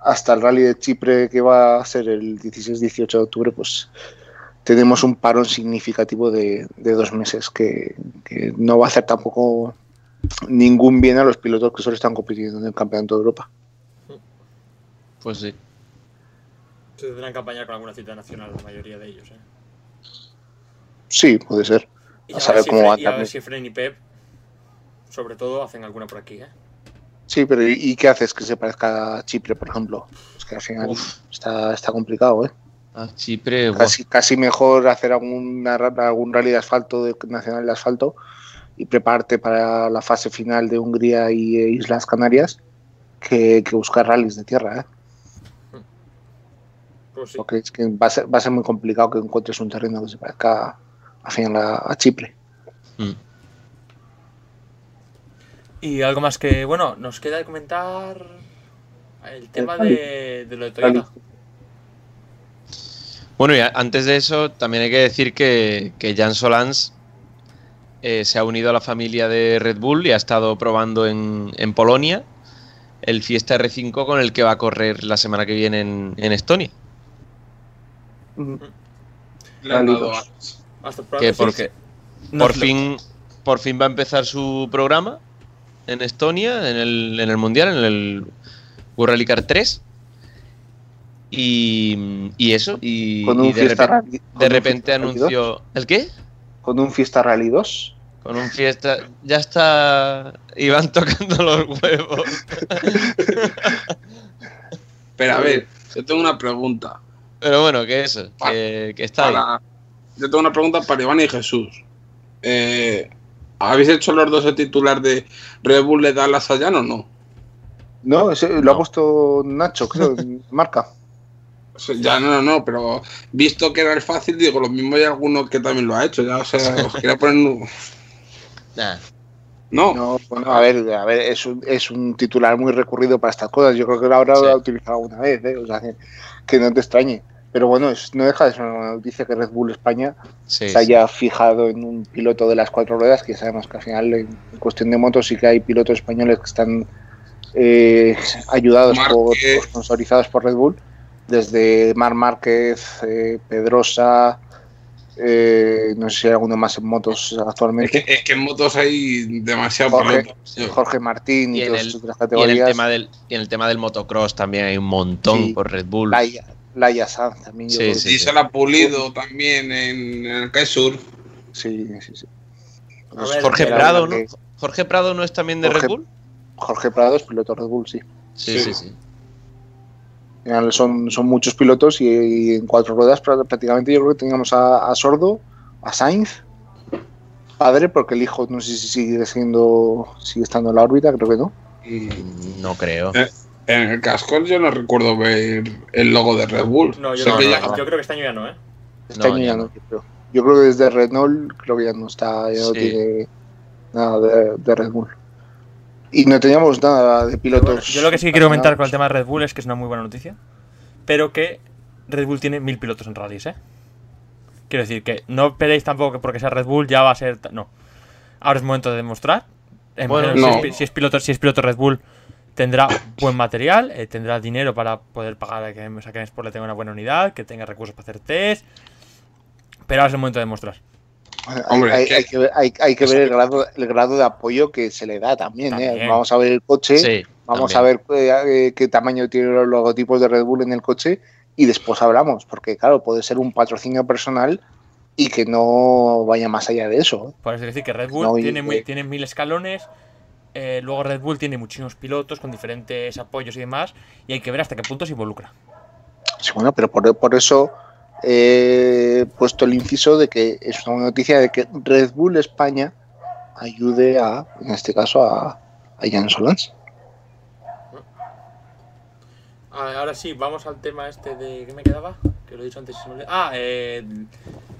hasta el rally de Chipre que va a ser el 16-18 de octubre, pues tenemos un parón significativo de, de dos meses que, que no va a hacer tampoco ningún bien a los pilotos que solo están compitiendo en el Campeonato de Europa. Pues sí. Se tendrán que apañar con alguna cita nacional, la mayoría de ellos. ¿eh? Sí, puede ser. Y A a, saber si cómo Fre- va y a ver si Fren y Pep, sobre todo, hacen alguna por aquí. ¿eh? Sí, pero ¿y, qué haces que se parezca a Chipre, por ejemplo? Es que al final está, está complicado, ¿eh? Ah, Chipre. Casi, casi mejor hacer alguna, algún rally de asfalto, de, nacional de asfalto, y prepararte para la fase final de Hungría y eh, Islas Canarias, que, que buscar rallies de tierra, ¿eh? Pues sí. Porque es que va a, ser, va a ser muy complicado que encuentres un terreno que se parezca al final a, a Chipre. Mm. Y algo más que, bueno, nos queda de comentar el tema de, de lo de Toyota. Bueno, y antes de eso, también hay que decir que, que Jan Solans eh, se ha unido a la familia de Red Bull y ha estado probando en, en Polonia el Fiesta R5 con el que va a correr la semana que viene en, en Estonia. Le han dado. Hasta Que porque No por fin, por fin va a empezar su programa en Estonia, en el, en el Mundial, en el World Rally Car 3. Y, y eso, y, Con y un de, Fiesta repen- Rally- con de un repente anunció... ¿El qué? 2, Con un Fiesta Rally 2. Con un fiesta. Ya está. Iván tocando los huevos. Pero a ver, yo tengo una pregunta. Pero bueno, que eso. Que, que está ahí. Yo tengo una pregunta para Iván y Jesús. Eh, ¿Habéis hecho los dos el titular de Red Bull le da la Sayan o no? No, ese lo No. ha puesto Nacho, creo, marca. Ya no, no, no, pero visto que era el fácil, digo, lo mismo hay alguno que también lo ha hecho. Ya, o sea, os quería poner. un- Nah. No, No, bueno, a ver, a ver, es un, es un titular muy recurrido para estas cosas. Yo creo que lo habrá Sí. utilizado alguna vez, ¿eh? o sea, que, no te extrañe. Pero bueno, es- no deja de ser una noticia que Red Bull España Sí, se haya fijado en un piloto de las cuatro ruedas, que sabemos que al final en, cuestión de motos sí que hay pilotos españoles que están eh, ayudados por, sponsorizados por Red Bull, desde Mar Márquez, eh, Pedrosa, eh, no sé si hay alguno más en motos es actualmente, que, es que en motos hay demasiado Jorge, piloto. Sí. Jorge Martín y, Y en, todas el, estas otras y en el categorías, tema del, y en el tema del motocross también hay un montón Sí. por Red Bull. Laia, Laia Sanz también. yo Sí, creo que- sí. Y se la ha pulido también en, en el Kaisur. sí, sí, sí. Ver, Jorge Prado, ¿no? que- Jorge Prado no es también de Jorge- Red Bull. Jorge Prado es piloto Red Bull, sí. Sí, Sí. sí, sí. Final Son, son muchos pilotos y, y en cuatro ruedas prá- prácticamente yo creo que teníamos a, a Sordo, a Sainz, padre, porque el hijo no sé si sigue siendo, sigue estando en la órbita, creo que no. No creo. Eh, En el casco yo no recuerdo ver el logo de Red Bull. No, yo, no, que no, ya- no, yo creo que este año ya no, ¿eh? Este No, año ya no, yo creo. Yo creo que desde Renault creo que ya no está, ya no tiene nada de, de Red Bull. Y no teníamos nada de pilotos. bueno, yo lo que sí que quiero comentar con el tema de Red Bull es que es una muy buena noticia. Pero que Red Bull tiene mil pilotos en rallies, ¿eh? Quiero decir que no esperéis tampoco que porque sea Red Bull ya va a ser. No. Ahora es momento de demostrar. Bueno, si, no. es, pi- si es piloto, si es piloto Red Bull, tendrá buen material, eh, tendrá dinero para poder pagar a que, o sea, que Sport le tenga una buena unidad, que tenga recursos para hacer test. Pero ahora es el momento de demostrar. Hay, Hombre, hay- es que- hay que ver, hay- hay que eso- ver el grado, el grado de apoyo que se le da también. ¿eh? Vamos a ver el coche, Sí, vamos también. a ver eh, qué tamaño tienen los logotipos de Red Bull en el coche y después hablamos, porque claro, puede ser un patrocinio personal y que no vaya más allá de eso. ¿eh? Eso decir que Red Bull No, tiene, muy- eh, tiene mil escalones. eh, luego Red Bull tiene muchísimos pilotos con diferentes apoyos y demás, y hay que ver hasta qué punto se involucra. Sí, bueno, pero por, por eso he puesto el inciso de que es una buena noticia de que Red Bull España ayude a, en este caso, a, a Jan Solans. Ah, Ahora sí, vamos al tema este de. ¿Qué me quedaba? Que lo he dicho antes. Ah, eh,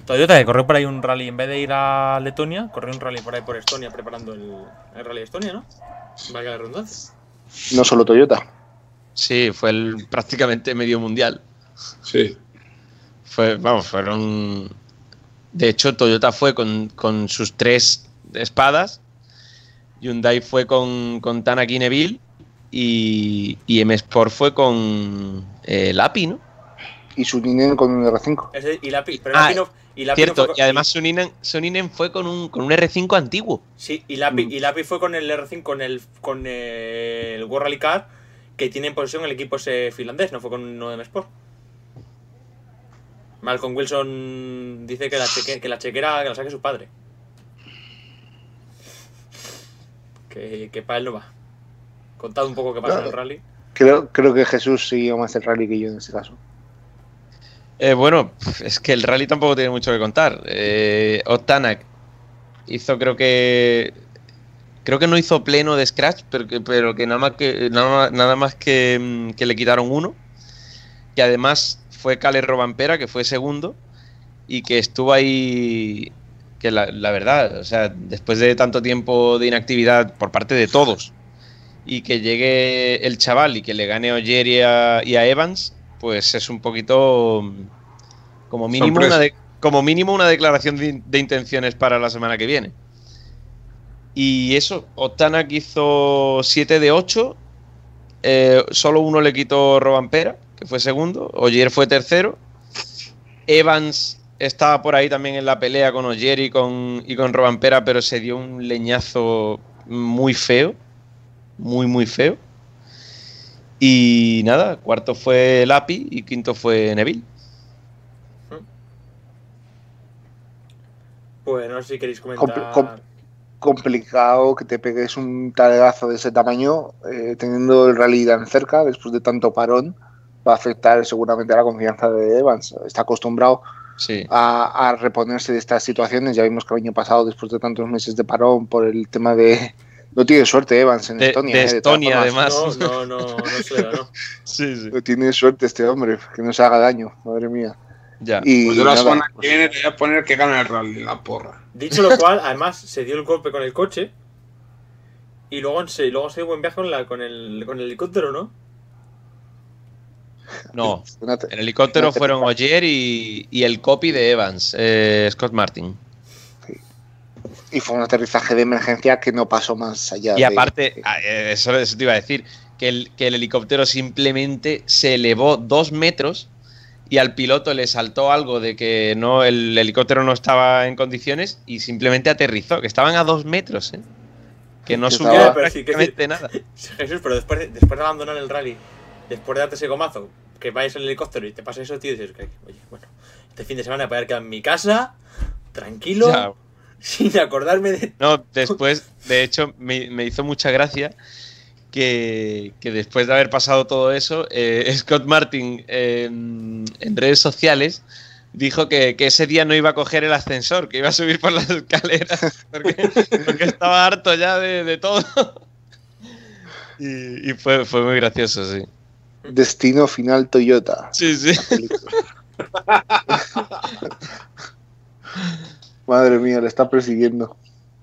Toyota, que corrió por ahí un rally. En vez de ir a Letonia, corrió un rally por ahí por Estonia preparando el, el rally de Estonia, ¿no? Valga la redundancia. No solo Toyota. Sí, fue el prácticamente medio mundial. Sí. Fue, vamos, fueron. De hecho, Toyota fue con, con sus tres espadas. Hyundai fue con, con Tanaki Neville. Y, y M Sport fue con eh, Lapi, ¿no? Y su Ninen con un R5. Ese, y Lapi, pero Ah, Lapi no, y Lapi no Cierto, fue con- y además Suninen, Suninen fue con un, con un R5 antiguo. Sí, y Lapi, y Lapi fue con el R5, con el, con el World Rally Car, que tiene en posesión el equipo ese finlandés, no fue con uno de Sport. Malcolm Wilson dice que la, cheque- que la chequera que la saque su padre. Que, que para él no va. Contad un poco qué pasó en el rally. Creo, creo que Jesús siguió más el rally que yo en este caso. Eh, bueno, es que el rally tampoco tiene mucho que contar. Eh, Otanak hizo, creo que. Creo que no hizo pleno de scratch, pero que, pero que nada más que nada, más- nada más que, mm, que le quitaron uno. Que además fue Cale Robampera, que fue segundo, y que estuvo ahí. Que la, la verdad, o sea, después de tanto tiempo de inactividad por parte de todos, y que llegue el chaval y que le gane a Ogier y a, y a Evans, pues es un poquito mm, como mínimo Sorpresa. una de- como mínimo una declaración de, in- de intenciones para la semana que viene. Y eso, Otanak hizo 7 de 8, eh, solo uno le quitó Robampera, que fue segundo, Ogier fue tercero, Evans estaba por ahí también en la pelea con Ogier y con, y con Robampera, pero se dio un leñazo muy feo, muy muy feo. Y nada, cuarto fue Lapi y quinto fue Neville. Pues no sé si queréis comentar. Compl- com- Complicado que te pegues un talegazo de ese tamaño, eh, teniendo el rally tan cerca, después de tanto parón, va a afectar seguramente a la confianza de Evans. Está acostumbrado Sí. a, a reponerse de estas situaciones. Ya vimos que el año pasado, después de tantos meses de parón, por el tema de. No tiene suerte Evans en De- Estonia. de eh, Estonia, además. No, no, no, no se le da, no. Sí, sí. No tiene suerte este hombre, que no se haga daño, madre mía. Ya. Y Pues yo la nada, semana pues, que viene te voy a poner que gana el rally, la porra. Dicho lo cual, además se dio el golpe con el coche. Y luego se, luego se dio buen viaje con, la, con, el, con el helicóptero, ¿no? No, el helicóptero fueron Ogier y, y el copy de Evans, eh, Scott Martin. Y fue un aterrizaje de emergencia que no pasó más allá. Y de- aparte, ah, eh, eso, eso te iba a decir, que el, que el helicóptero simplemente se elevó dos metros y al piloto le saltó algo de que no el helicóptero no estaba en condiciones y simplemente aterrizó, que estaban a dos metros, ¿eh? que no subió Pero sí, que sí. prácticamente nada. Jesús, pero después de, después de abandonar el rally, después de darte ese gomazo, que vayas en el helicóptero y te pasa eso, tío, y dices, que, oye, bueno, este fin de semana voy a quedar en mi casa, tranquilo, Ya. sin acordarme de. No, después, de hecho, me, me hizo mucha gracia que, que después de haber pasado todo eso, eh, Scott Martin en, en redes sociales dijo que, que ese día no iba a coger el ascensor, que iba a subir por las escaleras, porque, porque estaba harto ya de, de todo. Y, y fue, fue muy gracioso, sí. Destino final Toyota. Sí, sí. Madre mía, le está persiguiendo.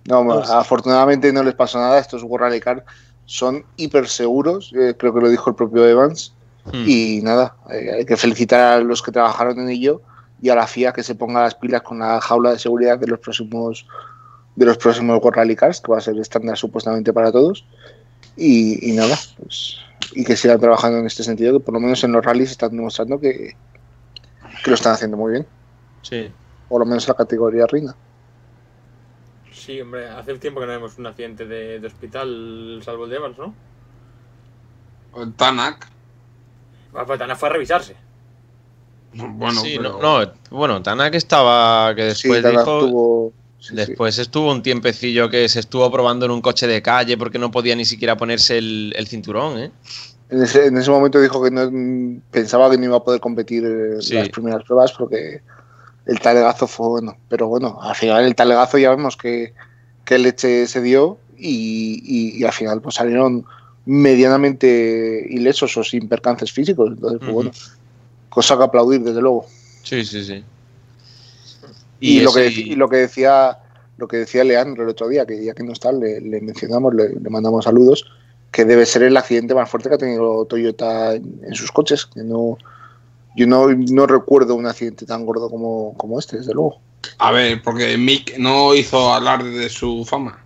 No, Pues- afortunadamente no les pasó nada. Estos World Rally Car son hiper seguros. eh, creo que lo dijo el propio Evans. Hmm. Y nada, eh, hay que felicitar a los que trabajaron en ello y a la FIA que se ponga las pilas con la jaula de seguridad de los próximos de los próximos World Rally Cars, que va a ser estándar supuestamente para todos. Y, y nada, pues y que sigan trabajando en este sentido, que por lo menos en los rallies están demostrando que, que lo están haciendo muy bien, Sí. por lo menos la categoría reina. Sí, hombre, hace tiempo que no vemos un accidente de, de hospital salvo el de Evans, ¿no? O el Tanak. Ah, pues Tana fue a revisarse. Bueno, Sí, pero- no, no, bueno, Tanak estaba que después sí, Tanak dijo... tuvo- sí. Después estuvo un tiempecillo que se estuvo probando en un coche de calle porque no podía ni siquiera ponerse el, el cinturón, ¿eh? En ese, en ese momento dijo que no, pensaba que no iba a poder competir en Sí. las primeras pruebas porque el talegazo fue bueno. Pero bueno, al final el talegazo ya vemos que, que leche se dio y, y- y al final pues salieron medianamente ilesos o sin percances físicos. Entonces, pues bueno, cosa que aplaudir, desde luego. Sí, sí, sí. Y, lo, que, y- lo que decía lo que decía Leandro el otro día, que ya que no está, le, le mencionamos, le, le mandamos saludos, que debe ser el accidente más fuerte que ha tenido Toyota en, en sus coches. Que no, yo no, no recuerdo un accidente tan gordo como, como este, desde luego. A ver, porque Mick no hizo alarde de su fama.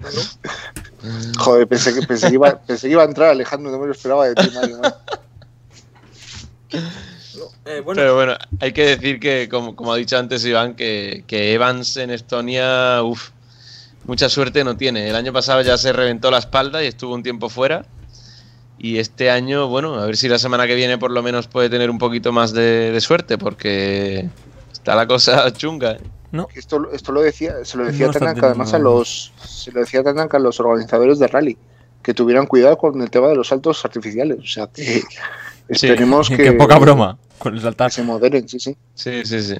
Joder, pensé que, pensé que, iba, pensé que iba a entrar Alejandro, no me lo esperaba de ti, Mario. ¿no? Eh, bueno, Pero bueno, hay que decir que, como, como ha dicho antes Iván, que, que Evans en Estonia, uff, mucha suerte no tiene. El año pasado ya se reventó la espalda y estuvo un tiempo fuera. Y este año, bueno, a ver si la semana que viene por lo menos puede tener un poquito más de, de suerte, porque está la cosa chunga. ¿eh? no. Esto, esto lo decía, se lo decía No está Tanaka además a los, se lo decía Tanaka a los organizadores de rally, que tuvieran cuidado con el tema de los saltos artificiales. O sea, que esperemos que, Qué poca broma con el que saltar. se moderen, sí, sí. Sí, sí, sí.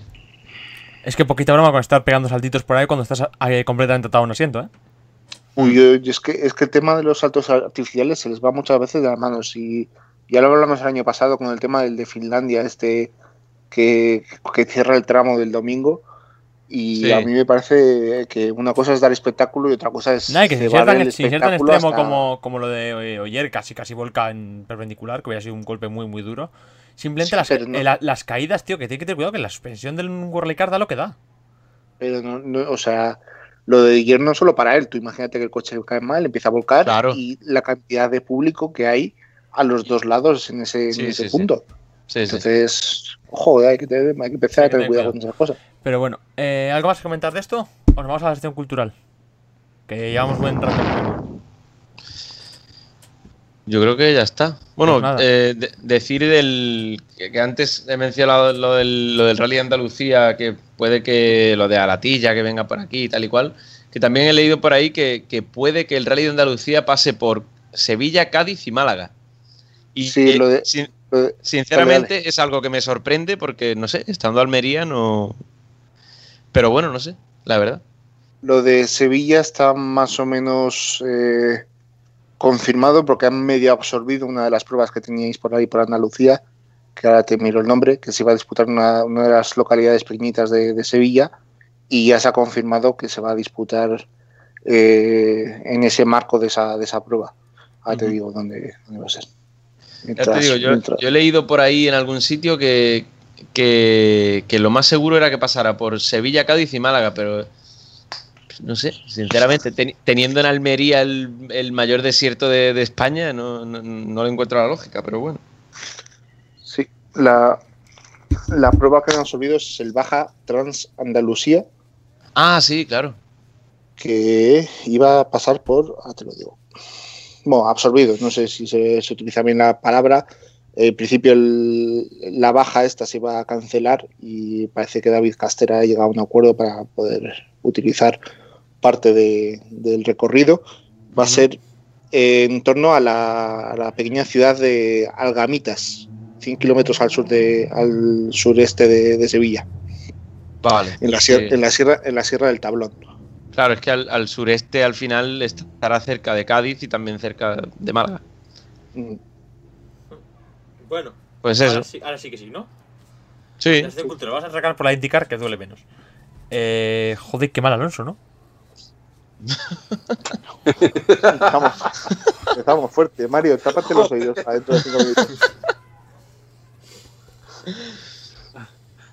Es que poquita broma con estar pegando saltitos por ahí cuando estás ahí completamente atado a un asiento, ¿eh? Uy, yo- yo es, que, es que el tema de los saltos artificiales se les va muchas veces de las manos. Y ya lo hablamos el año pasado con el tema del de Finlandia, este que, que cierra el tramo del domingo. Y Sí. a mí me parece que una cosa es dar espectáculo y otra cosa es. Nada, que el tan espectáculo extremo hasta- como, como lo de eh, Oyer, casi casi volca en perpendicular, que hubiera sido un golpe muy muy duro. Simplemente Sí, las, no- eh, la- las caídas, tío, que tiene que tener cuidado que la suspensión del Worley Car da lo que da. Pero no, no- o sea, lo de ayer no solo para él. Tú imagínate que el coche cae mal, empieza a volcar Claro. y la cantidad de público que hay a los dos lados en ese, en punto. Entonces, joder, hay que, tener- hay que empezar Hay a que tener tener cuidado cuidado. con esas cosas. Pero bueno, eh, ¿algo más que comentar de esto? O nos vamos a la sección cultural. Que llevamos buen rato. Yo creo que ya está. Bueno, Pues eh, de- decir del que, que antes he mencionado lo del, lo del Rally de Andalucía, que puede que lo de Alatilla que venga por aquí y tal y cual, que también he leído por ahí que, que puede que el Rally de Andalucía pase por Sevilla, Cádiz y Málaga. Y Sí, que, lo de- sin- Lo de- sinceramente dale, es algo que me sorprende porque, no sé, estando Almería no... Pero bueno, no sé, la verdad. Lo de Sevilla está más o menos eh, confirmado porque han medio absorbido una de las pruebas que teníais por ahí por Andalucía, que ahora te miro el nombre, que se iba a disputar una, una de las localidades pequeñitas de, de Sevilla y ya se ha confirmado que se va a disputar eh, en ese marco de esa, de esa prueba. Ahora te digo dónde, dónde va a ser. Ya te Mientras- digo, yo, mientras- yo he leído por ahí en algún sitio que, que, que lo más seguro era que pasara por Sevilla, Cádiz y Málaga, pero no sé, sinceramente, teni- teniendo en Almería el, el mayor desierto de, de España, no, no, no le encuentro la lógica, pero bueno. Sí, la, la prueba que han absorbido es el Baja Trans Andalucía, Ah, sí, claro. que iba a pasar por, ah, te lo digo, bueno, absorbido, no sé si se, se utiliza bien la palabra. En principio el- la baja esta se iba a cancelar y parece que David Castera ha llegado a un acuerdo para poder utilizar parte de- del recorrido. Va a ser eh, en torno a la, a la pequeña ciudad de Algamitas, 100 kilómetros al sur de, al sureste de, de Sevilla, Vale. en la, Sí. sier- en la sierra, en la sierra del Tablón. Claro, es que al, al sureste al final estará cerca de Cádiz y también cerca de Málaga. Mm. Bueno, Pues eso. ahora sí, ahora sí que sí, ¿no? Sí. La sección cultural. Vamos a sacar por la indicar que duele menos. Eh, joder, qué mal Alonso, ¿no? Empezamos, empezamos fuerte. Mario, tápate los oídos adentro de cinco minutos.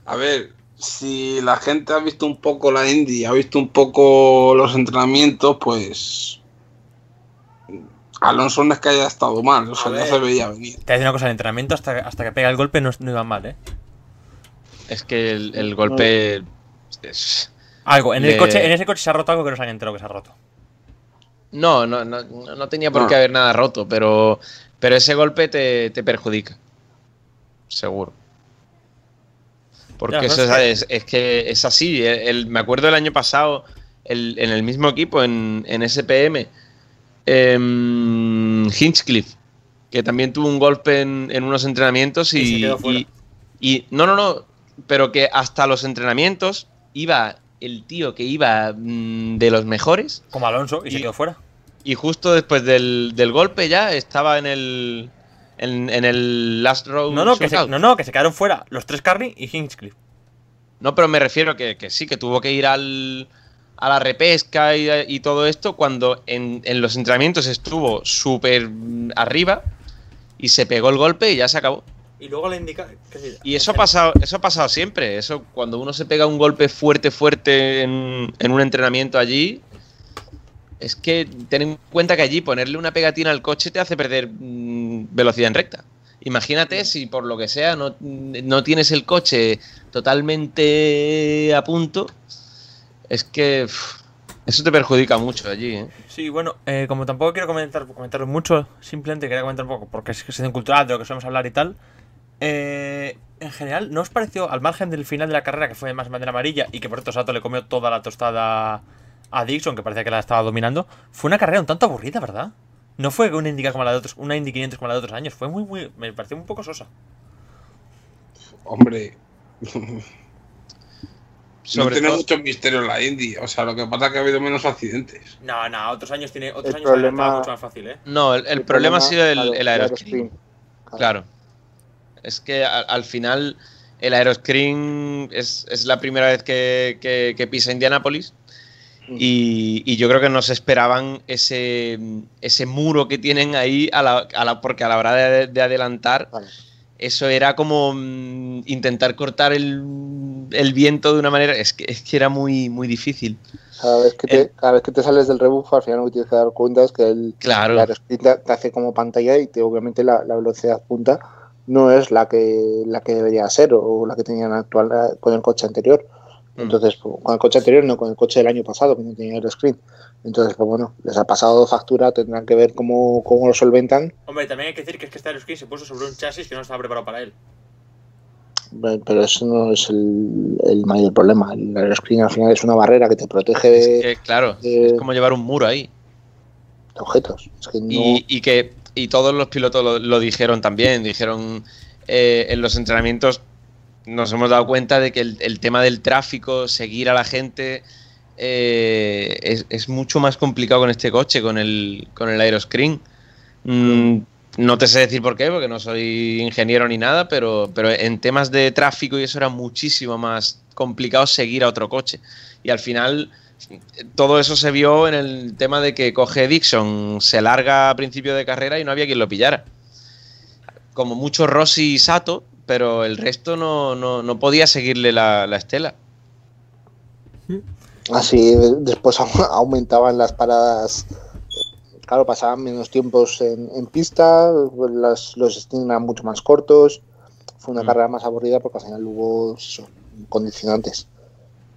A ver, si la gente ha visto un poco la Indy, ha visto un poco los entrenamientos, pues. Alonso no es que haya estado mal, o sea, ya se veía venir. Te voy a decir una cosa, el entrenamiento hasta, hasta que pega el golpe no, no iba mal, ¿eh? Es que el, el golpe. es- Algo, en, el Le- coche, en ese coche se ha roto algo que no se han enterado que se ha roto. No, no, no, no tenía por No. qué haber nada roto, pero, pero ese golpe te, te perjudica. Seguro. Porque Ya, eso es es, que- es- es que es así. El- el- me acuerdo el año pasado, el- en el mismo equipo, en, en SPM, em, Hinchcliffe, que también tuvo un golpe en, en unos entrenamientos y, Y se quedó fuera. y- y- no, no, no, pero que hasta los entrenamientos iba el tío que iba mm, de los mejores Como Alonso y, se quedó fuera. y justo después del, del golpe ya estaba en el en, en el last row No, no, que se, no, no, que se quedaron fuera los tres Carney y Hinchcliffe. No, pero me refiero que, que sí, que tuvo que ir al, a la repesca y, y todo esto cuando en, en los entrenamientos estuvo súper arriba y se pegó el golpe y ya se acabó. Y luego le indica. Y eso ha pasado, eso ha pasado siempre. Eso cuando uno se pega un golpe fuerte, fuerte en, en un entrenamiento allí, es que ten en cuenta que allí ponerle una pegatina al coche te hace perder mm, velocidad en recta. Imagínate si por lo que sea no, no tienes el coche totalmente a punto, es que eso te perjudica mucho allí. ¿eh? Sí, bueno, eh, como tampoco quiero comentar, comentar mucho, simplemente quería comentar un poco, porque es cuestión cultural de lo que solemos hablar y tal. eh, en general, ¿no os pareció, al margen del final de la carrera, que fue más bandera amarilla y que por cierto Sato le comió toda la tostada a Dixon, que parecía que la estaba dominando? Fue una carrera un tanto aburrida, ¿verdad? No fue una Indy como la de otros, una Indy 500 como la de otros años, fue muy, muy. Me pareció un poco sosa. Hombre, Sobre no tiene todo- mucho misterio la Indy. O sea, lo que pasa es que ha habido menos accidentes. No, no, otros años tiene. Otros El años problema- mucho más fácil, ¿eh? No, el, el problema ha sido el, claro, el aeroscreen. Claro. Es que al, final el aeroscreen es, es la primera vez que, que- que pisa Indianápolis y, y yo creo que no se esperaban ese, ese muro que tienen ahí a la, a la- porque a la hora de, de adelantar Vale. Eso era como mm, intentar cortar el, el viento de una manera es que, es que era muy, muy difícil. Cada vez, que te, El- cada vez que te sales del rebufo, al final lo que tienes que dar cuenta es que el, Claro. el aeroscreen te, hace como pantalla y te, obviamente la, la velocidad punta no es la que la que debería ser o la que tenían actual eh, con el coche anterior. Mm. Entonces, pues, con el coche anterior, no con el coche del año pasado, que no tenía aeroscreen. Entonces, pues bueno, les ha pasado factura, tendrán que ver cómo, cómo lo solventan, Hombre, también hay que decir que es que este Aeroscreen se puso sobre un chasis que no estaba preparado para él. pero eso no es el, el mayor problema. El aeroscreen al final es una barrera que te protege Es de, que, claro, eh, es como llevar un muro ahí. de objetos. Es que no, Y, y que y todos los pilotos lo, lo dijeron también, dijeron eh, en los entrenamientos nos hemos dado cuenta de que el, el tema del tráfico, seguir a la gente, eh, es, es mucho más complicado con este coche, con el, con el aeroscreen. Mm, no te sé decir por qué, porque no soy ingeniero ni nada, pero, pero en temas de tráfico y eso era muchísimo más complicado seguir a otro coche. Y al final todo eso se vio en el tema de que coge Dixon, se larga a principio de carrera y no había quien lo pillara. Como mucho Rossi y Sato, pero el resto no, no, no podía seguirle la, la estela. Así de- después au- aumentaban las paradas. Claro, pasaban menos tiempos en, en pista, las- los stints eran mucho más cortos. Fue una Mm. carrera más aburrida porque al final hubo eso, condicionantes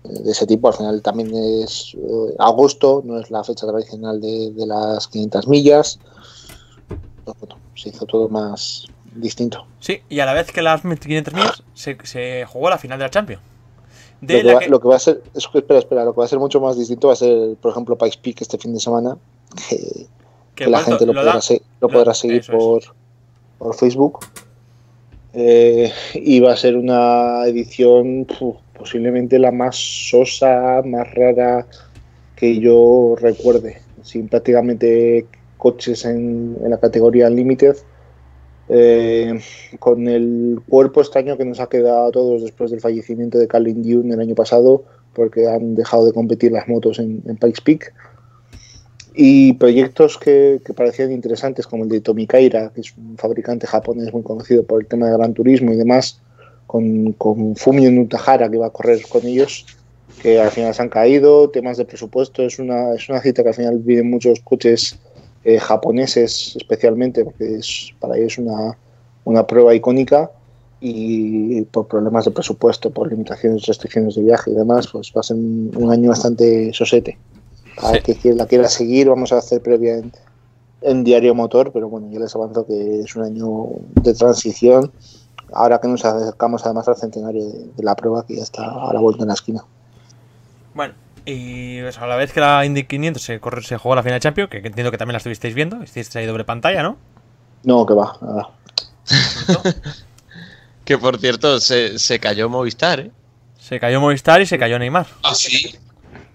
eh, de ese tipo. Al final también es eh, agosto, no es la fecha tradicional de, de las 500 millas. Pues bueno, se hizo todo más distinto. Sí, y a la vez que las 500 millas se, se jugó la final de la Champions. Lo que, la va, que- lo que va a ser, es espera, espera, lo que va a ser mucho más distinto va a ser, por ejemplo, Pikes Peak este fin de semana, que, la gente lo, lo podrá, da- se- lo lo- podrá seguir por, por Facebook. Eh, y va a ser una edición puf, posiblemente la más sosa, más rara que yo recuerde. Sin prácticamente coches en, en la categoría Unlimited. Eh, con el cuerpo extraño que nos ha quedado a todos después del fallecimiento de Calvin Dune el año pasado, porque han dejado de competir las motos en, en Pikes Peak. Y proyectos que, parecían interesantes como el de Tomikaira, que es un fabricante japonés muy conocido por el tema de gran turismo y demás, con, con Fumio Nutahara que va a correr con ellos, que al final se han caído, temas de presupuesto, es una, es una cita que al final vienen muchos coches eh, japoneses especialmente, porque es, para ellos es una, una prueba icónica y por problemas de presupuesto, por limitaciones, restricciones de viaje y demás, pues va a ser un, un año bastante sosete. Para el que la quiera seguir, vamos a hacer previa en, en Diario Motor, pero bueno, ya les avanzo que es un año de transición ahora que nos acercamos además al centenario de, de la prueba que ya está a la vuelta en la esquina. Bueno, y pues, a la vez que la Indy 500 se, corre- se jugó la final de Champions, que entiendo que también la estuvisteis viendo, estuvisteis ahí doble pantalla, ¿no? No, que va, nada. Que por cierto, se, se cayó Movistar, ¿eh? Se cayó Movistar y se cayó Neymar. Ah, sí. Es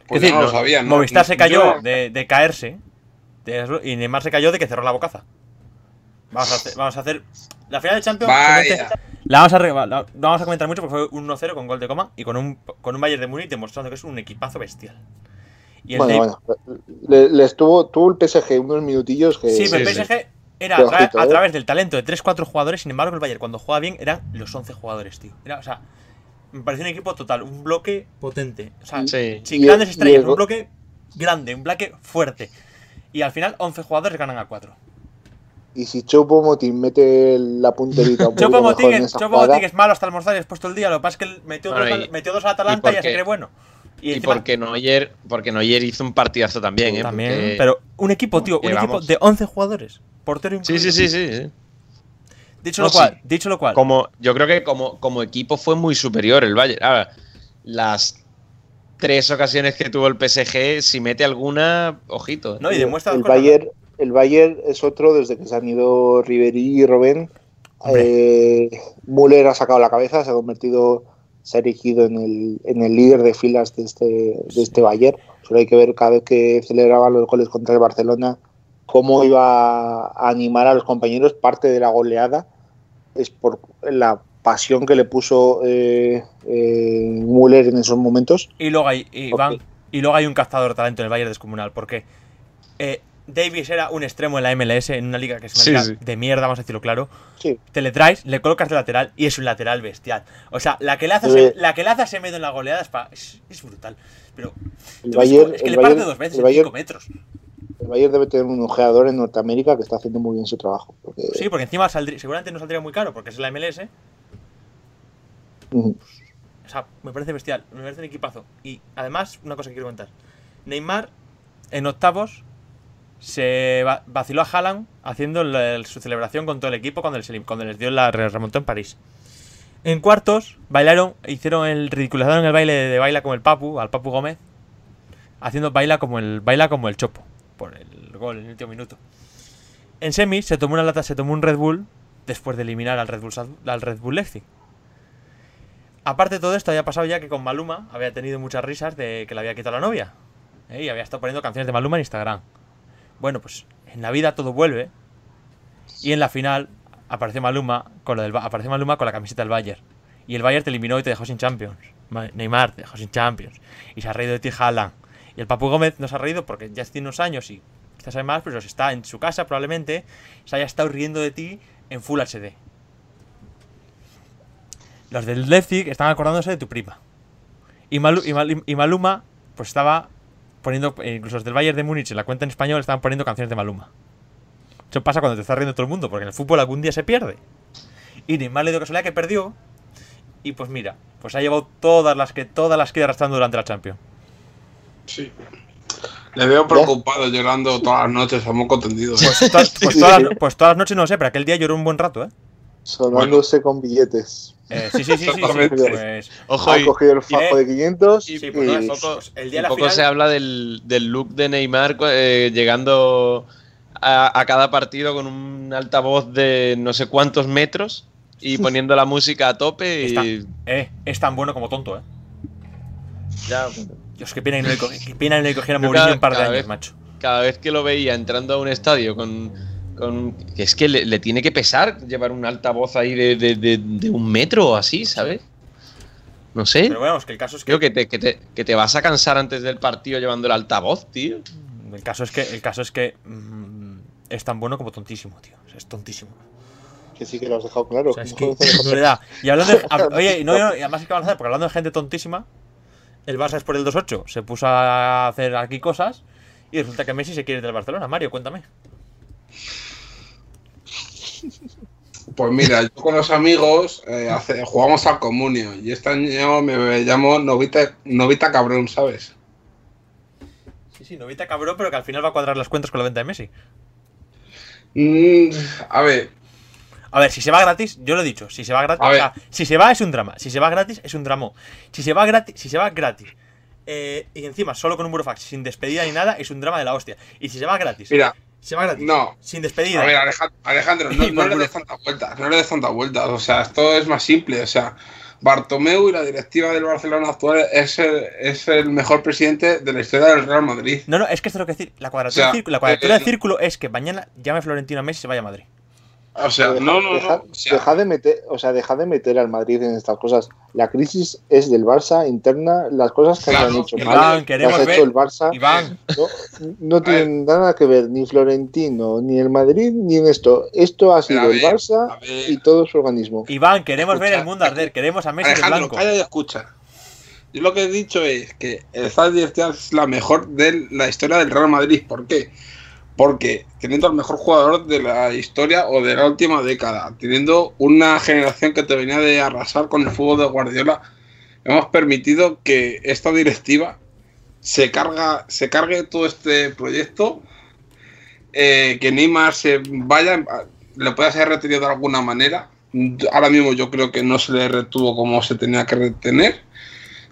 Pues decir, no lo no, sabía. ¿no? Movistar se cayó Yo- de, de caerse de- y Neymar se cayó de que cerró la bocaza. Vamos a hacer, vamos a hacer la final de Champions. La vamos a, re- la- la vamos a comentar mucho porque fue un 1-0 con gol de coma y con un, con un Bayern de Múnich demostrando que es un equipazo bestial. Y el Bueno, bueno. Le, les tuvo, tuvo el PSG unos minutillos que. Sí, pero el sí. PSG era a, tra- ojito, a ¿eh? través del talento de 3-4 jugadores, sin embargo el Bayern cuando juega bien eran los 11 jugadores, tío. Era, o sea, me pareció un equipo total, un bloque potente. O sea, Sí. sin Y- grandes estrellas, el- un bloque grande, un bloque fuerte. Y al final 11 jugadores ganan a 4. Y si Chopo Motín mete la punterita un Chopo en esa Moting es malo hasta almorzar y después todo el día. Lo que pasa es que él metió, Bueno, dos, y- metió dos al Atalanta y y, ya se porque- cree bueno. Y, Y porque Neuer, porque Neuer hizo un partidazo también, ¿eh? también, Porque- pero un equipo, tío, un equipo de 11 jugadores. Portero Sí, incluido. sí, sí, sí. sí. Dicho No, lo cual, sí. dicho lo cual. Como, yo creo que como, como equipo fue muy superior el Bayern. Ahora, las tres ocasiones que tuvo el PSG, si mete alguna, ojito. ¿eh? No, y demuestra el. Bayern, el Bayern es otro desde que se han ido Ribery y Robben. Eh, Müller ha sacado la cabeza, se ha convertido, se ha erigido en el, en el líder de filas de este, de este Bayern. Solo hay que ver cada vez que celebraba los goles contra el Barcelona cómo iba a animar a los compañeros. Parte de la goleada es por la pasión que le puso eh, eh, Müller en esos momentos. Y luego hay, Iván, Ok. y luego hay un cazador de talento en el Bayern descomunal. Porque eh, Davis era un extremo en la MLS, en una liga que es una Sí, liga sí. de mierda, vamos a decirlo claro. Sí, Te le traes, le colocas de lateral y es un lateral bestial. O sea, la que le hace, Eh. la que le hace a Semedo en la goleada es, pa- es, es brutal. Pero el ves es que el le parte dos veces en 5 Bayern- metros. El Bayern debe tener un ojeador en Norteamérica que está haciendo muy bien su trabajo. porque- Sí, porque encima saldría- seguramente no saldría muy caro porque es la MLS. O sea, me parece bestial, me parece un equipazo. Y además, una cosa que quiero contar. Neymar, en octavos, se va- vaciló a Haaland haciendo su celebración con todo el equipo cuando les, dio la re- remontó en París. En cuartos, bailaron, hicieron el ridiculizaron el baile de baila como el Papu, al Papu Gómez, haciendo baila como el baila como el Chopo, por el gol en el último minuto. En semis se tomó una lata, se tomó un Red Bull después de eliminar al Red Bull, al Red Bull Leipzig. Aparte de todo esto, había pasado ya que con Maluma había tenido muchas risas de que le había quitado la novia. ¿eh? Y había estado poniendo canciones de Maluma en Instagram. Bueno, pues en la vida todo vuelve. Y en la final apareció Maluma con lo del apareció Maluma con la camiseta del Bayern. Y el Bayern te eliminó y te dejó sin Champions. Ma- Neymar te dejó sin Champions. Y se ha reído de ti Haaland. Y el Papu Gómez no se ha reído porque ya tiene unos años y quizás sabe más, pero está en su casa probablemente se haya estado riendo de ti en Full HD. Los del Leipzig están acordándose de tu prima. Y Maluma, pues estaba poniendo, eh, incluso los del Bayern de Múnich en la cuenta en español estaban poniendo canciones de Maluma. Eso pasa cuando te está riendo todo el mundo, porque en el fútbol algún día se pierde. Y Neymar le dio casualidad que perdió. Y pues mira, pues ha llevado todas las que todas las que arrastrando durante la Champions. Sí. Le veo preocupado llorando todas las noches a moco tendido. ¿eh? Pues, to- pues todas, las, pues todas las noches no lo sé, pero aquel día lloró un buen rato, ¿eh? Sonándose con billetes. Eh, sí, sí, sí, sí, pues, Ojo, Ha cogido el fajo de 500 y- pues es poco, pues el día de y la poco final- se habla del, del look de Neymar eh, llegando a, a cada partido con un altavoz de no sé cuántos metros y poniendo la música a tope Está- y eh, es tan bueno como tonto, ¿eh? ya, Dios, qué pena que no le, cogiera Mourinho un par de años, vez- macho. cada vez que lo veía entrando a un estadio con, con- que es que le, le tiene que pesar llevar un altavoz ahí de, de- de- de un metro o así, ¿sabes? No sé. Pero bueno, es que el caso es que, Creo que te, que, te, que te vas a cansar antes del partido llevando el altavoz, tío. el caso es que el caso es que mm, es tan bueno como tontísimo, tío. O sea, es tontísimo. que sí que lo has dejado claro. O sea, es que. Y hablando de, hab- oye, no, no, y además es que a hacer, porque hablando de gente tontísima, el Barça es por el 2-8, se puso a hacer aquí cosas y resulta que Messi se quiere ir del Barcelona. Mario, cuéntame. Pues mira, yo con los amigos eh, hace- jugamos al comunio y este año me llamo Novita, Novita Cabrón, ¿sabes? Sí, sí, novita cabrón, pero que al final va a cuadrar las cuentas con la venta de Messi. Mm, a ver, A ver, si se va gratis, yo lo he dicho, si se va gratis, o sea, si se va es un drama, si se va gratis es un drama. Si se va gratis, si se va gratis, eh, y encima solo con un burofax, sin despedida ni nada, es un drama de la hostia. Y si se va gratis, Mira, se va gratis, no. sin despedida. A ver, Alejandro, Alejandro, no, le des tantas vueltas, no le des tantas vueltas. O sea, esto es más simple. O sea, Bartomeu y la directiva del Barcelona actual es el, es el mejor presidente de la historia del Real Madrid. No, no, es que esto es lo que decir. La cuadratura, O sea, del círculo, la cuadratura eh, del círculo es que mañana llame Florentino a Messi y se vaya a Madrid. O sea, Deja- no, no, deja, no. O sea, deja de meter, o sea, deja de meter al Madrid en estas cosas. La crisis es del Barça interna, las cosas que Claro, han hecho Iván, mal, que queremos ver- hecho el Barça, Iván, no, no tienen nada que ver ni Florentino, ni el Madrid, ni en esto. Esto ha sido el Barça y todo su organismo. Iván, queremos ver el mundo arder, queremos a Messi de Alejandro, blanco. calla y escucha. Yo lo que he dicho es que el directiva es la mejor de la historia del Real Madrid. ¿Por qué? Porque teniendo al mejor jugador de la historia o de la última década, teniendo una generación que te venía de arrasar con el fútbol de Guardiola, hemos permitido que esta directiva se carga, se cargue todo este proyecto, eh, que Neymar se vaya, le pueda ser retenido de alguna manera. Ahora mismo yo creo que no se le retuvo como se tenía que retener.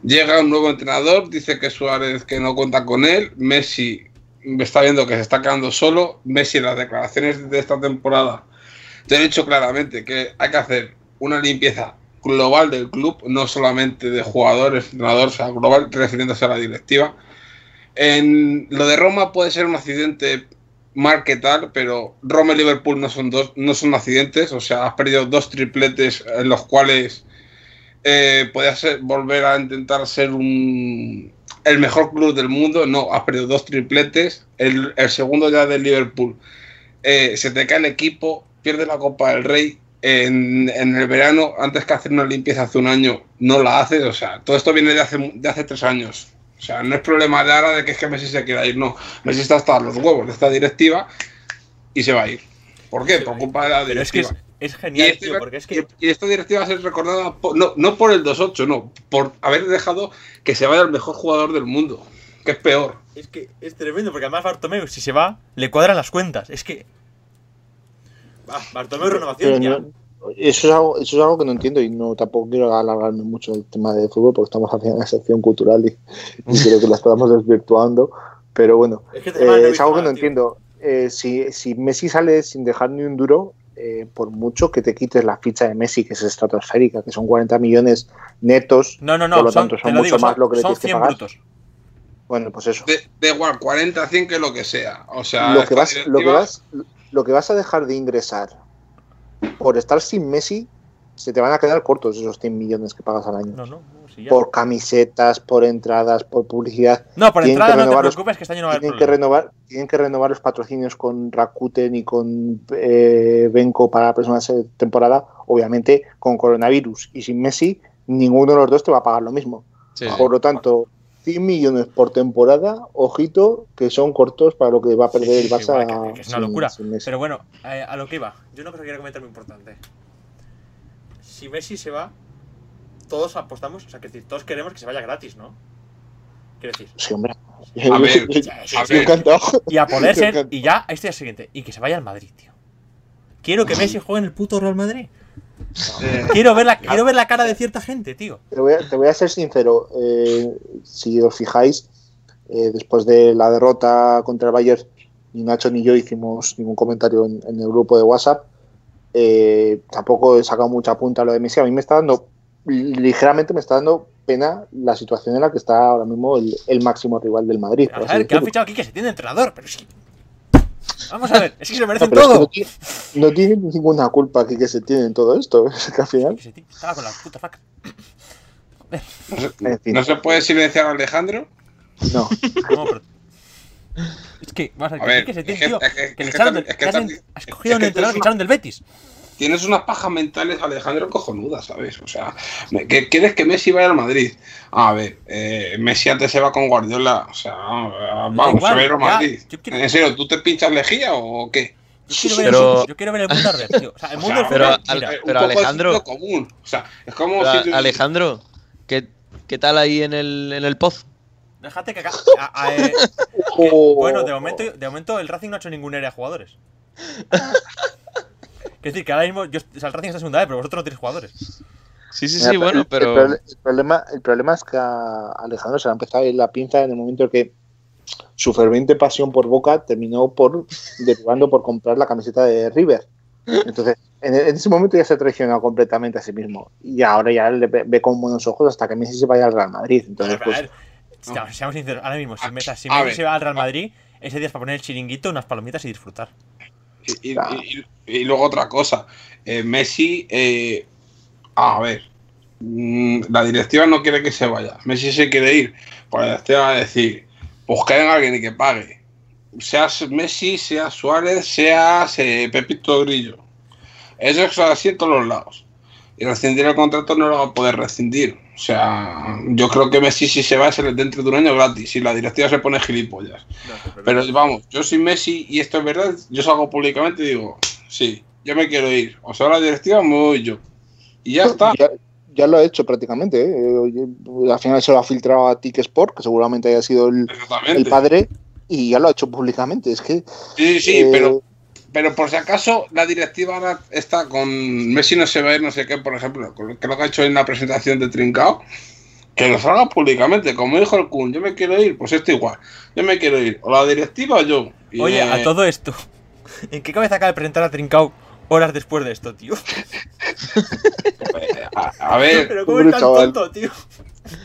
Llega un nuevo entrenador, dice que Suárez que no cuenta con él, Messi está viendo que se está quedando solo, Messi en las declaraciones de esta temporada te he dicho claramente que hay que hacer una limpieza global del club, no solamente de jugadores, entrenadores, o sea, global refiriéndose a la directiva. En lo de Roma puede ser un accidente mal que tal, pero Roma y Liverpool no son dos, no son accidentes, o sea, has perdido dos tripletes en los cuales eh, podías volver a intentar ser un el mejor club del mundo, no, has perdido dos tripletes, el, el segundo ya del Liverpool, eh, se te cae el equipo, pierdes la Copa del Rey, en, en el verano, antes que hacer una limpieza hace un año, no la haces, o sea, todo esto viene de hace, de hace tres años. O sea, no es problema de ahora de que es que Messi se quiera ir, no. Messi está hasta los huevos de esta directiva y se va a ir. ¿Por qué? Por culpa de la Pero es que directiva. es, es Y, genial, este- tío, porque es que. y esta directiva va a ser recordada por- no, no por el 2-8, no, por haber dejado que se vaya el mejor jugador del mundo, que es peor. Es que es tremendo, porque además Bartomeu, si se va, le cuadran las cuentas. Es que. Va, Bartomeu renovación Pero ya. no- eso, es algo, eso es algo que no entiendo y no tampoco quiero alargarme mucho el tema de fútbol porque estamos haciendo una sección cultural y, y creo que la estamos desvirtuando. Pero bueno, Es que eh, es algo que no tío. entiendo. Eh, si, si Messi sale sin dejar ni un duro, eh, por mucho que te quites la ficha de Messi, que es estratosférica, que son 40 millones netos, No, no, por no, lo son, tanto, son lo mucho digo, más son, lo que le tienes que 100 pagar. brutos. bueno, pues eso. De, da igual, 40, 100, que lo que sea. O sea, lo que, vas, lo, que vas, lo que vas a dejar de ingresar por estar sin Messi, se te van a quedar cortos esos 100 millones que pagas al año. No, no, no, si ya. por camisetas, por entradas, por publicidad. No, por tienen entrada no te los- preocupes que este año no va Tienen que, renovar, tienen que renovar los patrocinios con Rakuten y con eh, Benco para la próxima se- temporada. Obviamente, con coronavirus y sin Messi, ninguno de los dos te va a pagar lo mismo. Sí, sí. Por lo tanto, 100 millones por temporada, ojito, que son cortos para lo que va a perder Sí, el sí, Barça. igual, que- que es una sin- locura. sin Messi. Pero bueno, eh, a lo que iba. Yo una cosa que quiero comentar muy importante. Si Messi se va, todos apostamos, o sea, que decir, todos queremos que se vaya gratis, ¿no? Quiero decir, Sí, hombre. A ver, sí, a sí, ver. y a poder ser, y ya, este es el siguiente, y que se vaya al Madrid, tío. Quiero que Messi juegue en el puto Real Madrid. Eh, Quiero ver la, quiero ver la cara de cierta gente, tío. Te voy a, te voy a ser sincero. eh, si os fijáis, eh, después de la derrota contra el Bayern, ni Nacho ni yo hicimos ningún comentario en, en el grupo de WhatsApp. Eh, tampoco he sacado mucha punta a lo de Messi. A mí me está dando, ligeramente me está dando pena la situación en la que está ahora mismo el, el máximo rival del Madrid. por A ver, que han fichado aquí que se tiene entrenador, pero sí. Vamos a ver, es que se No, merecen pero es que todo. no, tiene, no tiene ninguna culpa aquí que se tiene en todo esto. Es que al final, Que Estaba con la puta faca. no, se, en fin, no se puede silenciar a Alejandro. no. No, pero- Es que, vamos a ver, A que ver, sí que se es tiene, que- tío. es que- Que le echaron del. has cogido un entrenador que echaron del Betis. Tienes unas pajas mentales, Alejandro, cojonudas, ¿sabes? O sea, ¿qué- ¿quieres que Messi vaya al Madrid? A ver, eh, Messi antes se va con Guardiola. O sea, vamos, igual, se va a ir al ya, Madrid. quiero- ¿En serio, tú te pinchas lejía o qué? Yo quiero, ver Pero- el, yo quiero ver el mundo arder, tío. O sea, el O mundo sea, del pero al- pero de Alejandro- común. O sea, es como Pero, si... Alejandro, ¿qué, ¿qué tal ahí en el, en el poz? déjate que acá. a- a- eh, Oh. bueno, de momento, de momento el Racing no ha hecho ningún área de jugadores. Quiero decir que ahora mismo yo, o sea, el Racing está en segunda vez, pero vosotros no tenéis jugadores. Sí, sí, Mira, sí, bueno, el- pero. El, proble- el problema, el problema es que a Alejandro se le ha empezado a ir la pinza en el momento en que su ferviente pasión por Boca terminó por derivando por comprar la camiseta de River. Entonces, en, ese momento ya se ha traicionado completamente a sí mismo. Y ahora ya le ve, con buenos ojos hasta que Messi se vaya al Real Madrid. Entonces, a pues, ver, seamos sinceros, ahora mismo, si, A- Messi, si se va al Real Madrid, ese día es para poner el chiringuito, unas palomitas y disfrutar. Y, y- Claro. y- y luego otra cosa. Eh, Messi, eh, a ver, mm, la directiva no quiere que se vaya. Messi se quiere ir. Pues la directiva va a decir, pues alguien y que pague. Seas Messi, sea Suárez, seas eh, Pepito Grillo. Eso es así en todos los lados. Y rescindir el contrato no lo va a poder rescindir. O sea, yo creo que Messi si se va es dentro de un año gratis. Y la directiva se pone gilipollas. Pero vamos, yo soy Messi y esto es verdad, yo salgo públicamente y digo, sí, yo me quiero ir. O sea, la directiva me voy yo. Y ya está. ya, ya lo ha hecho prácticamente. ¿eh? Al final se lo ha filtrado a Tic Sport, que seguramente haya sido el padre, y ya lo ha hecho públicamente. Es que. Sí, sí, eh, pero, pero por si acaso la directiva ahora está con Messi no se va a ir, no sé qué, por ejemplo, con lo que lo que ha hecho en la presentación de Trincao, que lo salga públicamente, como dijo el Kun, yo me quiero ir, pues esto igual, yo me quiero ir, o la directiva o yo. Y, Oye, eh, a todo esto, ¿en qué cabeza acaba de presentar a Trincao horas después de esto, tío? eh, a, a ver, Pero cómo es tan chaval. tonto, tío.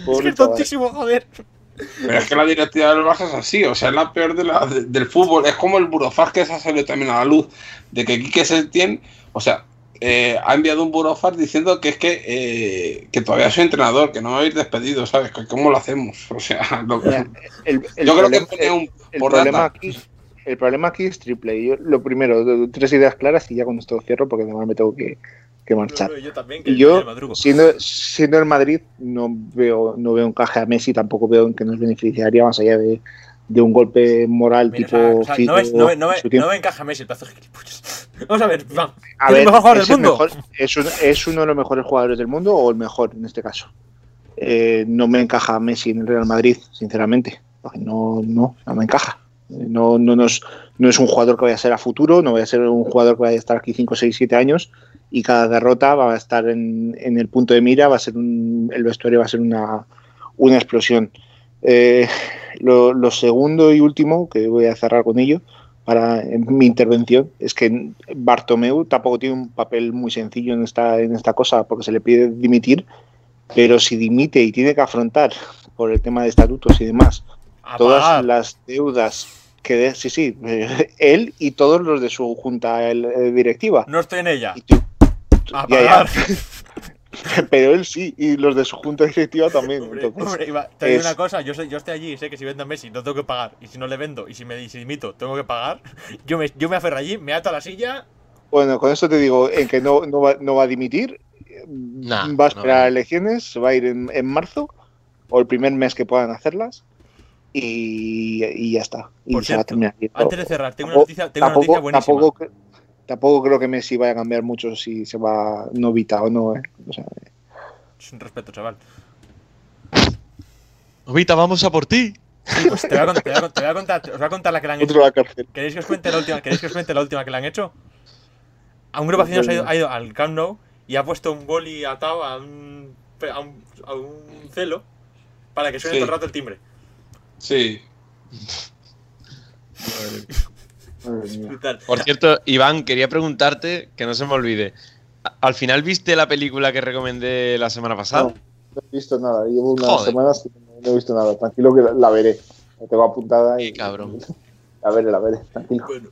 Es que es tontísimo, joder. Pero es que la directiva del Barça es así, o sea, es la peor de la, de- del fútbol. Es como el burofax que se ha salido también a la luz, de que Quique Setién, o sea, eh, ha enviado un burofax diciendo que es que, eh, que todavía soy entrenador, que no me habéis despedido, ¿sabes? Que ¿Cómo lo hacemos? O sea, lo- Mira, el- el yo creo que problema- pone un el por problema aquí el problema aquí es triple Yo, lo primero tres ideas claras y ya con esto cierro porque además me tengo que, que marchar yo también, y yo siendo, siendo el Madrid no veo no veo encaje a Messi tampoco veo en que nos beneficiaría más allá de, de un golpe moral Mira, tipo o sea, no, ves, no, ve- no, no me encaja Messi el pedazo de gilipollas. Vamos a ver, Iván. a ¿es el ver mejor jugador es, del el mundo? mejor- es, un- es uno de los mejores jugadores del mundo o el mejor en este caso Eh, no me encaja Messi en el Real Madrid sinceramente no no no me encaja no, no, nos- no es un jugador que vaya a ser a futuro, no vaya a ser un jugador que vaya a estar aquí 5, 6, 7 años y cada derrota va a estar en, en el punto de mira, va a ser un, el vestuario va a ser una, una explosión. Eh, lo, lo segundo y último, que voy a cerrar con ello, para en mi intervención, es que Bartomeu tampoco tiene un papel muy sencillo en esta, en esta cosa, porque se le pide dimitir, pero si dimite y tiene que afrontar por el tema de estatutos y demás, A todas las deudas que de, sí, sí, él y todos los de su junta el- eh, directiva. No estoy en ella. Y tú- A ya, ya. pagar. Pero él sí, y los de su junta directiva también. Hombre, entonces, hombre, Iba, te digo es- una cosa, yo, yo estoy allí y sé que si vendo a Messi no tengo que pagar. Y si no le vendo y si me si dimito tengo que pagar. Yo me, yo me aferro allí, me ato a la silla. Bueno, con eso te digo, en que no, no, va, no va a dimitir, Nah, va a esperar no. elecciones, se va a ir en, en marzo, o el primer mes que puedan hacerlas, y, y ya está. Y Por se va a terminar. Antes de cerrar, tengo una noticia, tengo una noticia buenísima. tampoco, tampoco creo que Messi vaya a cambiar mucho si se va novita o no. ¿eh? O sea, Es un respeto, chaval. Ovita, vamos a por ti. Sí, pues te voy a contar, te voy a contar, te voy a contar- os voy a contar la que le han hecho. otro a la cárcel. ¿Queréis que os cuente la última, ¿queréis que os cuente la última que le han hecho? A un grupo de aficionados ha ido, ha ido al Camp Nou y ha puesto un boli atado a un, a un, a un celo para que suene Sí. todo el rato el timbre. Sí. Brutal. Por cierto, Iván, quería preguntarte, que no se me olvide. ¿a- ¿Al final viste la película que recomendé la semana pasada? No, no he visto nada. Llevo unas Joder. semanas que no he visto nada. Tranquilo que la, la veré. La tengo apuntada Qué y. cabrón. La veré, la veré. Tranquilo. Bueno,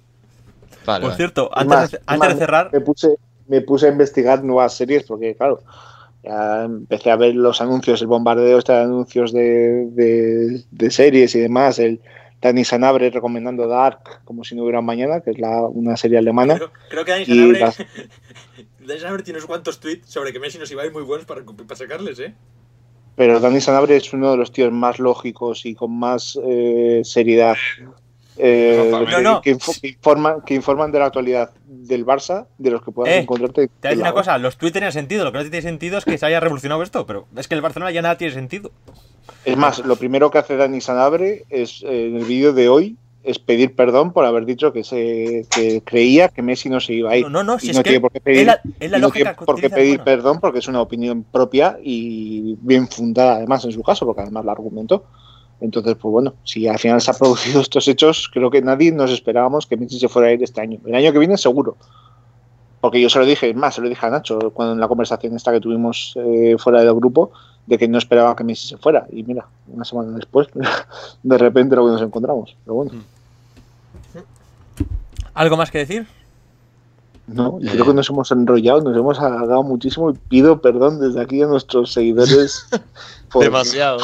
Vale, por vale. cierto, Es antes, más, de, es antes de cerrar, Me puse, me puse a investigar nuevas series porque, claro, ya empecé a ver los anuncios, el bombardeo este de anuncios de, de, de series y demás. El Dani Sanabre recomendando Dark como si no hubiera un mañana, que es la, una serie alemana. creo, creo que Dani Sanabre, las- Dani Sanabre tiene unos cuantos tweets sobre que Messi nos iba a ir muy buenos para, para sacarles, ¿eh? Pero Dani Sanabre es uno de los tíos más lógicos y con más eh, seriedad eh, que, No, no. que info- que informan, que informan de la actualidad del Barça, de los que puedas Eh, encontrarte. Te voy a decir una cosa, los tweets tenían sentido, lo que no tiene sentido es que se haya revolucionado esto, pero es que el Barcelona ya nada tiene sentido. Es más, lo primero que hace Dani Sanabre es eh, en el vídeo de hoy es pedir perdón por haber dicho que se que creía que Messi no se iba a ir. No, no, no, Y si no es que tiene por qué pedir, es la, es la y no tiene que por qué pedir Arjona. perdón porque es una opinión propia y bien fundada además en su caso, porque además la argumentó. Entonces, pues bueno, si al final se han producido estos hechos, creo que nadie nos esperábamos que Messi se fuera a ir este año. El año que viene seguro. Porque yo se lo dije, más, se lo dije a Nacho cuando en la conversación esta que tuvimos eh, fuera del grupo, de que no esperaba que Messi se fuera. Y mira, una semana después, de repente lo que nos encontramos. Pero bueno, ¿Algo más que decir? no, yo Eh. creo que nos hemos enrollado, nos hemos alargado muchísimo y pido perdón desde aquí a nuestros seguidores por, Demasiado.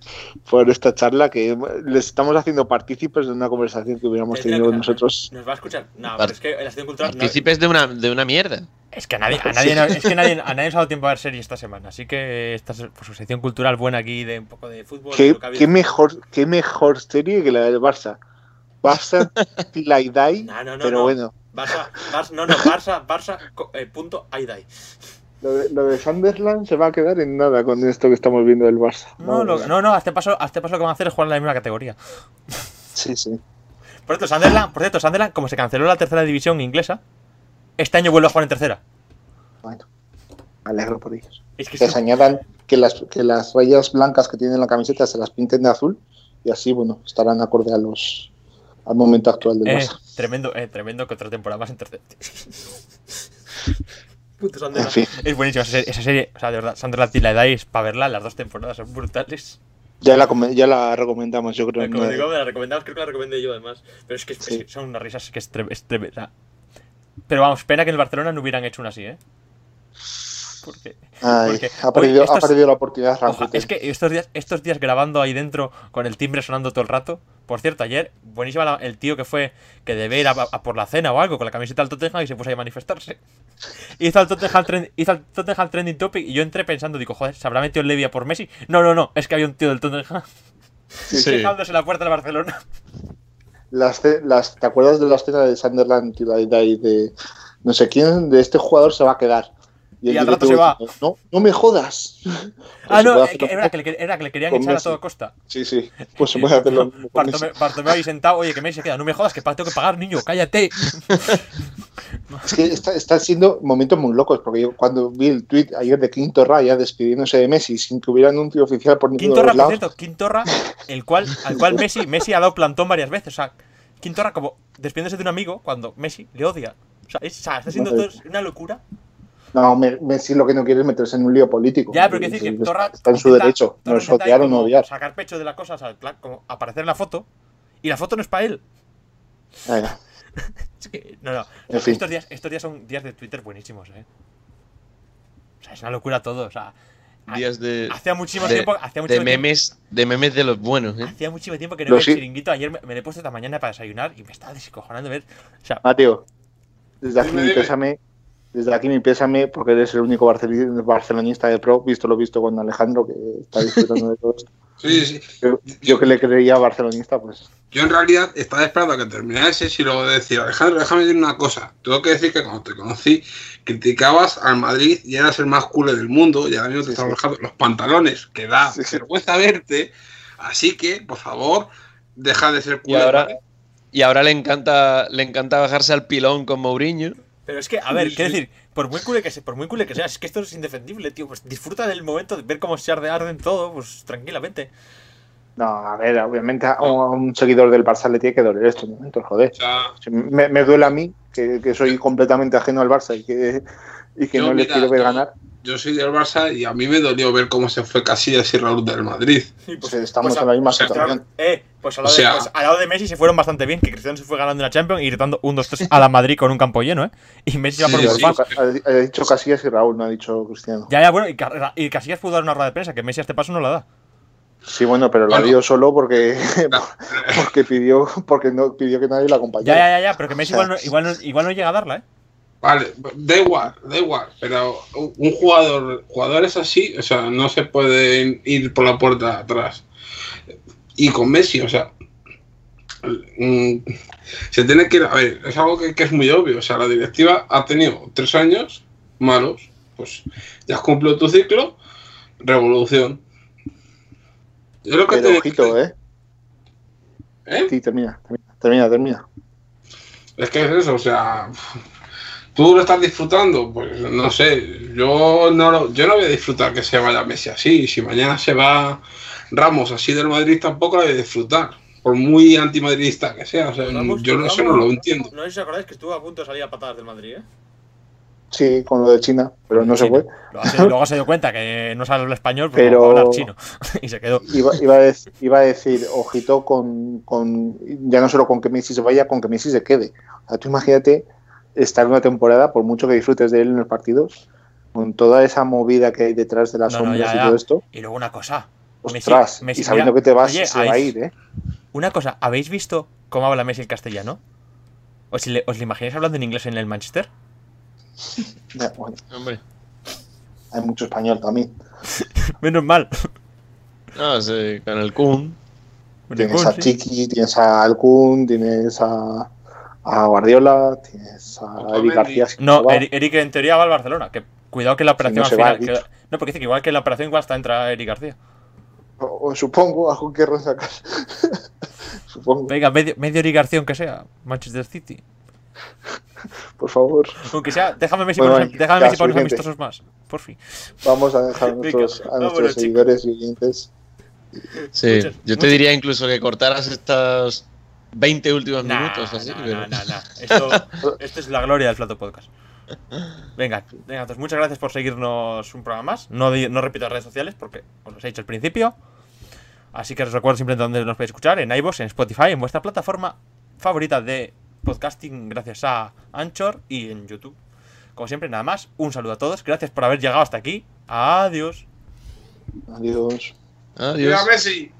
por esta charla que les estamos haciendo partícipes de una conversación que hubiéramos tenido nosotros. ¿Nos va a escuchar? No, pero es que la sección cultural. no- Partícipes de una, de una mierda. es que a nadie, a nadie, no- es que nadie, a nadie nos ha dado tiempo a ver serie esta semana. Así que esta es pues, su sección cultural buena aquí de un poco de fútbol. ¿Qué, mejor, qué mejor serie que la del Barça. Barça Till I Die, No, no, no, pero no. bueno. Barça, Barça, no, no, Barça, Barça, eh, punto, da. Lo de, lo de Sunderland se va a quedar en nada con esto que estamos viendo del Barça. No, lo- no, no, a este paso, a este paso lo que van a hacer es jugar en la misma categoría. Sí, sí. Por cierto, Sunderland, por cierto, Sunderland, como se canceló la tercera división inglesa, este año vuelve a jugar en tercera. Bueno, me alegro por ellos. Es que se añadan que las, que las rayas blancas que tienen en la camiseta se las pinten de azul y así, bueno, estarán acorde a los al momento actual del eh, Barça. tremendo, eh, tremendo que otra temporada más en tercera. Puto En fin, Es buenísima esa serie, esa serie, o sea, de verdad, y la edad es para verla, las dos temporadas son brutales. ya la, ya la recomendamos, yo creo. en Como digo, me la recomendamos, creo que la recomendé yo además. Pero es que, es Sí. que son unas risas que es, tre- es tremenda. Pero vamos, pena que en el Barcelona no hubieran hecho una así, ¿eh? Porque, Ay, porque ha, perdido, estos- ha perdido la oportunidad oja, es que estos días, estos días grabando ahí dentro con el timbre sonando todo el rato. Por cierto, ayer, buenísima la- el tío que fue que debe ir a, a por la cena o algo con la camiseta del Tottenham y se puso ahí a manifestarse. Hizo el Tottenham, trend- hizo el Tottenham Trending Topic y yo entré pensando, digo, joder, ¿se habrá metido el Levia por Messi? No, no, no, es que había un tío del Tottenham Sí, en la puerta del Barcelona. Las, ¿Te acuerdas de la escena de Sunderland Die de no sé quién de este jugador se va a quedar? Y al rato se va. No, no me jodas. Ah, Pues no, puede eh, era, que le, era que le querían echar a toda costa. Sí, sí. Pues se puede hacer lo mismo Bartomeu, ahí sentado, oye, que Messi se queda, no me jodas, que tengo que pagar, niño, cállate. Es que está- están siendo momentos muy locos, porque yo cuando vi el tweet ayer de Quinto Raya despidiéndose de Messi sin que hubiera anuncio oficial por ninguno de Quintorra, los por lados, cierto, Quintorra, el cual, al cual Messi, Messi ha dado plantón varias veces. O sea, Quintorra como despidiéndose de un amigo cuando Messi le odia. O sea, es- o sea, está siendo todo una locura. No, Me- Messi lo que no quiere es meterse en un lío político. Ya, pero quiero decir que Torra está en su derecho, no es odiar o no odiar. Sacar pecho de la cosa, o sea, en plan, como aparecer en la foto. Y la foto no es para él. Venga, Es que, no, no. En fin. Estos, días, estos días son días de Twitter buenísimos, ¿eh? O sea, es una locura todo. O sea, Días de, hacía muchísimo de, tiempo. Hacía de muchísimo tiempo- memes, de memes de los buenos, ¿eh? Hacía muchísimo tiempo que no Lo veía sí- el chiringuito. Ayer me, me lo he puesto esta mañana para desayunar y me estaba descojonando ver. O sea, Mateo, desde aquí pésame, desde aquí mi pésame, porque eres el único barcel- barcelonista de pro, visto lo visto con Alejandro, que está disfrutando de todo esto. Sí, sí. Yo, yo que le creía barcelonista, pues Yo en realidad estaba esperando a que terminase y luego decir, Alejandro, déjame decir una cosa. Tengo que decir que cuando te conocí, criticabas al Madrid y eras el más cool del mundo y ahora mismo te Sí, estás sí. bajando los pantalones, que da Sí, sí. vergüenza verte. Así que, por favor, deja de ser Y cool. ahora, ¿vale? y ahora le encanta le encanta bajarse al pilón con Mourinho. Pero es que, a ver, Sí, quiero sí. decir, por muy cool que sea, por muy cool que sea, es que esto es indefendible, tío. Pues disfruta del momento de ver cómo se arde arden todo, pues tranquilamente. no, a ver, obviamente a un, a un seguidor del Barça le tiene que doler estos momentos, joder. O sea, Si Me, me duele a mí, que, que soy completamente ajeno al Barça y que, y que no le quiero ver yo- ganar. Yo soy del Barça y a mí me dolió ver cómo se fue Casillas y Raúl del Madrid. Y Pues estamos en la misma o sea, situación. Eh, pues al, lado O sea- de, pues al lado de Messi se fueron bastante bien, que Cristiano se fue ganando una Champions y gritando 1, 2, 3 a la Madrid con un campo lleno, ¿eh? Y Messi va por Sí, un sí. más. Ha, dicho Casillas y Raúl, no ha dicho Cristiano. Ya, ya, bueno, y, Ca- y Casillas pudo dar una rueda de prensa, que Messi a este paso no la da. Sí, bueno, pero la Bueno. dio solo porque, porque pidió porque no pidió que nadie la acompañara. ya, ya, ya, pero que Messi O sea, igual, no, igual, no, igual no llega a darla, ¿eh? Vale, da igual, da igual, pero un jugador, jugadores así, o sea, no se pueden ir por la puerta de atrás. Y con Messi, o sea, mm, se tiene que ir, a ver, es algo que, que es muy obvio, o sea, la directiva ha tenido tres años malos, pues ya has cumplido tu ciclo, revolución. Yo lo que Pero te- ojito, ¿eh? ¿Eh? Sí, termina, termina. Termina, termina. Es que es eso, o sea, tú lo estás disfrutando, pues no sé, yo no, lo- yo no voy a disfrutar que se vaya Messi así, si mañana se va Ramos así del Madrid tampoco lo voy a disfrutar, por muy antimadridista que sea, o sea, Ramos- yo eso no lo entiendo. No sé si os acordáis que estuvo a punto de salir a patadas del Madrid, ¿eh? Sí, con lo de China, pero no se fue. Luego se, luego se dio cuenta que no sabe hablar español, pero, Pero- hablar chino. y se quedó. Iba, iba, a dec- iba a decir, ojito con, con, ya no solo con que Messi se vaya, con que Messi se quede. O sea, tú imagínate estar una temporada, por mucho que disfrutes de él en los partidos, con toda esa movida que hay detrás de las No, no, sombras ya, y ya. todo esto, Y luego una cosa. Messi- ostras, Messi, y sabiendo mira, que te vas, oye, se va a ir, ¿eh? Una cosa, ¿habéis visto cómo habla Messi el castellano? ¿Os, le- ¿Os lo imagináis hablando en inglés en el Manchester? Ya, bueno, Hombre. hay mucho español también. Menos mal. No, sí, con el Kun. Tienes a. Chiqui, tienes a Alcun, tienes a, a Guardiola, tienes a. Eric García. si No, va. Eric, en teoría va al Barcelona. Que cuidado que la operación no al final. dicho. que- no, porque dice que igual que la operación igual hasta entra Eric García. O, o supongo, algo que sacar. supongo, Venga, medio, medio Eric García aunque sea. Manchester City. por favor. Aunque sea, déjame Messi Bueno, por déjame Messi unos amistosos más. Por fin. Vamos a dejar a Venga, nuestros, a vámonos, nuestros chicos. seguidores y oyentes. Sí, Muchas- yo te muchas- diría incluso que cortaras estos 20 últimos Nah, minutos así. nah, pero- nah, nah, nah. Esto, esto es la gloria del Flato Podcast. Venga, venga, entonces muchas gracias por seguirnos un programa más. No, no repito las redes sociales porque os los he dicho al principio. Así que os recuerdo simplemente dónde nos podéis escuchar: en iVoox, en Spotify, en vuestra plataforma favorita de podcasting, gracias a Anchor y en YouTube. Como siempre, nada más. Un saludo a todos. Gracias por haber llegado hasta aquí. Adiós. Adiós. Adiós. ¡Viva Messi!